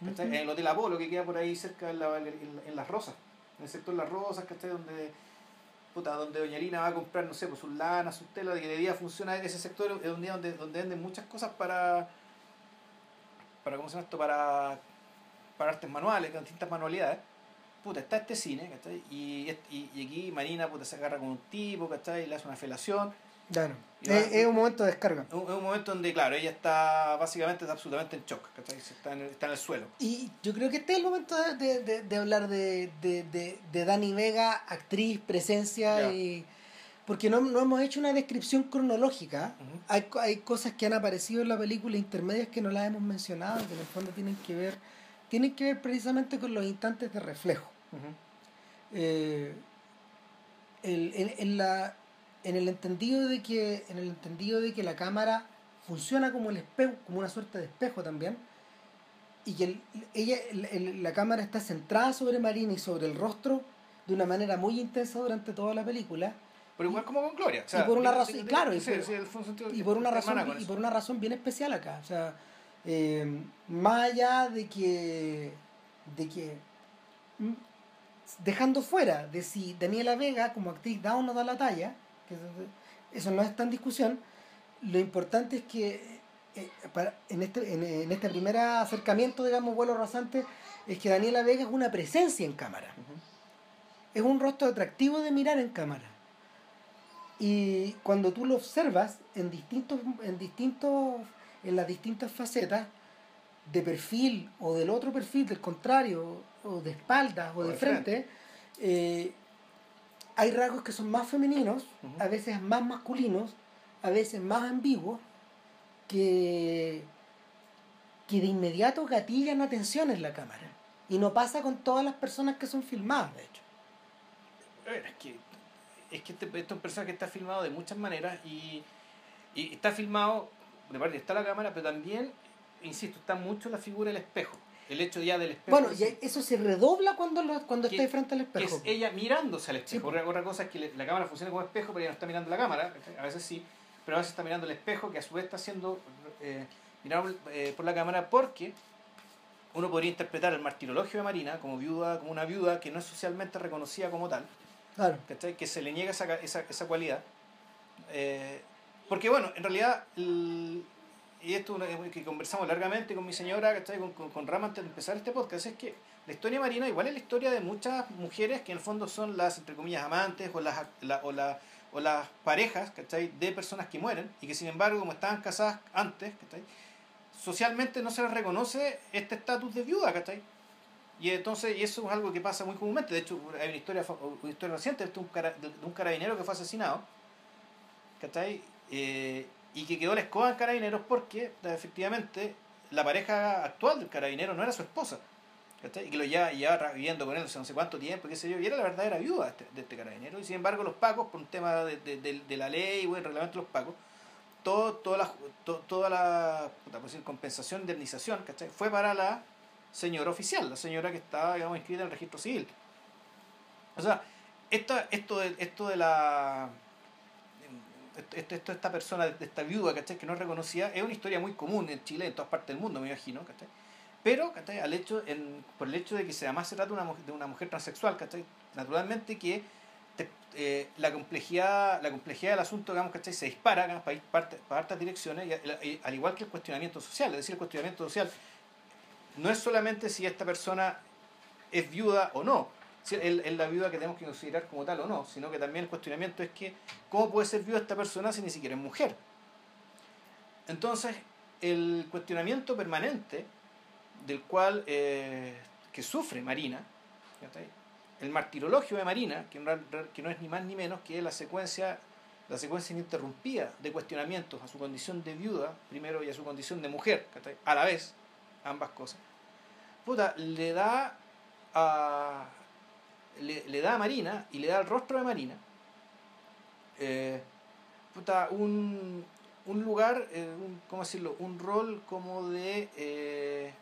Speaker 1: ¿cachai?
Speaker 2: Ujú.
Speaker 1: en el Hotel Apolo que queda por ahí cerca en, la- en- en Las Rosas, en el sector Las Rosas, ¿cachai? donde puta, donde Doña Lina va a comprar, no sé, pues sus lanas, sus telas, que de día funciona ese sector es un día donde, donde venden muchas cosas para, para ¿cómo se llama esto? Para, para artes manuales, con distintas manualidades. Puta, está este cine, ¿cachai? Y, y, y aquí Marina puta, se agarra con un tipo, ¿cachai? Y le hace una felación.
Speaker 2: Claro. Es, es un momento de descarga.
Speaker 1: Es un, momento donde, claro, ella está básicamente está absolutamente en shock, ¿cachai? Está en el, está en el suelo.
Speaker 2: Y yo creo que este es el momento de, de- de- hablar de, de, de, de Dani Vega, actriz, presencia, y porque no, no hemos hecho una descripción cronológica.
Speaker 1: Ujú.
Speaker 2: Hay, co- hay cosas que han aparecido en la película intermedias que no las hemos mencionado, que en el fondo tienen que ver, tienen que ver precisamente con los instantes de reflejo. Eh, el- en, en la, en el entendido de que en el entendido de que la cámara funciona como el espejo como una suerte de espejo también y que el- ella el- el- la cámara está centrada sobre Marina y sobre el rostro de una manera muy intensa durante toda la película
Speaker 1: Pero igual como con Gloria. o sea,
Speaker 2: Y por una razón-
Speaker 1: de-
Speaker 2: claro, y por- y una razón y por una razón bien especial acá o sea eh, más allá de que de que mm, dejando fuera de si Daniela Vega como actriz da o no da la talla que eso, no está en discusión lo importante es que eh, para- en este en, en este primer acercamiento digamos vuelo rasante es que Daniela Vega es una presencia en cámara es un rostro atractivo de mirar en cámara. Y cuando tú lo observas en distintos, en distintos, en las distintas facetas, de perfil o del otro perfil, del contrario, o de espaldas o,
Speaker 1: O
Speaker 2: de
Speaker 1: de
Speaker 2: frente, eh, hay rasgos que son más femeninos, a veces más masculinos, a veces más ambiguos, que, que de inmediato gatillan atención en la cámara. Y no pasa con todas las personas que son filmadas, de hecho.
Speaker 1: Es que, es que este, este es un personaje que está filmado de muchas maneras y, y está filmado, de parte está la cámara, pero también, insisto, está mucho la figura del espejo. El hecho ya del espejo.
Speaker 2: Bueno,
Speaker 1: en
Speaker 2: y eso se redobla cuando, lo- cuando
Speaker 1: Que-
Speaker 2: está frente al
Speaker 1: que
Speaker 2: espejo.
Speaker 1: es ella mirándose al espejo. otra, otra cosa es que la cámara funciona como espejo, pero ella no está mirando la cámara. A veces sí, pero a veces está mirando el espejo que a su vez está siendo eh, mirado eh, por la cámara porque uno podría interpretar el martirologio de Marina como viuda, como una viuda que no es socialmente reconocida como tal.
Speaker 2: Claro.
Speaker 1: ¿cachai? Que se le niega esa, esa, esa cualidad. Eh, porque bueno, en realidad, el- y esto es que conversamos largamente con mi señora, ¿cachai? Con, con, con Rama antes de empezar este podcast, es que la historia Marina igual es la historia de muchas mujeres que en el fondo son las, entre comillas, amantes o las, la, o, la, o las parejas, ¿cachai? De personas que mueren y que sin embargo, como estaban casadas antes, ¿cachai? Socialmente no se les reconoce este estatus de viuda, ¿cachai? Y entonces, y eso es algo que pasa muy comúnmente. De hecho, hay una historia, una historia reciente de un, de un carabinero que fue asesinado, ¿cachai? Eh, y que quedó la escoba en carabineros porque efectivamente la pareja actual del carabinero no era su esposa. ¿cachai? Y que lo llevaba, viviendo con él no sé cuánto tiempo, qué sé yo, y era la verdadera viuda de este, de este carabinero. Y sin embargo, los pacos, por un tema de, de, de la ley o el reglamento de los pacos, todo, toda la, toda la decir, compensación, indemnización, ¿cachai? fue para la señora oficial, la señora que estaba digamos, inscrita en el registro civil. O sea, esta, esto, de, esto de la. Esto, esto, esta persona, esta viuda, ¿cachai? Que no reconocía, es una historia muy común en Chile, en todas partes del mundo, me imagino, ¿cachai? Pero, ¿cachai? Al hecho, por el hecho de que se además se trata una, de una mujer transexual, ¿cachai? Naturalmente que eh, la complejidad la complejidad del asunto digamos, ¿cachai? se dispara para, ir para, hartas direcciones, al igual que el cuestionamiento social, es decir, el cuestionamiento social no es solamente si esta persona es viuda o no, es la viuda que tenemos que considerar como tal o no, sino que también el cuestionamiento es que cómo puede ser viuda esta persona si ni siquiera es mujer. Entonces, el cuestionamiento permanente del cual eh, que sufre Marina, el martirologio de Marina, que, no es ni más ni menos que la secuencia la secuencia ininterrumpida de cuestionamientos a su condición de viuda, primero, y a su condición de mujer, a la vez, ambas cosas, puta, le da a, le, da a Marina y le da al rostro de Marina eh, un, un lugar, eh, un, ¿cómo decirlo? Un rol como de, eh,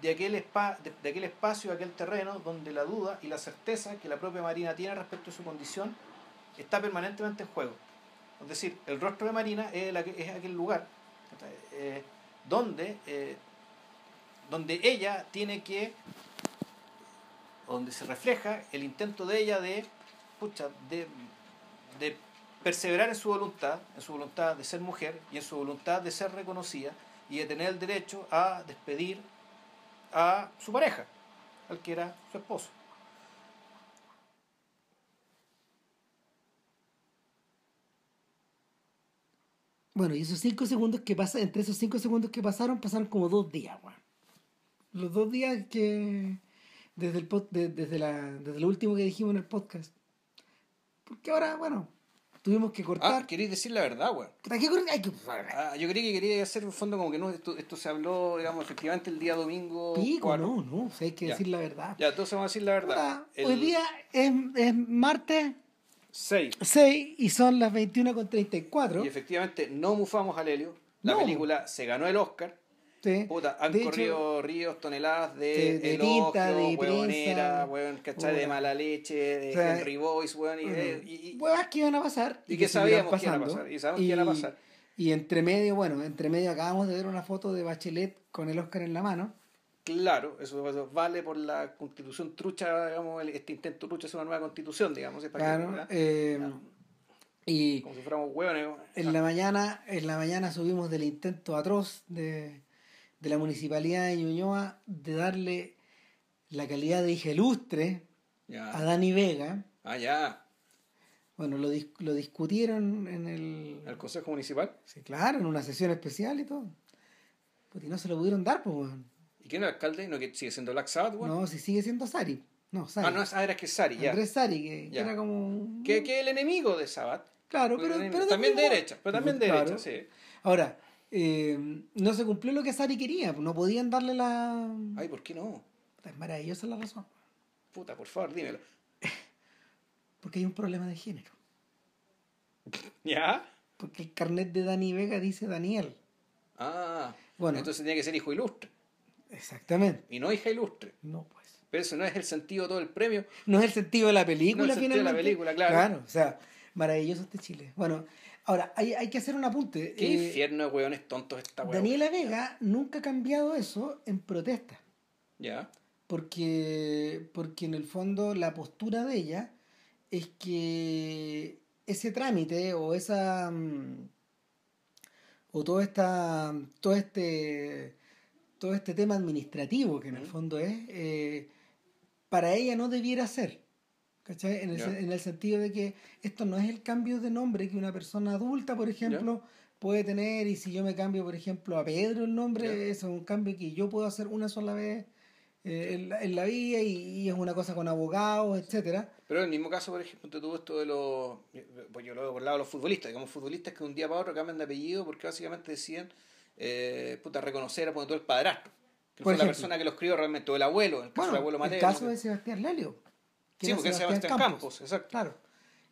Speaker 1: de, aquel spa, de, aquel espacio, aquel terreno donde la duda y la certeza que la propia Marina tiene respecto a su condición está permanentemente en juego. Es decir, el rostro de Marina es, es aquel lugar donde, eh, donde ella tiene que, donde se refleja el intento de ella de, de, perseverar en su voluntad, en su voluntad de ser mujer y en su voluntad de ser reconocida y de tener el derecho a despedir a su pareja, al que era su esposo.
Speaker 2: Bueno, y esos cinco segundos que pasan, entre esos cinco segundos que pasaron, pasaron como dos días. Los dos días que. Desde el, desde, la, desde lo último que dijimos en el podcast. Porque ahora, bueno, tuvimos que cortar.
Speaker 1: Ah, queréis decir la verdad, weón. Ah, yo creí que quería hacer un fondo como que no, esto, esto se habló, digamos, efectivamente el día domingo.
Speaker 2: Pico, no, no, o sea, hay que decir la verdad.
Speaker 1: Ya, entonces vamos a decir la verdad.
Speaker 2: Hoy día es, es martes
Speaker 1: 6.
Speaker 2: 6 y son las 21 con 34.
Speaker 1: Y efectivamente no mufamos a Helio. La película se ganó el Oscar.
Speaker 2: Sí.
Speaker 1: Puta, han corrido ríos, toneladas de, de, tinta, de huevonera, huevón, ¿cachai? De mala leche, de Henry Boyce, huevón. Y,
Speaker 2: y, Huevas que iban a pasar.
Speaker 1: Y, que, sabíamos que iban a pasar. Y sabemos que iban a pasar.
Speaker 2: Y entre medio, bueno, entre medio acabamos de ver una foto de Bachelet con el Oscar en la mano.
Speaker 1: Claro, eso, vale por la constitución trucha, digamos, este intento trucha es una nueva constitución, digamos.
Speaker 2: claro, eh, y
Speaker 1: como si fuéramos hueones.
Speaker 2: En la mañana, en la mañana subimos del intento atroz de, de la municipalidad de Ñuñoa de darle la calidad de hija ilustre a Dani Vega.
Speaker 1: Ah, ya.
Speaker 2: Bueno, lo, lo discutieron en el...
Speaker 1: ¿El Consejo Municipal?
Speaker 2: Sí, claro, en una sesión especial y todo. Porque no se lo pudieron dar, pues, bueno.
Speaker 1: ¿Y quién es el alcalde? ¿No que sigue siendo Black Sabbath?
Speaker 2: No, si sigue siendo Sari. No, Sari.
Speaker 1: Ah, no, ah, era que Sari, ya.
Speaker 2: Andrés Sari, que, era como...
Speaker 1: Que, que el enemigo de Sabbath.
Speaker 2: Claro, pero, pero,
Speaker 1: también de derecha, pero también de derecha, sí.
Speaker 2: Ahora, eh, no se cumplió lo que Sari quería, no podían darle la...
Speaker 1: Ay, ¿por qué no?
Speaker 2: Es maravillosa la razón.
Speaker 1: Puta, por favor, dímelo.
Speaker 2: Porque hay un problema de género.
Speaker 1: ¿Ya?
Speaker 2: Porque el carnet de Dani Vega dice Daniel.
Speaker 1: Ah, bueno. Entonces tenía que ser hijo ilustre.
Speaker 2: Exactamente.
Speaker 1: Y no hija ilustre.
Speaker 2: No, pues.
Speaker 1: Pero eso no es el sentido de todo el premio.
Speaker 2: No es el sentido de la película,
Speaker 1: no es el sentido de la película, claro.
Speaker 2: Claro, o sea, maravilloso este Chile. Bueno, ahora, hay, hay que hacer un apunte.
Speaker 1: Qué eh, infierno de hueones tontos esta hueá.
Speaker 2: Daniela Vega nunca ha cambiado eso en protesta.
Speaker 1: Ya.
Speaker 2: Porque, porque en el fondo la postura de ella es que ese trámite o esa. Mm, o todo esta. todo este todo este tema administrativo, que en el fondo es, eh, para ella no debiera ser. ¿Cachai? En el, en el sentido de que esto no es el cambio de nombre que una persona adulta, por ejemplo, puede tener. Y si yo me cambio, por ejemplo, a Pedro el nombre, eso es un cambio que yo puedo hacer una sola vez eh, en, la, en la vida y, y es una cosa con abogados, etcétera.
Speaker 1: Pero en el mismo caso, por ejemplo, tú tuvo esto de los. Pues yo lo veo por el lado de los futbolistas, digamos, futbolistas que un día para otro cambian de apellido porque básicamente decían, eh, puta, reconocer a poner todo el padrastro. Que
Speaker 2: Por
Speaker 1: fue la persona que los crió realmente, o el abuelo, en el caso
Speaker 2: Bueno,
Speaker 1: del abuelo
Speaker 2: el caso de Sebastián Lelio. Que
Speaker 1: Sí,
Speaker 2: era
Speaker 1: porque es Sebastián Campos, exacto.
Speaker 2: Claro.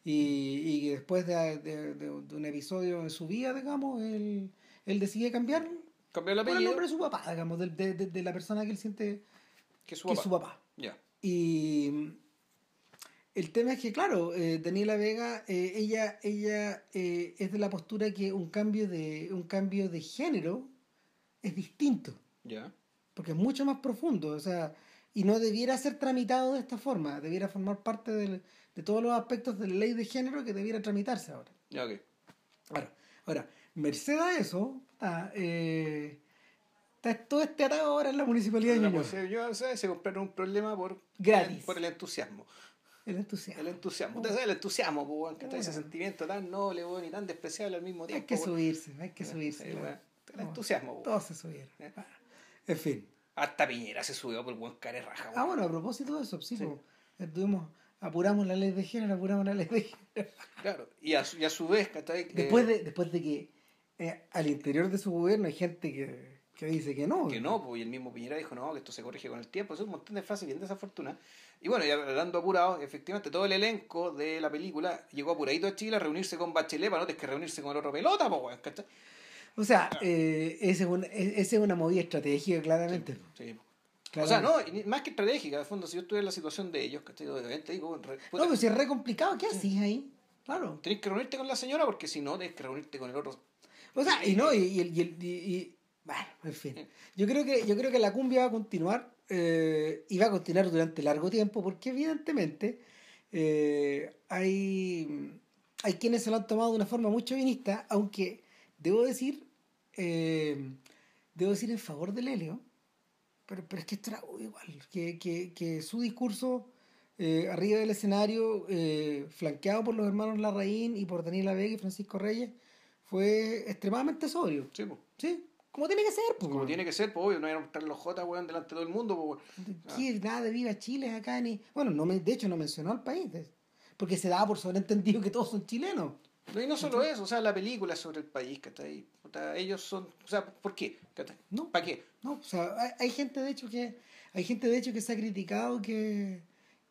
Speaker 2: Y, y después de, de- de- de un episodio en su vida, digamos, él, él decide cambiar
Speaker 1: Cambió el
Speaker 2: por el
Speaker 1: apellido,
Speaker 2: nombre de su papá, digamos, de, de- de- de la persona que él siente
Speaker 1: que es su
Speaker 2: que
Speaker 1: papá.
Speaker 2: su papá.
Speaker 1: Ya.
Speaker 2: Y mm, el tema es que, claro, eh, Daniela Vega, eh, ella, ella eh, es de la postura que un cambio de, un cambio de género es distinto,
Speaker 1: Ya.
Speaker 2: porque es mucho más profundo, o sea, y no debiera ser tramitado de esta forma, debiera formar parte del- de todos los aspectos de la ley de género que debiera tramitarse ahora.
Speaker 1: Ya, ok.
Speaker 2: Ahora, ahora merced a eso, está, eh, está todo este atado ahora en la municipalidad de Ñuñoa.
Speaker 1: yo, o sea, se compraron un problema por,
Speaker 2: Gratis.
Speaker 1: por el entusiasmo.
Speaker 2: El entusiasmo.
Speaker 1: El entusiasmo. Usted sabe el entusiasmo, pues, que está ese
Speaker 2: Bueno.
Speaker 1: sentimiento tan noble, weón, y tan despreciable al mismo
Speaker 2: Hay
Speaker 1: tiempo.
Speaker 2: que
Speaker 1: weón.
Speaker 2: subirse, hay que subirse.
Speaker 1: El
Speaker 2: no,
Speaker 1: entusiasmo.
Speaker 2: Todos se subieron.
Speaker 1: ¿Eh?
Speaker 2: En fin.
Speaker 1: Hasta Piñera se subió por buen care raja,
Speaker 2: Ah, bueno, a propósito de eso, sí,
Speaker 1: Sí.
Speaker 2: pues, estuvimos, apuramos la ley de género, apuramos la ley de género.
Speaker 1: Claro. Y a su, y a su vez, ¿cachai?
Speaker 2: Después de, después de que eh, al interior de su gobierno hay gente que, que dice que no.
Speaker 1: Que no, pues, y el mismo Piñera dijo, no, que esto se corrige con el tiempo. Eso es un montón de frases bien desafortunadas. Y bueno, ya hablando apurado, efectivamente todo el elenco de la película llegó apuradito a Chile a reunirse con Bachelet para no tener que reunirse con el otro pelota, pues, ¿cachai?
Speaker 2: O sea, eh, esa es, una, es- una movida estratégica, claramente.
Speaker 1: Sí. O
Speaker 2: Claramente.
Speaker 1: sea, no, más que estratégica, de fondo, si yo estuviera en la situación de ellos, ¿cachai? Obviamente digo, re-
Speaker 2: No, pero si es re complicado, ¿qué haces ahí? Claro.
Speaker 1: tenés que reunirte con la señora porque si no, tenés que reunirte con el otro.
Speaker 2: O sea, y no, y, y, y- y- bueno, en fin. Yo creo que, yo creo que la cumbia va a continuar, eh, y va a continuar durante largo tiempo, porque evidentemente eh, hay, hay quienes se lo han tomado de una forma muy chauvinista, aunque debo decir, eh, debo decir en favor del Helio, pero, pero es que esto era igual, que, que, que su discurso eh, arriba del escenario, eh, flanqueado por los hermanos Larraín y por Daniela Vega y Francisco Reyes, fue extremadamente sobrio.
Speaker 1: Sí, pues.
Speaker 2: Sí, como tiene que ser, pues.
Speaker 1: Como tiene que ser, pues obvio, no iban a mostrar los J, weón, delante de todo el mundo, pues.
Speaker 2: ¿Qué? Nada de viva Chile acá ni. Bueno, no me, de hecho no mencionó al país, porque se daba por sobreentendido que todos son chilenos.
Speaker 1: No, y no solo eso, o sea, la película sobre el país, ¿cachai? Puta, ellos son, o sea, ¿por qué?
Speaker 2: No.
Speaker 1: ¿Para qué?
Speaker 2: No, o sea, hay, hay gente de hecho que hay gente de hecho que se ha criticado que,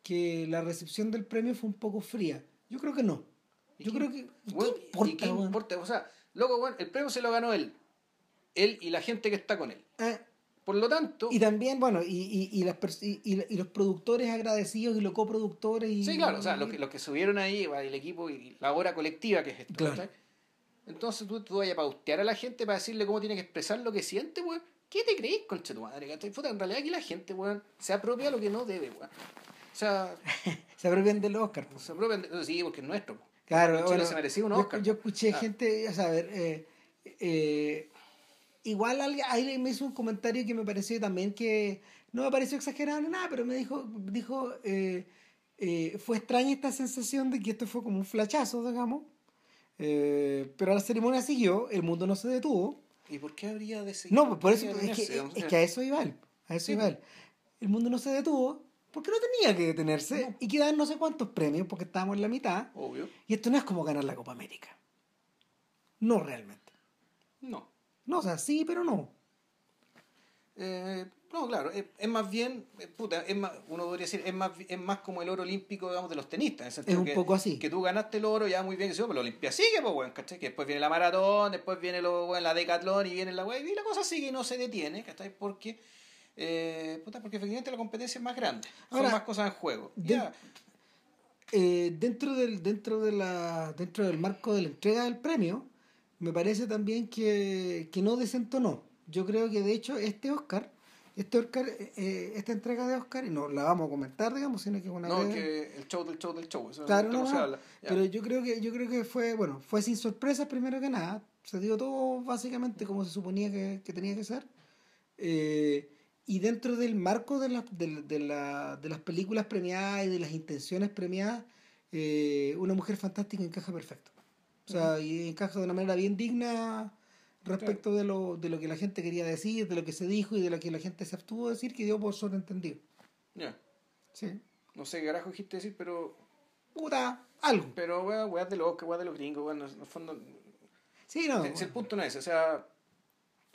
Speaker 2: que la recepción del premio fue un poco fría. Yo creo que no.
Speaker 1: ¿Y
Speaker 2: Yo
Speaker 1: qué-
Speaker 2: creo que ¿y
Speaker 1: weón,
Speaker 2: ¿qué importa,
Speaker 1: ¿Y qué importa? O sea, loco, weón, el premio se lo ganó él. Él y la gente que está con él.
Speaker 2: Ah,
Speaker 1: Por lo tanto,
Speaker 2: y también, bueno, y, y, y, las y, los productores agradecidos y los coproductores y
Speaker 1: sí, claro, o sea, los que, los que subieron ahí, el equipo y la obra colectiva que es esto. Entonces tú, tú vayas a paustear a la gente para decirle cómo tiene que expresar lo que siente, weón. ¿Qué te crees, concha tu madre? Puta, en realidad aquí la gente, weón, se apropia lo que no debe, weón. O sea,
Speaker 2: se apropian del Oscar. pues.
Speaker 1: se apropian de... Sí, porque es nuestro.
Speaker 2: Claro, bueno,
Speaker 1: se merecía un
Speaker 2: yo-
Speaker 1: Oscar.
Speaker 2: Yo, escuché
Speaker 1: Ah.
Speaker 2: gente, a ver, eh, eh, igual alguien, me hizo un comentario que me pareció también que no me pareció exagerado ni nada, pero me dijo, dijo eh, eh, fue extraña esta sensación de que esto fue como un flachazo, digamos, eh, pero la ceremonia siguió, el mundo no se detuvo.
Speaker 1: ¿Y por qué habría de seguir?
Speaker 2: No, pues por eso,
Speaker 1: ¿Por qué
Speaker 2: es que,
Speaker 1: detenerse?
Speaker 2: es que a eso iba él, a eso
Speaker 1: Sí,
Speaker 2: iba él. El mundo no se detuvo porque no tenía que detenerse
Speaker 1: No.
Speaker 2: y quedaban no sé cuántos premios porque estábamos en la mitad.
Speaker 1: Obvio.
Speaker 2: Y esto no es como ganar la Copa América. No realmente.
Speaker 1: No.
Speaker 2: No, o sea, sí, pero no.
Speaker 1: Eh, no, claro, es, es más bien, eh, puta, es más, uno podría decir, es más, es más como el oro olímpico, digamos, de los tenistas. en el sentido
Speaker 2: Es un
Speaker 1: que,
Speaker 2: poco así.
Speaker 1: Que tú ganaste el oro, ya muy bien, que pero la Olimpia sigue, pues, weón, ¿cachai? Que después viene la maratón, después viene lo, weón, la decatlón y viene la weón, y la cosa sigue y no se detiene, ¿cachai? Porque, eh, puta, porque efectivamente la competencia es más grande,
Speaker 2: Ahora,
Speaker 1: son más cosas en juego.
Speaker 2: de-
Speaker 1: Ya,
Speaker 2: Eh, dentro, del, dentro, de la, dentro del marco de la entrega del premio, me parece también que, que no desentonó. Yo creo que de hecho este Oscar, este Oscar, eh, esta entrega de Oscar, y no la vamos a comentar, digamos, sino que es una
Speaker 1: no,
Speaker 2: breve-
Speaker 1: que el show del show del show, eso
Speaker 2: Claro,
Speaker 1: esto
Speaker 2: no,
Speaker 1: se
Speaker 2: no,
Speaker 1: habla.
Speaker 2: Pero yo creo que yo creo que fue, bueno, fue sin sorpresas primero que nada, se dio todo básicamente como se suponía que, que tenía que ser. Eh, y dentro del marco de, las de, de, la, de, las películas premiadas y de las intenciones premiadas, eh, Una Mujer Fantástica encaja perfecto. O sea, y encaja de una manera bien digna respecto de, lo, de lo que la gente quería decir, de lo que se dijo y de lo que la gente se abstuvo de decir, que dio por sobreentendido. Ya.
Speaker 1: Sí. No sé qué carajo dijiste decir, pero.
Speaker 2: Puta, algo.
Speaker 1: Pero, weón, weón de los weón de los gringos, weón, en el fondo. Sí, no. El, el punto no es, o sea.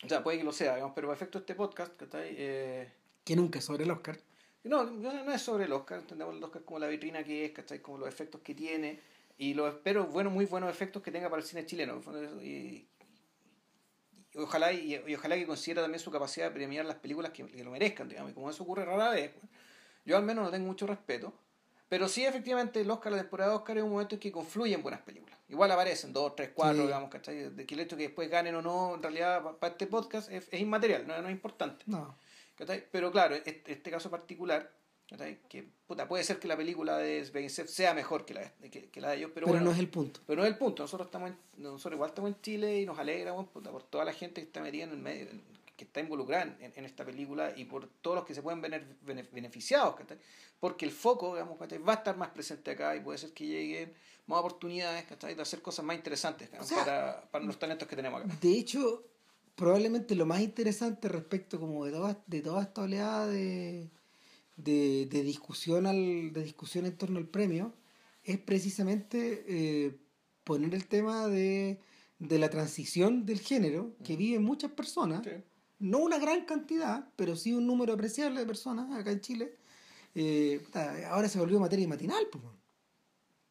Speaker 1: O sea, puede que lo sea, digamos, pero para efecto de este podcast, que está ahí. Eh...
Speaker 2: Que nunca es sobre el Oscar.
Speaker 1: No, no es sobre el Oscar, entendemos el Oscar como la vitrina que es, ¿cachai? Como los efectos que tiene y lo espero, bueno, muy buenos efectos que tenga para el cine chileno. Y, y ojalá, y, ojalá que considere también su capacidad de premiar las películas que, lo merezcan, digamos. Y como eso ocurre rara vez, pues, yo al menos no tengo mucho respeto. Pero sí, efectivamente, el Oscar, la temporada de Oscar es un momento en que confluyen buenas películas. Igual aparecen dos, tres, cuatro, digamos, ¿cachai? De que el hecho que después ganen o no, en realidad, para este podcast es, inmaterial, no, no, es importante. No. Pero claro, este, este caso particular que puta, puede ser que la película de Spencer sea mejor que la, que, que la de ellos, pero,
Speaker 2: pero no es el punto.
Speaker 1: Pero no es el punto. Nosotros estamos nosotros igual estamos en Chile y nos alegramos puta, por toda la gente que está metida en el medio, que está involucrada en, en, esta película y por todos los que se pueden ver beneficiados, porque el foco digamos, va a estar más presente acá y puede ser que lleguen más oportunidades de hacer cosas más interesantes para, para los talentos que tenemos acá.
Speaker 2: De hecho, probablemente lo más interesante respecto como de toda, de toda esta oleada de de, de, discusión al, de discusión en torno al premio es precisamente eh, poner el tema de, de, la transición del género que viven muchas personas, no una gran cantidad, pero sí un número apreciable de personas acá en Chile. Eh, ahora se volvió materia matinal, pues.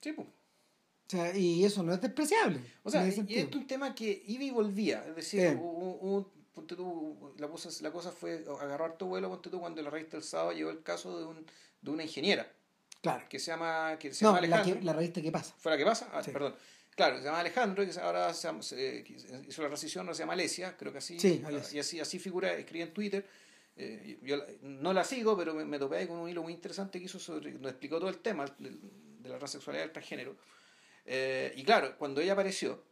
Speaker 2: Sí, pues. O sea, y eso no es despreciable.
Speaker 1: O sea, y es un tema que iba y volvía. Es decir, un, ponte tú, la cosa, la cosa fue agarrar tu vuelo, ponte tú, cuando la revista El Sábado llevó el caso de, un, de una ingeniera. Claro. Que se llama, que se llama
Speaker 2: Alejandro. La, revista ¿Qué pasa?
Speaker 1: ¿Fue la que pasa? Ah, perdón. Claro, se llama Alejandro, y ahora se, hizo la transición, no se llama Alesia, creo que así. Sí, y así, así figura, escribí en Twitter. Eh, yo no la sigo, pero me, me, topé con un hilo muy interesante que hizo sobre, nos explicó todo el tema de, de la transexualidad del transgénero. Eh, y claro, cuando ella apareció,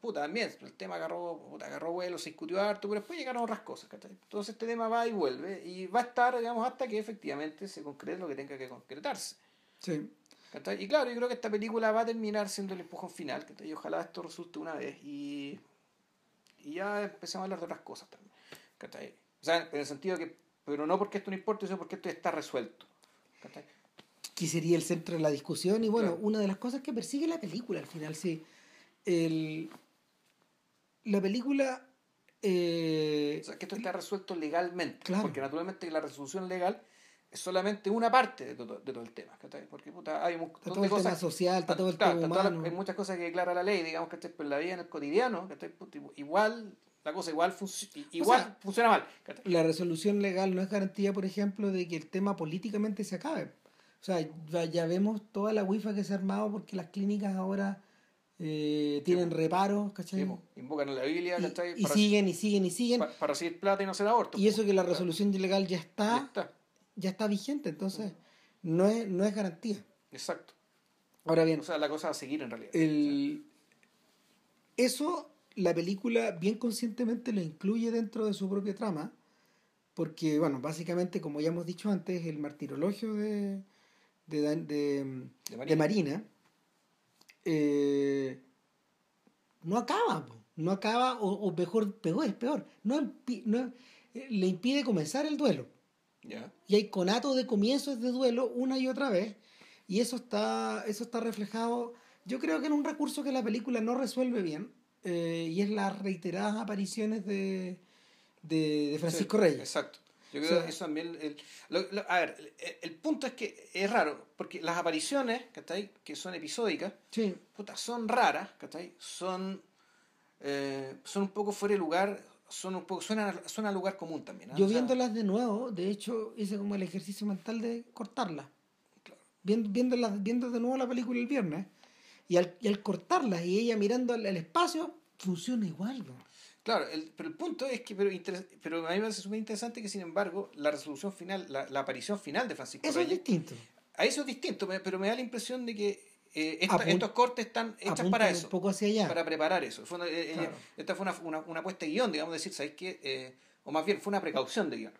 Speaker 1: Puta, también, el tema agarró, puta, agarró vuelo, se discutió harto, pero después llegaron otras cosas, Entonces este tema va y vuelve, y va a estar, digamos, hasta que efectivamente se concrete lo que tenga que concretarse. Sí. Y claro, yo creo que esta película va a terminar siendo el empujón final, y ojalá esto resulte una vez, y, y ya empecemos a hablar de otras cosas también. O sea, en el sentido que, pero no porque esto no importa, sino porque esto ya está resuelto.
Speaker 2: Que sería el centro de la discusión, y bueno, una de las cosas que persigue la película al final, sí el, la película... Eh,
Speaker 1: o sea, que esto está resuelto legalmente, porque naturalmente la resolución legal es solamente una parte de todo, de todo el tema, Porque puta, hay un todo el tema social, está todo el tema humano. hay muchas cosas que declara la ley, digamos, que Pero la vida en el cotidiano, igual la cosa igual, igual funciona mal.
Speaker 2: La resolución legal no es garantía, por ejemplo, de que el tema políticamente se acabe. O sea, ya vemos toda la wifa que se ha armado porque las clínicas ahora eh, tienen reparos, ¿cachai?
Speaker 1: invocan a la Biblia,
Speaker 2: ¿cachai? Y, siguen y siguen y siguen.
Speaker 1: Para, recibir plata y no hacer aborto.
Speaker 2: Y eso que la resolución ilegal ya está, ya está, vigente, entonces no es, no es garantía.
Speaker 1: Exacto. Ahora bien. O sea, la cosa va a seguir en realidad.
Speaker 2: El, Eso la película bien conscientemente lo incluye dentro de su propia trama, porque, bueno, básicamente, como ya hemos dicho antes, el martirologio de, de, de, de Marina eh, no acaba, no acaba, o, mejor, peor, es peor, no, no, eh, le impide comenzar el duelo. Y hay conatos de comienzos de duelo una y otra vez, y eso está, eso está reflejado, yo creo que en un recurso que la película no resuelve bien, eh, y es las reiteradas apariciones de, de, Francisco Reyes. Exacto.
Speaker 1: Yo creo que eso también. El, a ver, el, punto es que es raro, porque las apariciones, Que son episódicas, puta, son raras, Son, eh, son un poco fuera de lugar, son un poco, suenan, a lugar común también.
Speaker 2: ¿ah? Yo viéndolas de nuevo, de hecho, hice como el ejercicio mental de cortarlas. Claro. Viendo, viendo de nuevo la película el viernes, y al, y al cortarlas y ella mirando al, espacio, funciona igual.
Speaker 1: Claro, el, pero el punto es que, pero, pero a mí me parece súper interesante que, sin embargo, la resolución final, la, la aparición final de Francisco
Speaker 2: Eso es distinto.
Speaker 1: A eso es distinto, pero me da la impresión de que eh, estos cortes están hechos para eso.
Speaker 2: Un poco hacia allá.
Speaker 1: Para preparar eso. Fue eh, esta fue una, una, una, puesta de guion, digamos, decir, ¿sabéis qué? Eh, o más bien fue una precaución de guion.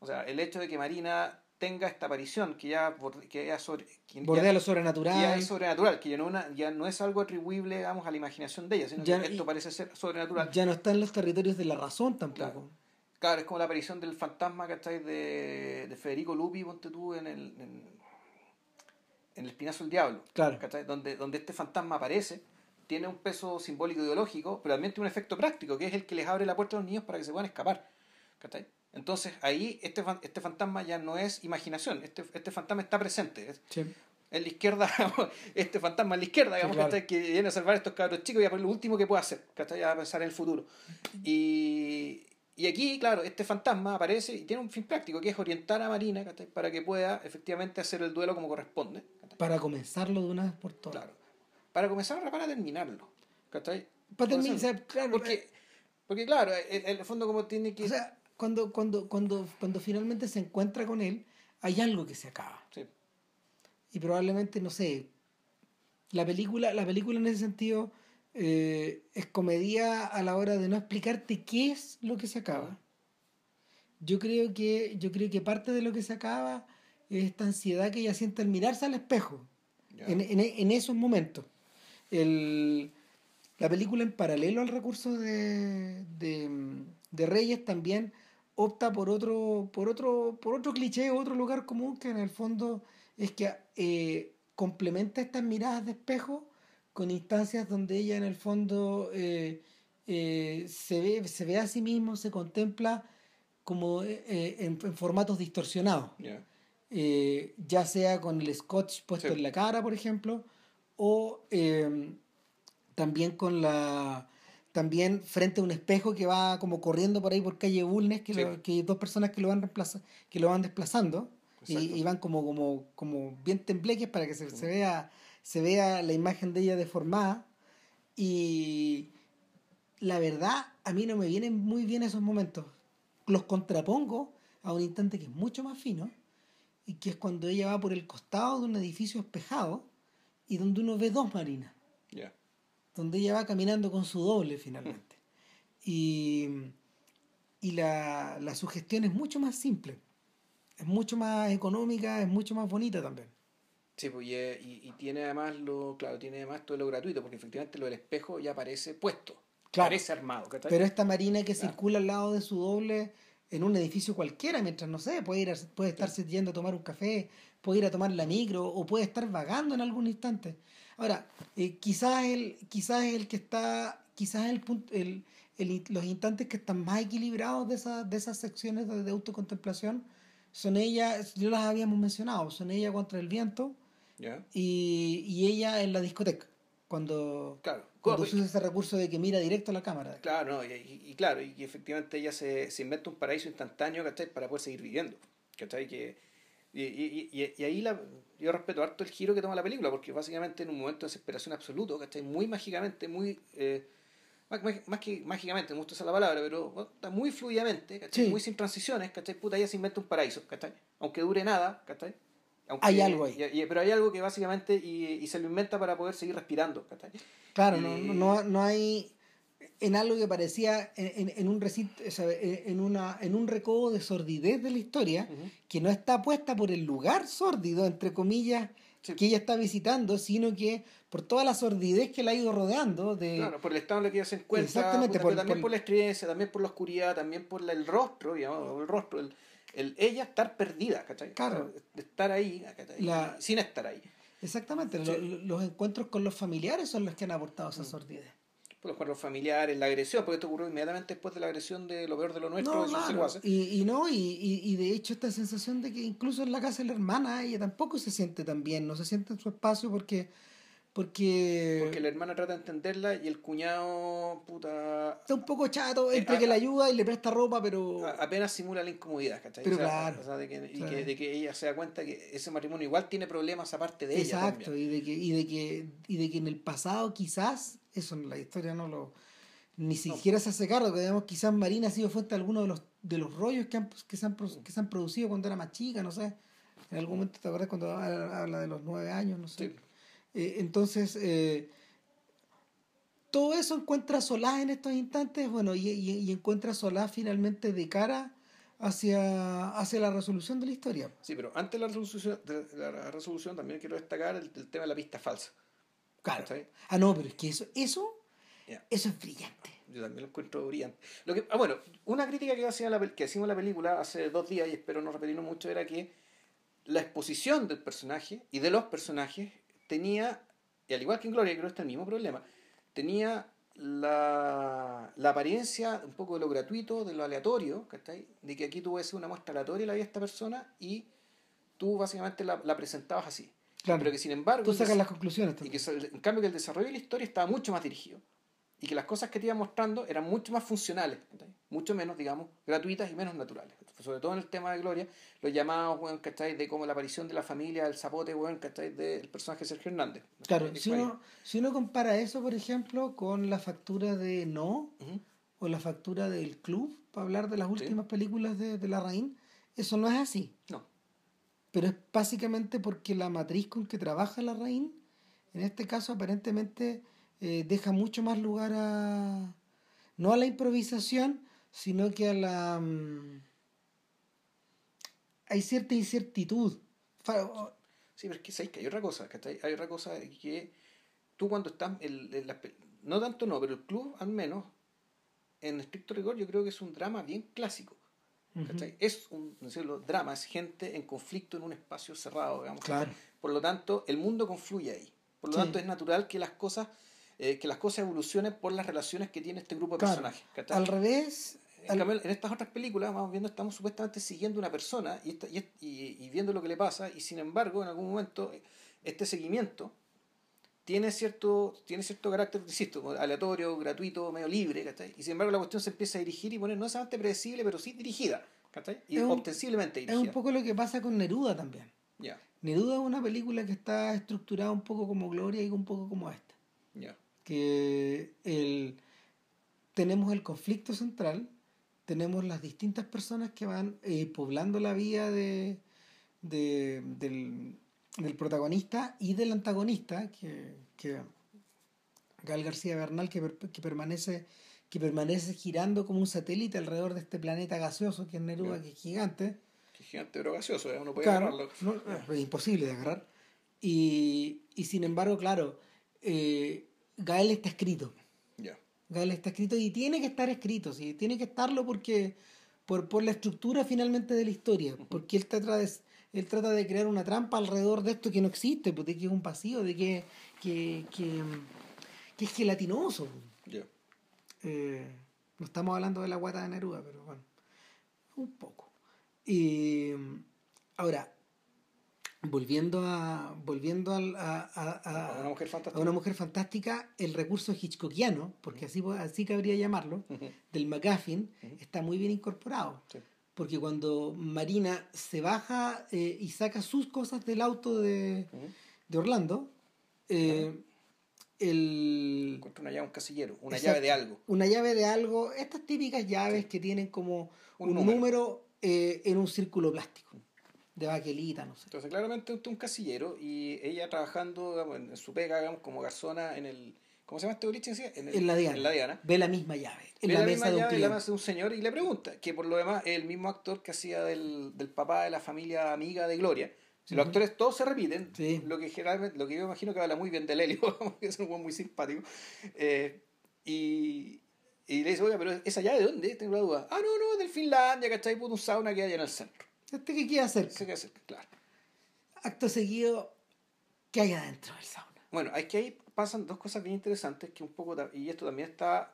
Speaker 1: O sea, el hecho de que Marina tenga esta aparición que ya, que ya sobre, que
Speaker 2: Bordea
Speaker 1: ya-
Speaker 2: lo sobrenatural.
Speaker 1: que ya es sobrenatural, que ya no, una, ya no es algo atribuible, digamos, a la imaginación de ella, sino
Speaker 2: Ya-
Speaker 1: que esto parece ser sobrenatural.
Speaker 2: Ya no está en los territorios de la razón tampoco.
Speaker 1: Claro. Claro, es como la aparición del fantasma, ¿cachai? De, de Federico Lupi, ponte tú, en el, en, en El Espinazo del Diablo.
Speaker 2: Claro.
Speaker 1: ¿cachai? Donde, donde este fantasma aparece, tiene un peso simbólico ideológico, pero también tiene un efecto práctico, que es el que les abre la puerta a los niños para que se puedan escapar. ¿cachai? Entonces ahí este, este fantasma ya no es imaginación, este, este fantasma está presente. Es,
Speaker 2: Sí.
Speaker 1: en la izquierda, este fantasma en la izquierda, digamos,
Speaker 2: claro.
Speaker 1: ¿cachai? que viene a salvar a estos cabros chicos y a lo último que puede hacer, ¿cachai? a pensar en el futuro. Y, y aquí, claro, este fantasma aparece y tiene un fin práctico, que es orientar a Marina ¿cachai? para que pueda efectivamente hacer el duelo como corresponde. ¿cachai?
Speaker 2: Para comenzarlo de una vez por todas.
Speaker 1: Claro. Para comenzar, para terminarlo. ¿cachai?
Speaker 2: Para terminar, claro,
Speaker 1: porque, porque, claro, en, en el fondo como tiene que...
Speaker 2: O sea, cuando, cuando, cuando, cuando finalmente se encuentra con él, hay algo que se acaba.
Speaker 1: sí,
Speaker 2: Y probablemente, no sé, la película, la película en ese sentido eh, es comedia a la hora de no explicarte qué es lo que se acaba. Yo creo que, yo creo que parte de lo que se acaba es esta ansiedad que ella siente al mirarse al espejo. en, en, en esos momentos. El, la película en paralelo al recurso de, de, de Reyes también opta por otro, por otro, por otro cliché, otro lugar común que en el fondo es que eh, complementa estas miradas de espejo con instancias donde ella en el fondo eh, eh, se, ve, se ve a sí mismo, se contempla como en, en formatos distorsionados
Speaker 1: ya.
Speaker 2: ya sea con el scotch puesto
Speaker 1: Sí.
Speaker 2: en la cara, por ejemplo, o también con la también frente a un espejo que va como corriendo por ahí por calle Bulnes, que,
Speaker 1: Sí.
Speaker 2: lo- que hay dos personas que lo van reemplaza- que lo van desplazando y, van como, como, como bien tembleques para que se, se vea se vea la imagen de ella deformada y la verdad a mí no me vienen muy bien esos momentos los contrapongo a un instante que es mucho más fino y que es cuando ella va por el costado de un edificio espejado y donde uno ve dos marinas. Donde ella va caminando con su doble finalmente. Y, y la, la sugestión es mucho más simple, es mucho más económica, es mucho más bonita también.
Speaker 1: Sí, pues, y, eh, y, tiene además lo, claro, tiene además todo lo gratuito, porque efectivamente lo del espejo ya aparece puesto,
Speaker 2: Claro.
Speaker 1: parece armado, ¿cachai?
Speaker 2: Pero esta marina que
Speaker 1: Claro.
Speaker 2: circula al lado de su doble en un edificio cualquiera, mientras no sé, puede ir a- puede estarse yendo a tomar un café, puede ir a tomar la micro o puede estar vagando en algún instante. Ahora, eh, quizás el quizás el que está quizás el punto el, el- los instantes que están más equilibrados de esas de esas secciones de, de autocontemplación son ellas, yo las habíamos mencionado, son ella contra el viento
Speaker 1: Ya,
Speaker 2: y, y ella en la discoteca cuando
Speaker 1: claro.
Speaker 2: cuando usa ese recurso de que mira directo a la cámara.
Speaker 1: Claro, no, y, y- claro, y, efectivamente ella se, se inventa un paraíso instantáneo, ¿cachai? Para poder seguir viviendo, ¿cachai? Que, y, y, y, y ahí la, yo respeto harto el giro que toma la película, porque básicamente en un momento de desesperación absoluto, ¿cachai? Muy mágicamente, muy... eh, más, más- que mágicamente, me gusta usar la palabra, pero bueno, está muy fluidamente, ¿cachai?
Speaker 2: Sí.
Speaker 1: Muy sin transiciones, ¿cachai? Puta, ella se inventa un paraíso, ¿cachai? Aunque dure nada, ¿cachai? Aunque-
Speaker 2: Hay algo ahí.
Speaker 1: y- y- pero hay algo que básicamente, y, y se lo inventa para poder seguir respirando, ¿cachai?
Speaker 2: Claro, no, no, no hay en algo que parecía en, en- en un recinto, en, una, en un recodo de sordidez de la historia que no está puesta por el lugar sórdido, entre comillas,
Speaker 1: Sí.
Speaker 2: que ella está visitando, sino que por toda la sordidez que la ha ido rodeando de...
Speaker 1: Claro, por el estado en el que ella se encuentra,
Speaker 2: Exactamente,
Speaker 1: puta,
Speaker 2: por-
Speaker 1: también
Speaker 2: por-
Speaker 1: por, la estridencia, también por la oscuridad, también por la- el rostro, digamos, el rostro, el, el ella estar perdida, ¿cachai?
Speaker 2: Claro.
Speaker 1: Estar ahí, ¿cachai?
Speaker 2: La-
Speaker 1: sin estar ahí.
Speaker 2: Exactamente,
Speaker 1: Sí.
Speaker 2: lo- lo- los encuentros con los familiares son los que han aportado
Speaker 1: Mm.
Speaker 2: esa sordidez.
Speaker 1: Por los cuadros familiares, la agresión, porque esto ocurrió inmediatamente después de la agresión de lo peor de lo nuestro,
Speaker 2: No,
Speaker 1: de sus
Speaker 2: claro. Y, y no, y, y, y de hecho esta sensación de que incluso en la casa de la hermana ella tampoco se siente tan bien, no se siente en su espacio porque porque,
Speaker 1: Porque la hermana trata de entenderla y el cuñado, puta,
Speaker 2: está un poco chato entre
Speaker 1: Eh,
Speaker 2: que
Speaker 1: a-
Speaker 2: la ayuda y le presta ropa, pero
Speaker 1: apenas simula la incomodidad, ¿cachai?
Speaker 2: Pero
Speaker 1: O sea,
Speaker 2: claro.
Speaker 1: o sea, de que, y que, de que ella se da cuenta que ese matrimonio igual tiene problemas aparte de ella.
Speaker 2: exacto, y de que y de que y de que en el pasado quizás eso la historia no lo ni siquiera se hace cargo, que digamos quizás Marina ha sido fuente de alguno de los de los rollos que han, que se han, que se han producido cuando era más chica, no sé. En algún momento te acuerdas cuando habla habla de los nueve años, no sé.
Speaker 1: Sí.
Speaker 2: Eh, entonces, eh, todo eso encuentra solaz en estos instantes, bueno, y, y, encuentra solaz finalmente de cara hacia, hacia la resolución de la historia.
Speaker 1: Sí, pero antes de la resolución, de la resolución también quiero destacar el, tema de la pista falsa.
Speaker 2: Claro. Ah, no, pero es que eso, eso, eso es brillante.
Speaker 1: Yo también lo encuentro brillante. Lo que, ah, bueno, una crítica que, hacía la, que hicimos la película hace dos días, y espero no repetirlo mucho, era que la exposición del personaje y de los personajes tenía, y al igual que en Gloria, creo que está el mismo problema, tenía la, la, apariencia un poco de lo gratuito, de lo aleatorio, de que aquí tú ves una muestra aleatoria de la vida de esta persona y tú básicamente la, la presentabas así. Claro. Pero que sin embargo...
Speaker 2: Tú sacas las conclusiones.
Speaker 1: Y que en cambio que el desarrollo de la historia estaba mucho más dirigido y que las cosas que te iba mostrando eran mucho más funcionales, mucho menos, digamos, gratuitas y menos naturales. Sobre todo en el tema de Gloria, los llamados, bueno, ¿cachai? De como la aparición de la familia, el zapote, bueno, ¿cachai? Del personaje Sergio Hernández.
Speaker 2: Claro, si uno, si uno compara eso, por ejemplo, con la factura de No, o la factura del Club, para hablar de las últimas películas de, de La Raín, eso no es así. No. Pero es básicamente porque la matriz con que trabaja La Raín, en este caso aparentemente eh, deja mucho más lugar a, no a la improvisación, sino que a la... Mm, hay cierta incertidumbre.
Speaker 1: Sí, pero es que, ¿sabes que hay otra cosa, Hay otra cosa que tú cuando estás, el, no tanto no, pero el club al menos, en estricto rigor yo creo que es un drama bien clásico. Es un no drama, es gente en conflicto en un espacio cerrado, digamos. Por lo tanto, el mundo confluye ahí. Por lo tanto, es natural que las cosas eh, que las cosas evolucionen por las relaciones que tiene este grupo de personajes.
Speaker 2: Al revés.
Speaker 1: En, en estas otras películas, vamos viendo, estamos supuestamente siguiendo una persona y, y, y, viendo lo que le pasa, y sin embargo, en algún momento, este seguimiento tiene cierto, tiene cierto carácter, insisto, aleatorio, gratuito, medio libre, ¿cachai? Y sin embargo la cuestión se empieza a dirigir y poner no solamente predecible, pero sí dirigida, ¿cachai? Y ostensiblemente dirigida.
Speaker 2: Es un poco lo que pasa con Neruda también. Neruda es una película que está estructurada un poco como Gloria y un poco como esta. Que el, tenemos el conflicto central, tenemos las distintas personas que van eh, poblando la vía de, del, protagonista y del antagonista, que, que Gal García Bernal, que, que, permanece, que permanece girando como un satélite alrededor de este planeta gaseoso que es Neruda, que es gigante.
Speaker 1: Que es gigante pero gaseoso, uno puede agarrarlo.
Speaker 2: es imposible de agarrar. Y, y sin embargo, claro, eh, Gael está escrito. Gael está escrito y tiene que estar escrito, sí, tiene que estarlo porque por, por la estructura finalmente de la historia, porque él trata de, él trata de crear una trampa alrededor de esto que no existe, pues, de que es un vacío, de que, que, que, es gelatinoso. Eh, no estamos hablando de la guata de Neruda, pero bueno, un poco. Y ahora, volviendo a volviendo a,
Speaker 1: una mujer fantástica.
Speaker 2: una mujer fantástica el recurso hitchcockiano porque así así cabría llamarlo del McGuffin está muy bien incorporado. Porque cuando Marina se baja eh, y saca sus cosas del auto de, de Orlando eh, el
Speaker 1: encuentra una llave un casillero una llave de algo.
Speaker 2: Una llave de algo estas típicas llaves que tienen como un, número, eh, en un círculo plástico de baquelita, no sé.
Speaker 1: Entonces, claramente usted es un casillero y ella trabajando en su pega, digamos, como garzona en el. ¿Cómo se llama este boliche?
Speaker 2: En, en, la Diana.
Speaker 1: en la Diana.
Speaker 2: Ve la misma llave.
Speaker 1: En la, mesa de un llave, la mesa de un señor y le pregunta, que por lo demás es el mismo actor que hacía del, del papá de la familia amiga de Gloria. Si los actores todos se repiten, lo que generalmente, lo que yo imagino que habla muy bien del Helio, que es un buen muy simpático. Eh, y, y le dice, oiga, pero esa llave de dónde? Tengo la duda. Ah, no, no, del Finlandia, ¿cachai? Puto un sauna que hay en el centro.
Speaker 2: ¿Este qué quiere hacer?
Speaker 1: ¿Qué quiere hacer? Claro.
Speaker 2: Acto seguido, ¿qué hay adentro del sauna?
Speaker 1: Bueno, hay que ahí pasan dos cosas bien interesantes que un poco, y esto también está,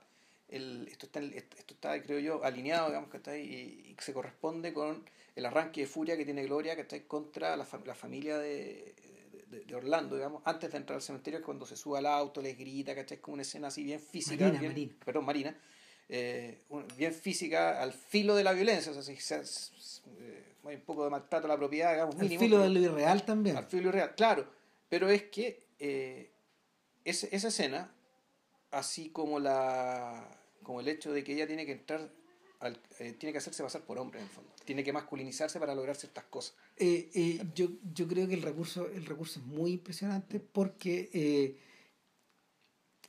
Speaker 1: el, esto está, esto está creo yo, alineado, digamos, que está ahí, y, se corresponde con el arranque de furia que tiene Gloria, que está contra la, la familia de, de, Orlando, digamos, antes de entrar al cementerio, cuando se sube al auto, les grita, ¿cachai? Es como una escena así bien física.
Speaker 2: Marina, Marina.
Speaker 1: Perdón, Marina. Eh, bien física, al filo de la violencia, o sea, eh, hay un poco de maltrato a la propiedad, digamos,
Speaker 2: mínimo. Al filo de lo irreal también.
Speaker 1: Al filo irreal, claro. Pero es que eh, esa, esa escena, así como la como el hecho de que ella tiene que entrar, al, eh, tiene que hacerse pasar por hombre en el fondo. Tiene que masculinizarse para lograr ciertas cosas.
Speaker 2: yo, yo creo que el recurso, el recurso es muy impresionante porque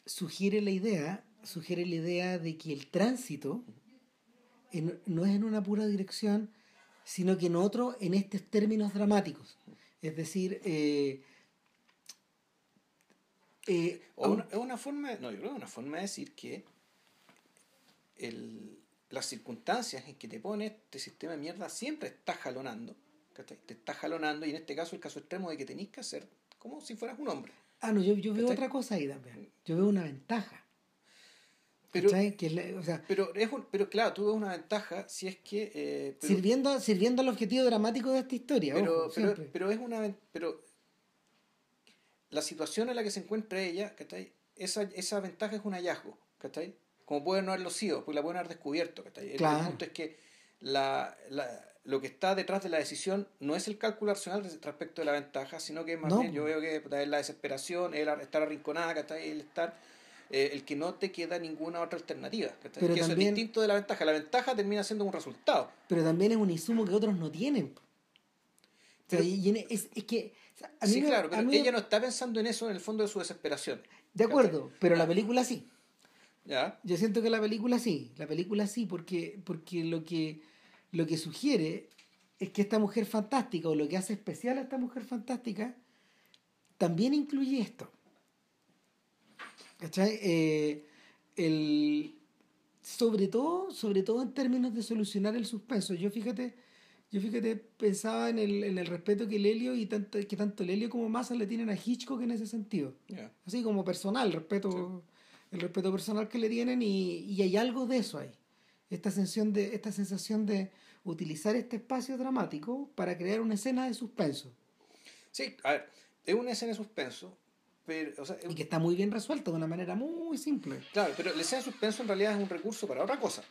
Speaker 2: sugiere la idea, sugiere la idea de que el tránsito en- no es en una pura dirección, sino que en otro, en estos términos dramáticos. Es decir, eh, eh,
Speaker 1: O una, es una forma, no, yo creo que una forma de decir que el, las circunstancias en que te pone este sistema de mierda siempre está jalonando. Te está jalonando y en este caso el caso extremo de que tenés que hacer como si fueras un hombre.
Speaker 2: ah, no, yo, yo veo otra cosa ahí también. Yo veo una ventaja.
Speaker 1: Pero,
Speaker 2: es la- o sea,
Speaker 1: pero, es un- pero claro, tú ves una ventaja si es que... eh, pero,
Speaker 2: sirviendo, sirviendo al objetivo dramático de esta historia.
Speaker 1: pero,
Speaker 2: ojo,
Speaker 1: pero, pero es una... Pero la situación en la que se encuentra ella, ¿cachai? Esa, esa ventaja es un hallazgo, ¿cachai? Como puede no haberlo sido, pues la pueden haber descubierto, ¿cachai? El- El,
Speaker 2: Claro.
Speaker 1: punto es que la, la- lo que está detrás de la decisión no es el cálculo racional res- respecto de la ventaja, sino que más
Speaker 2: No.
Speaker 1: bien yo veo que es la desesperación, el ar- estar arrinconada, ¿cachai? El estar... eh, el que no te queda ninguna otra alternativa, que eso
Speaker 2: también-
Speaker 1: es distinto de la ventaja. La ventaja termina siendo un resultado.
Speaker 2: Pero también es un insumo que otros no tienen.
Speaker 1: Pero-
Speaker 2: y- en- es, es que. o sea, a mí
Speaker 1: sí,
Speaker 2: me-
Speaker 1: claro,
Speaker 2: a
Speaker 1: pero
Speaker 2: mí-
Speaker 1: ella no está pensando en eso en el fondo de su desesperación.
Speaker 2: De acuerdo, pero la película sí.
Speaker 1: ¿Ya?
Speaker 2: Yo siento que la película sí. La película sí, porque, porque lo, que, lo que sugiere es que esta mujer fantástica, o lo que hace especial a esta mujer fantástica, también incluye esto. ¿Cachai? Eh, el, sobre todo, sobre todo en términos de solucionar el suspenso. Yo fíjate, yo fíjate, pensaba en el, en el respeto que Lelio y tanto, que tanto Lelio como Massa le tienen a Hitchcock en ese sentido.
Speaker 1: Ya.
Speaker 2: Así como personal, respeto, el respeto personal que le tienen y, y hay algo de eso ahí. Esta sensación de, esta sensación de utilizar este espacio dramático para crear una escena de suspenso.
Speaker 1: Sí, a ver, es una escena de suspenso, pero, o sea,
Speaker 2: Y que está muy bien resuelto de una manera muy simple.
Speaker 1: claro, pero la escena de suspenso en realidad es un recurso para otra cosa.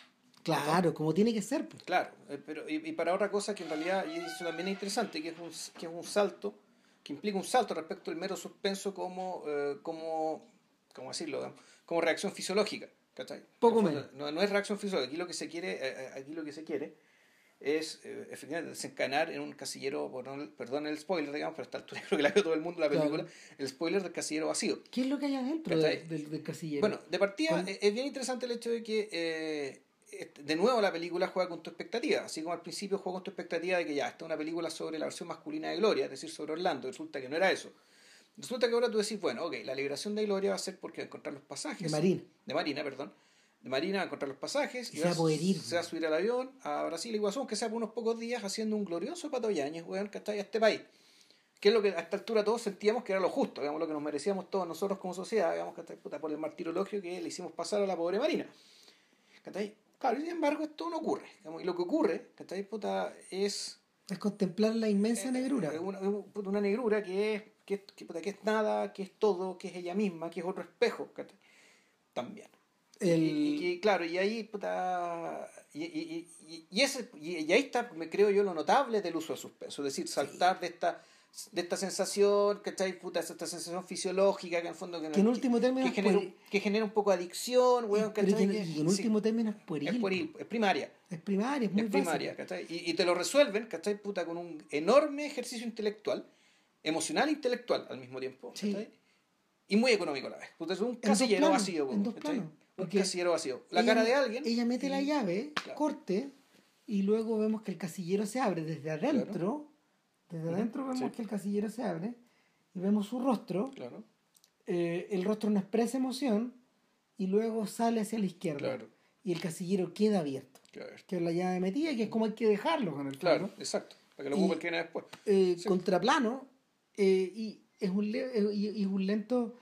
Speaker 2: Claro, como tiene que ser. pues.
Speaker 1: Claro, eh, pero, y, y para otra cosa que en realidad, y eso también es interesante, que es un, que es un salto, que implica un salto respecto al mero suspenso como, eh, como ¿cómo decirlo? Como reacción fisiológica. ¿cachai?
Speaker 2: Poco menos.
Speaker 1: No, no es reacción fisiológica, aquí lo que se quiere, eh, eh, aquí lo que se quiere es eh, efectivamente desencadenar en un casillero, perdón, el spoiler, digamos, pero hasta esta altura creo que la vio todo el mundo la
Speaker 2: Claro.
Speaker 1: película, el spoiler del casillero vacío.
Speaker 2: ¿Qué es lo que hay adentro de-
Speaker 1: ¿Cachai?
Speaker 2: del, del casillero?
Speaker 1: Bueno, de partida eh, es bien interesante el hecho de que eh, de nuevo la película juega con tu expectativa, así como al principio juega con tu expectativa de que ya, esta es una película sobre la versión masculina de Gloria, es decir, sobre Orlando, resulta que no era eso. Resulta que ahora tú decís, bueno, ok, la liberación de Gloria va a ser porque va a encontrar los pasajes.
Speaker 2: de Marina.
Speaker 1: De Marina, perdón. De Marina a encontrar los pasajes
Speaker 2: Y se va a poder ir.
Speaker 1: se va a subir al avión a Brasil y Guasón, que sea por unos pocos días haciendo un glorioso patoyañez, weón, que está a este país. Que es lo que a esta altura todos sentíamos que era lo justo, digamos, lo que nos merecíamos todos nosotros como sociedad, digamos, que puta, por el martirologio que le hicimos pasar a la pobre Marina. ¿Cachai? Claro, y sin embargo esto no ocurre. digamos, y lo que ocurre, ¿cachai? Puta, es
Speaker 2: Es contemplar la inmensa
Speaker 1: eh,
Speaker 2: negrura.
Speaker 1: eh, Una, una negrura que es, que, es- que, puta, que es nada, que es todo, que es ella misma, que es otro espejo. ¿cachai? También.
Speaker 2: El-
Speaker 1: Y, y claro, y ahí, puta, y, y, y, y ese, y, ahí está, me creo yo, lo notable del uso de suspenso. Es decir, saltar de esta de esta sensación, ¿cachai? Puta, esta sensación fisiológica que en el fondo que,
Speaker 2: Que en último término
Speaker 1: que genera,
Speaker 2: pueri-
Speaker 1: un- que genera un poco de adicción, weón,
Speaker 2: y, pero
Speaker 1: ¿cachai?
Speaker 2: que- en
Speaker 1: sí,
Speaker 2: último término es pueril.
Speaker 1: es pueril, es primaria
Speaker 2: Es primaria, es muy
Speaker 1: es primaria,
Speaker 2: básica.
Speaker 1: ¿cachai? Y, y te lo resuelven, ¿cachai? Puta, con un enorme ejercicio intelectual, emocional e intelectual al mismo tiempo,
Speaker 2: Sí.
Speaker 1: ¿cachai? Y muy económico a la vez. Puta, es un casillero vacío,
Speaker 2: en dos
Speaker 1: ¿cachai?
Speaker 2: Planos,
Speaker 1: Un
Speaker 2: porque
Speaker 1: casillero vacío. La
Speaker 2: Ella-
Speaker 1: cara de alguien.
Speaker 2: Ella mete la
Speaker 1: y-
Speaker 2: llave,
Speaker 1: Claro.
Speaker 2: corte, y luego vemos que el casillero se abre desde adentro. Desde
Speaker 1: Ujú,
Speaker 2: adentro vemos
Speaker 1: sí.
Speaker 2: que el casillero se abre y vemos su rostro.
Speaker 1: Claro,
Speaker 2: eh, el rostro no expresa emoción y luego sale hacia la izquierda.
Speaker 1: claro,
Speaker 2: Y el casillero queda abierto.
Speaker 1: claro.
Speaker 2: Que es la llave metida, que es como hay que dejarlo con el
Speaker 1: Claro, exacto. Para que lo ocupe el que viene después.
Speaker 2: eh,
Speaker 1: Sí.
Speaker 2: contraplano eh, y es un eh, y- y es un lento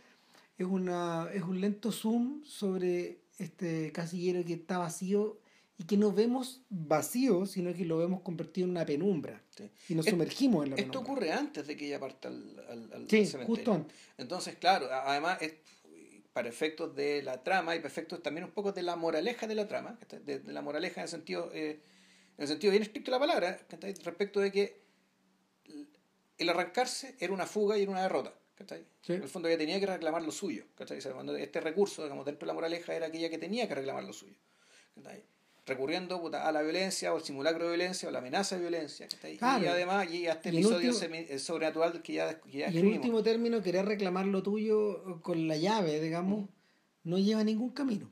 Speaker 2: es una es un lento zoom sobre este casillero que está vacío y que no vemos vacío sino que lo vemos convertido en una penumbra
Speaker 1: Sí.
Speaker 2: y nos sumergimos en la
Speaker 1: Esto
Speaker 2: penumbra
Speaker 1: ocurre antes de que ella parta al, al, al
Speaker 2: sí
Speaker 1: cementerio.
Speaker 2: justo antes
Speaker 1: Entonces, claro, además, es, para efectos de la trama y para efectos también un poco de la moraleja de la trama, de, de la moraleja en el sentido, eh, en el sentido bien estricto de la palabra, respecto de que el arrancarse era una fuga y era una derrota. ¿Cachai?
Speaker 2: Sí.
Speaker 1: En el fondo ella tenía que reclamar lo suyo. ¿cachai? Cuando este recurso, digamos, dentro de la moraleja, era aquella que tenía que reclamar lo suyo. ¿cachai? Recurriendo puta, a la violencia o al simulacro de violencia o la amenaza de violencia. ¿cachai?
Speaker 2: Claro.
Speaker 1: Y además, y a este
Speaker 2: en
Speaker 1: episodio
Speaker 2: último-
Speaker 1: eh, sobrenatural que ya, que ya
Speaker 2: y en último término querer reclamar lo tuyo con la llave digamos no lleva a ningún camino.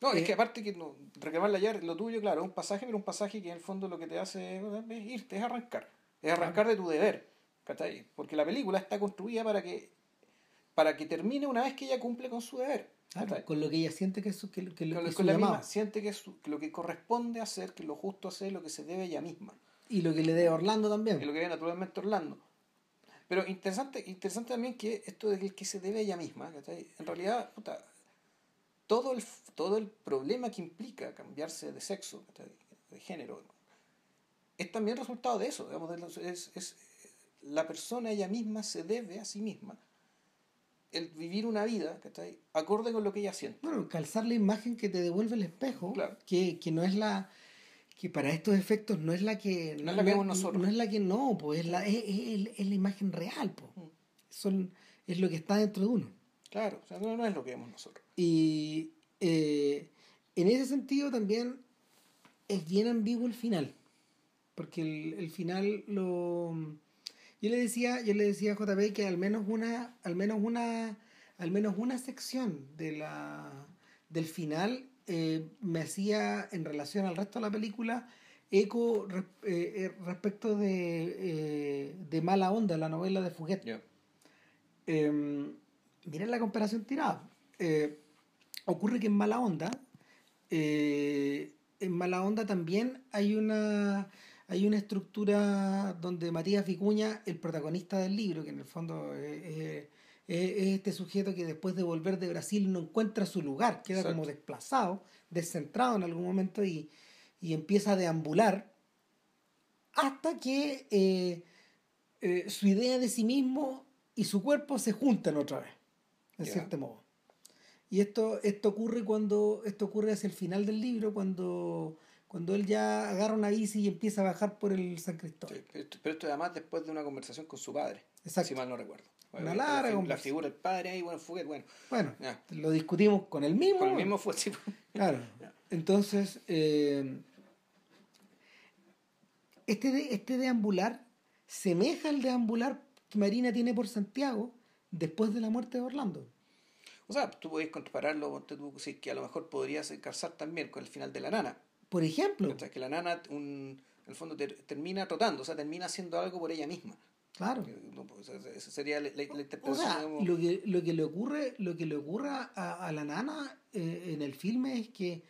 Speaker 1: No, es
Speaker 2: Eh,
Speaker 1: que aparte que no, reclamar la llave, lo tuyo, claro, es un pasaje, pero un pasaje que en el fondo lo que te hace es irte, es arrancar. Es arrancar de tu deber. ¿Cachai? Porque la película está construida para que para que termine una vez que ella cumple con su deber.
Speaker 2: Con lo que ella siente que es su, que, que- que
Speaker 1: Con,
Speaker 2: su
Speaker 1: con la misma, siente que, es su- que lo que corresponde hacer, que lo justo hacer, lo que se debe a ella misma.
Speaker 2: Y lo que le dé a Orlando también.
Speaker 1: Es lo que ve naturalmente Orlando. Pero interesante, interesante también que esto de que el que se debe a ella misma, ¿cachai? en realidad, puta, todo el, todo el problema que implica cambiarse de sexo, ¿cachai? de género, es también resultado de eso. Digamos, es- la persona ella misma se debe a sí misma el vivir una vida ¿cachai? acorde con lo que ella siente.
Speaker 2: Bueno, calzar la imagen que te devuelve el espejo,
Speaker 1: Claro.
Speaker 2: que, que no es la que para estos efectos no es la que
Speaker 1: No es la que vemos nosotros.
Speaker 2: no es la que no pues es la es, es- es la imagen real pues.
Speaker 1: Mm.
Speaker 2: Son, es lo que está dentro de uno
Speaker 1: Claro, o sea, no, no es lo que vemos nosotros.
Speaker 2: y eh, en ese sentido también es bien ambiguo el final porque el, el final lo yo le decía yo le decía a JP que al menos una al menos una al menos una sección de la del final eh, me hacía en relación al resto de la película eco eh, eh, respecto de, eh, de Mala Onda, la novela de Fuguet. Eh, miren la comparación tirada. Ocurre que en Mala Onda, en Mala Onda también hay una, hay una estructura donde Matías Vicuña, el protagonista del libro, que en el fondo eh, eh, es, es este sujeto que después de volver de Brasil no encuentra su lugar, queda
Speaker 1: Exacto.
Speaker 2: como desplazado, descentrado en algún momento y, y empieza a deambular hasta que eh, eh, su idea de sí mismo y su cuerpo se juntan otra vez, en cierto modo. Y esto, esto ocurre cuando, esto ocurre hacia el final del libro, cuando, cuando él ya agarra una bici y empieza a bajar por el San Cristóbal.
Speaker 1: Sí, pero, esto, pero esto además después de una conversación con su padre,
Speaker 2: Exacto.
Speaker 1: si mal no recuerdo.
Speaker 2: Una
Speaker 1: la,
Speaker 2: larga
Speaker 1: la
Speaker 2: conversación.
Speaker 1: figura del padre ahí, bueno, Fuguet, bueno,
Speaker 2: Bueno, lo discutimos con el mismo.
Speaker 1: Con el mismo fue, sí,
Speaker 2: Claro. Entonces, eh, este, de- este deambular semeja al deambular que Marina tiene por Santiago después de la muerte de Orlando.
Speaker 1: O sea, tú podés compararlo, tú, sí, que a lo mejor podrías calzar también con el final de la nana.
Speaker 2: Por ejemplo,
Speaker 1: O sea, que la nana, un, en el fondo, ter- termina trotando, o sea, termina haciendo algo por ella misma.
Speaker 2: claro.
Speaker 1: Pues, esa sería la, la- la
Speaker 2: O
Speaker 1: interpretación.
Speaker 2: sea,
Speaker 1: digamos.
Speaker 2: lo que, lo que le ocurre, lo que le ocurre a, a la nana eh, en el filme es que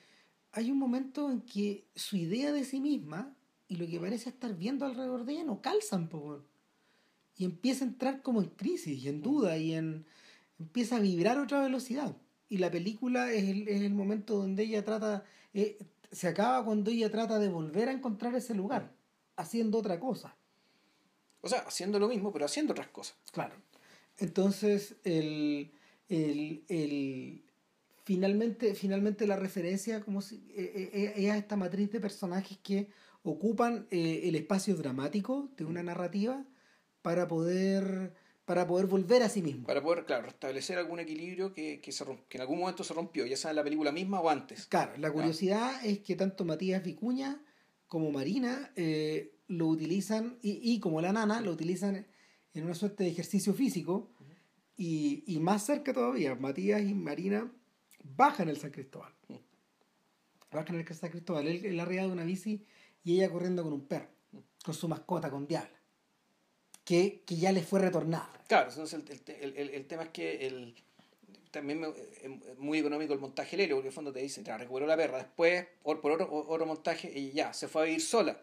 Speaker 2: hay un momento en que su idea de sí misma y lo que parece estar viendo alrededor de ella no calzan, po, weón. y empieza a entrar como en crisis y en duda y en empieza a vibrar a otra velocidad. Y la película es el, es el momento donde ella trata, eh, se acaba cuando ella trata de volver a encontrar ese lugar, haciendo otra cosa.
Speaker 1: O sea, haciendo lo mismo, pero haciendo otras cosas.
Speaker 2: Claro. Entonces, el, el, el- finalmente, finalmente la referencia como si, eh, eh, es a esta matriz de personajes que ocupan eh, el espacio dramático de una narrativa para poder, para poder volver a sí mismo.
Speaker 1: Para poder, claro, restablecer algún equilibrio que, que, se que en algún momento se rompió, ya sea en la película misma o antes.
Speaker 2: Claro, la curiosidad es que tanto Matías Vicuña como Marina eh, lo utilizan, y, y como la nana, lo utilizan en una suerte de ejercicio físico, y, y más cerca todavía, Matías y Marina bajan el San Cristóbal.
Speaker 1: Mm.
Speaker 2: Bajan el San Cristóbal, él, él arriba de una bici y ella corriendo con un perro, con su mascota, con Diabla, que, que ya le fue retornada.
Speaker 1: Claro, entonces el, el, el, el tema es que el, también es muy económico el montaje aéreo, porque en el fondo te dicen, ya, recuperó la perra, después, por, por otro, otro montaje, y ya, se fue a vivir sola.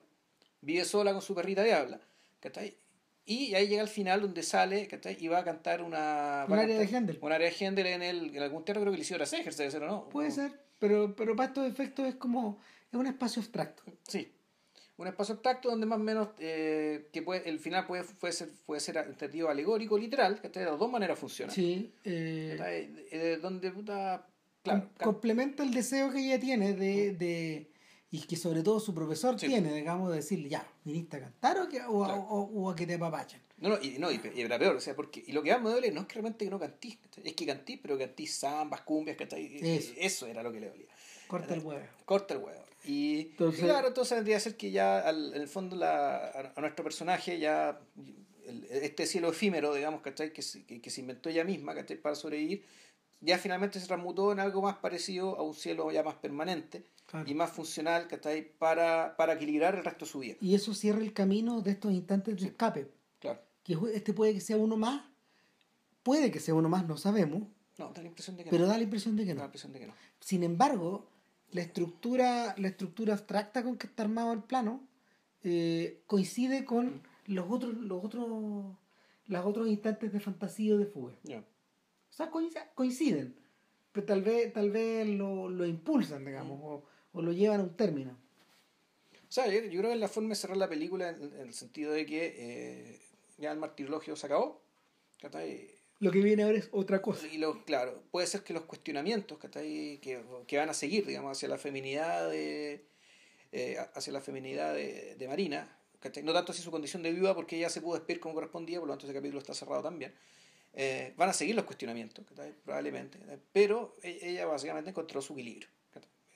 Speaker 1: Vive sola con su perrita diabla. ¿cachai? Y ahí llega al final donde sale, ¿cachai? Y va a cantar una...
Speaker 2: Un área de Händel.
Speaker 1: Un área de Händel en, el, en algún teatro, creo que le hicieron a Seger, debe ser o no.
Speaker 2: Puede
Speaker 1: O-
Speaker 2: ser, pero, pero para estos efectos es como, es un espacio abstracto.
Speaker 1: Sí. Un espacio abstracto donde más o menos eh, que puede, el final puede, puede ser puede ser entendido alegórico, literal, que de las dos maneras funciona.
Speaker 2: Sí, eh.
Speaker 1: Eh, donde puta, claro,
Speaker 2: complementa el deseo que ella tiene de, de y que sobre todo su profesor
Speaker 1: Sí.
Speaker 2: tiene, digamos, de decirle, ya, viniste a cantar o, que, o,
Speaker 1: Claro.
Speaker 2: o- o a que te apapachen.
Speaker 1: No, no, y, no, y, era peor, o sea, porque, y lo que más me duele no es que realmente no cantís, es que cantís, pero cantís zambas, cumbias, ¿cachai?
Speaker 2: Eso.
Speaker 1: Eso era lo que le dolía.
Speaker 2: Corta el huevo.
Speaker 1: Corta el huevo. Y
Speaker 2: Entonces-
Speaker 1: claro, entonces tendría que ser que ya, al- en el fondo, la, a, nuestro personaje ya, el- este cielo efímero, digamos, ¿cachai? Que, se- que, que se inventó ella misma, ¿cachai? Para sobrevivir, ya finalmente se transmutó en algo más parecido a un cielo ya más permanente
Speaker 2: Claro.
Speaker 1: y más funcional, ¿cachai? Para, para equilibrar el resto de su vida.
Speaker 2: Y eso cierra el camino de estos instantes de escape.
Speaker 1: Claro.
Speaker 2: Que este puede que sea uno más, puede que sea uno más, no sabemos,
Speaker 1: No, da la impresión de que
Speaker 2: pero
Speaker 1: no.
Speaker 2: da la impresión de que
Speaker 1: Da la impresión de que no.
Speaker 2: Sin embargo, la estructura, la estructura abstracta con que está armado el plano eh, coincide con los otros, los otros, los otros instantes de fantasía o de fuga.
Speaker 1: Ya.
Speaker 2: O sea, coinc- coinciden, pero tal vez, tal vez lo, lo impulsan, digamos, o, o lo llevan a un término.
Speaker 1: O sea, yo, yo creo que es la forma de cerrar la película en, en el sentido de que eh, ya el martirologio se acabó. ¿cachai?
Speaker 2: Lo que viene ahora es otra cosa.
Speaker 1: Y lo, claro, puede ser que los cuestionamientos ¿cachai? que, que van a seguir, digamos, hacia la feminidad de, eh, hacia la feminidad de, de Marina, ¿cachai? no tanto hacia su condición de viuda, porque ella se pudo despedir como correspondía, por lo tanto ese capítulo está cerrado también. Eh, van a seguir los cuestionamientos, ¿cachai? probablemente, ¿cachai? pero e- ella básicamente encontró su equilibrio.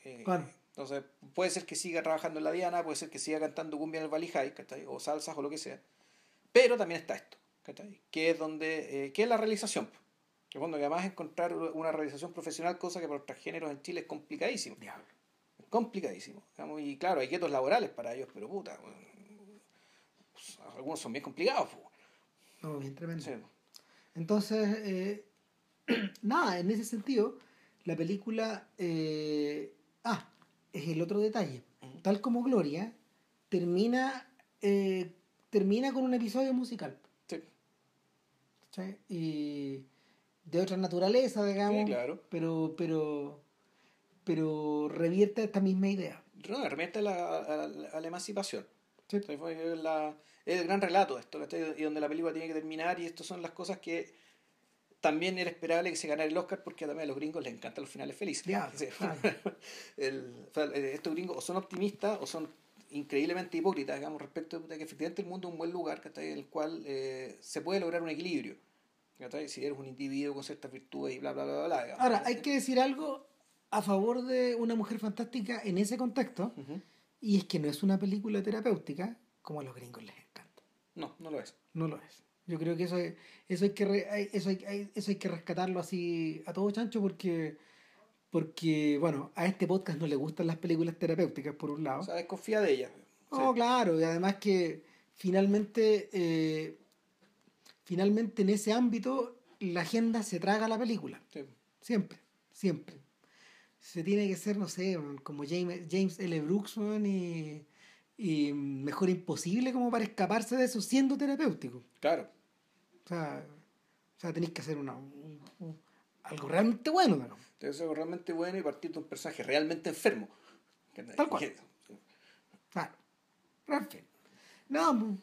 Speaker 1: Eh. Entonces, puede ser que siga trabajando en la Diana, puede ser que siga cantando cumbia en el ¿cachai? o salsas o lo que sea, pero también está esto, ¿cachai? que es donde, eh, que es la realización. Que cuando además encontrar una realización profesional, cosa que para los transgéneros en Chile es complicadísimo.
Speaker 2: Diablo.
Speaker 1: Es complicadísimo. digamos, y claro, hay quietos laborales para ellos, pero puta, pues, algunos son bien complicados. pues.
Speaker 2: No, bien tremendo.
Speaker 1: Sí.
Speaker 2: Entonces, eh, nada, en ese sentido, la película... eh, ah, es el otro detalle. Tal como Gloria, termina, eh, termina con un episodio musical.
Speaker 1: Sí.
Speaker 2: Y de otra naturaleza, digamos.
Speaker 1: Sí, claro.
Speaker 2: Pero, pero, pero revierte esta misma idea.
Speaker 1: No, remete a la, a la- a la emancipación.
Speaker 2: Sí.
Speaker 1: Entonces, fue la- es el gran relato de esto, y donde la película tiene que terminar, y estas son las cosas que también era esperable que se ganara el Oscar porque también a los gringos les encantan los finales felices. Sí. El- estos gringos o son optimistas o son increíblemente hipócritas, digamos, respecto de que efectivamente el mundo es un buen lugar, ¿cachai? En el cual eh, se puede lograr un equilibrio. ¿cachai? Si eres un individuo con ciertas virtudes y bla, bla, bla, bla. bla, digamos.
Speaker 2: Ahora, hay que decir algo a favor de una mujer fantástica en ese contexto,
Speaker 1: Ujú.
Speaker 2: y es que no es una película terapéutica como a los gringos les encanta.
Speaker 1: No, no lo es.
Speaker 2: No lo es. Yo creo que eso, es- eso, hay, que eso, hay- eso hay que rescatarlo así a todo chancho porque, porque, bueno, a este podcast no le gustan las películas terapéuticas, por un lado.
Speaker 1: O sea, desconfía de ella.
Speaker 2: No,
Speaker 1: Sí.
Speaker 2: claro, y además que finalmente, eh, finalmente en ese ámbito la agenda se traga la película.
Speaker 1: Sí.
Speaker 2: Siempre, siempre. Se tiene que ser, no sé, como James, James L. Brooks y, y mejor imposible como para escaparse de eso siendo terapéutico.
Speaker 1: Claro.
Speaker 2: O sea, o sea tenéis que hacer una, un- un- algo realmente bueno. digamos.
Speaker 1: Debe ser algo realmente bueno y partir de un personaje realmente enfermo.
Speaker 2: Tal cual. Claro. En fin. No, pues,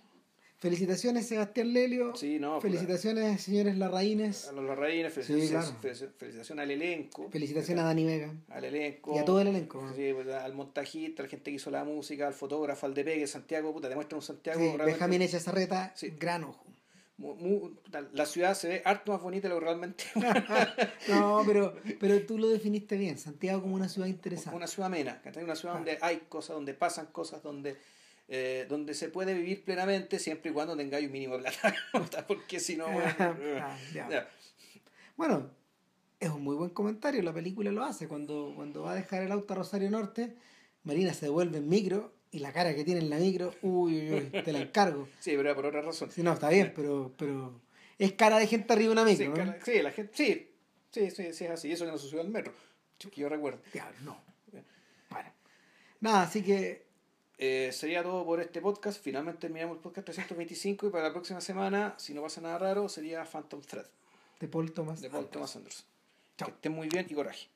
Speaker 2: felicitaciones Sebastián Lelio.
Speaker 1: Sí, no, pues,
Speaker 2: felicitaciones señores Larraínes.
Speaker 1: A los Larraínes, felicitaciones,
Speaker 2: claro.
Speaker 1: felicitaciones- al elenco.
Speaker 2: Felicitaciones a Dani Vega.
Speaker 1: Al elenco.
Speaker 2: Y a todo el elenco.
Speaker 1: Sí, pues, al montajista, a la gente que hizo la música, al fotógrafo, al de Pegue, Santiago, puta, demuestran un Santiago
Speaker 2: Sí, Benjamín Echazarreta,
Speaker 1: Sí.
Speaker 2: gran ojo.
Speaker 1: La ciudad se ve harto más bonita de lo que realmente
Speaker 2: No, pero, pero tú lo definiste bien. Santiago como una ciudad interesante.
Speaker 1: una ciudad amena, una ciudad
Speaker 2: Ah.
Speaker 1: donde hay cosas, donde pasan cosas, donde eh, donde se puede vivir plenamente siempre y cuando tengáis un mínimo de plata, porque si no, bueno,
Speaker 2: Ah,
Speaker 1: ya.
Speaker 2: Bueno, es un muy buen comentario. La película lo hace. Cuando, cuando va a dejar el auto a Rosario Norte, Marina se devuelve en micro y la cara que tiene en la micro, uy, uy, uy, te la encargo.
Speaker 1: Sí, pero era por otra razón.
Speaker 2: Sí, no, está bien, pero, pero es cara de gente arriba de una micro,
Speaker 1: Sí,
Speaker 2: ¿no?
Speaker 1: cara- sí, la gente, sí, sí, sí, sí, es así. Eso que no se subió al metro, que yo recuerdo.
Speaker 2: Diablo, no. Bueno. Nada, así que
Speaker 1: Eh, sería todo por este podcast. Finalmente terminamos el podcast 325 y para la próxima semana, si no pasa nada raro, sería Phantom Thread
Speaker 2: de Paul Thomas.
Speaker 1: de Paul Thomas Anderson.
Speaker 2: Chao.
Speaker 1: Que estén muy bien y coraje.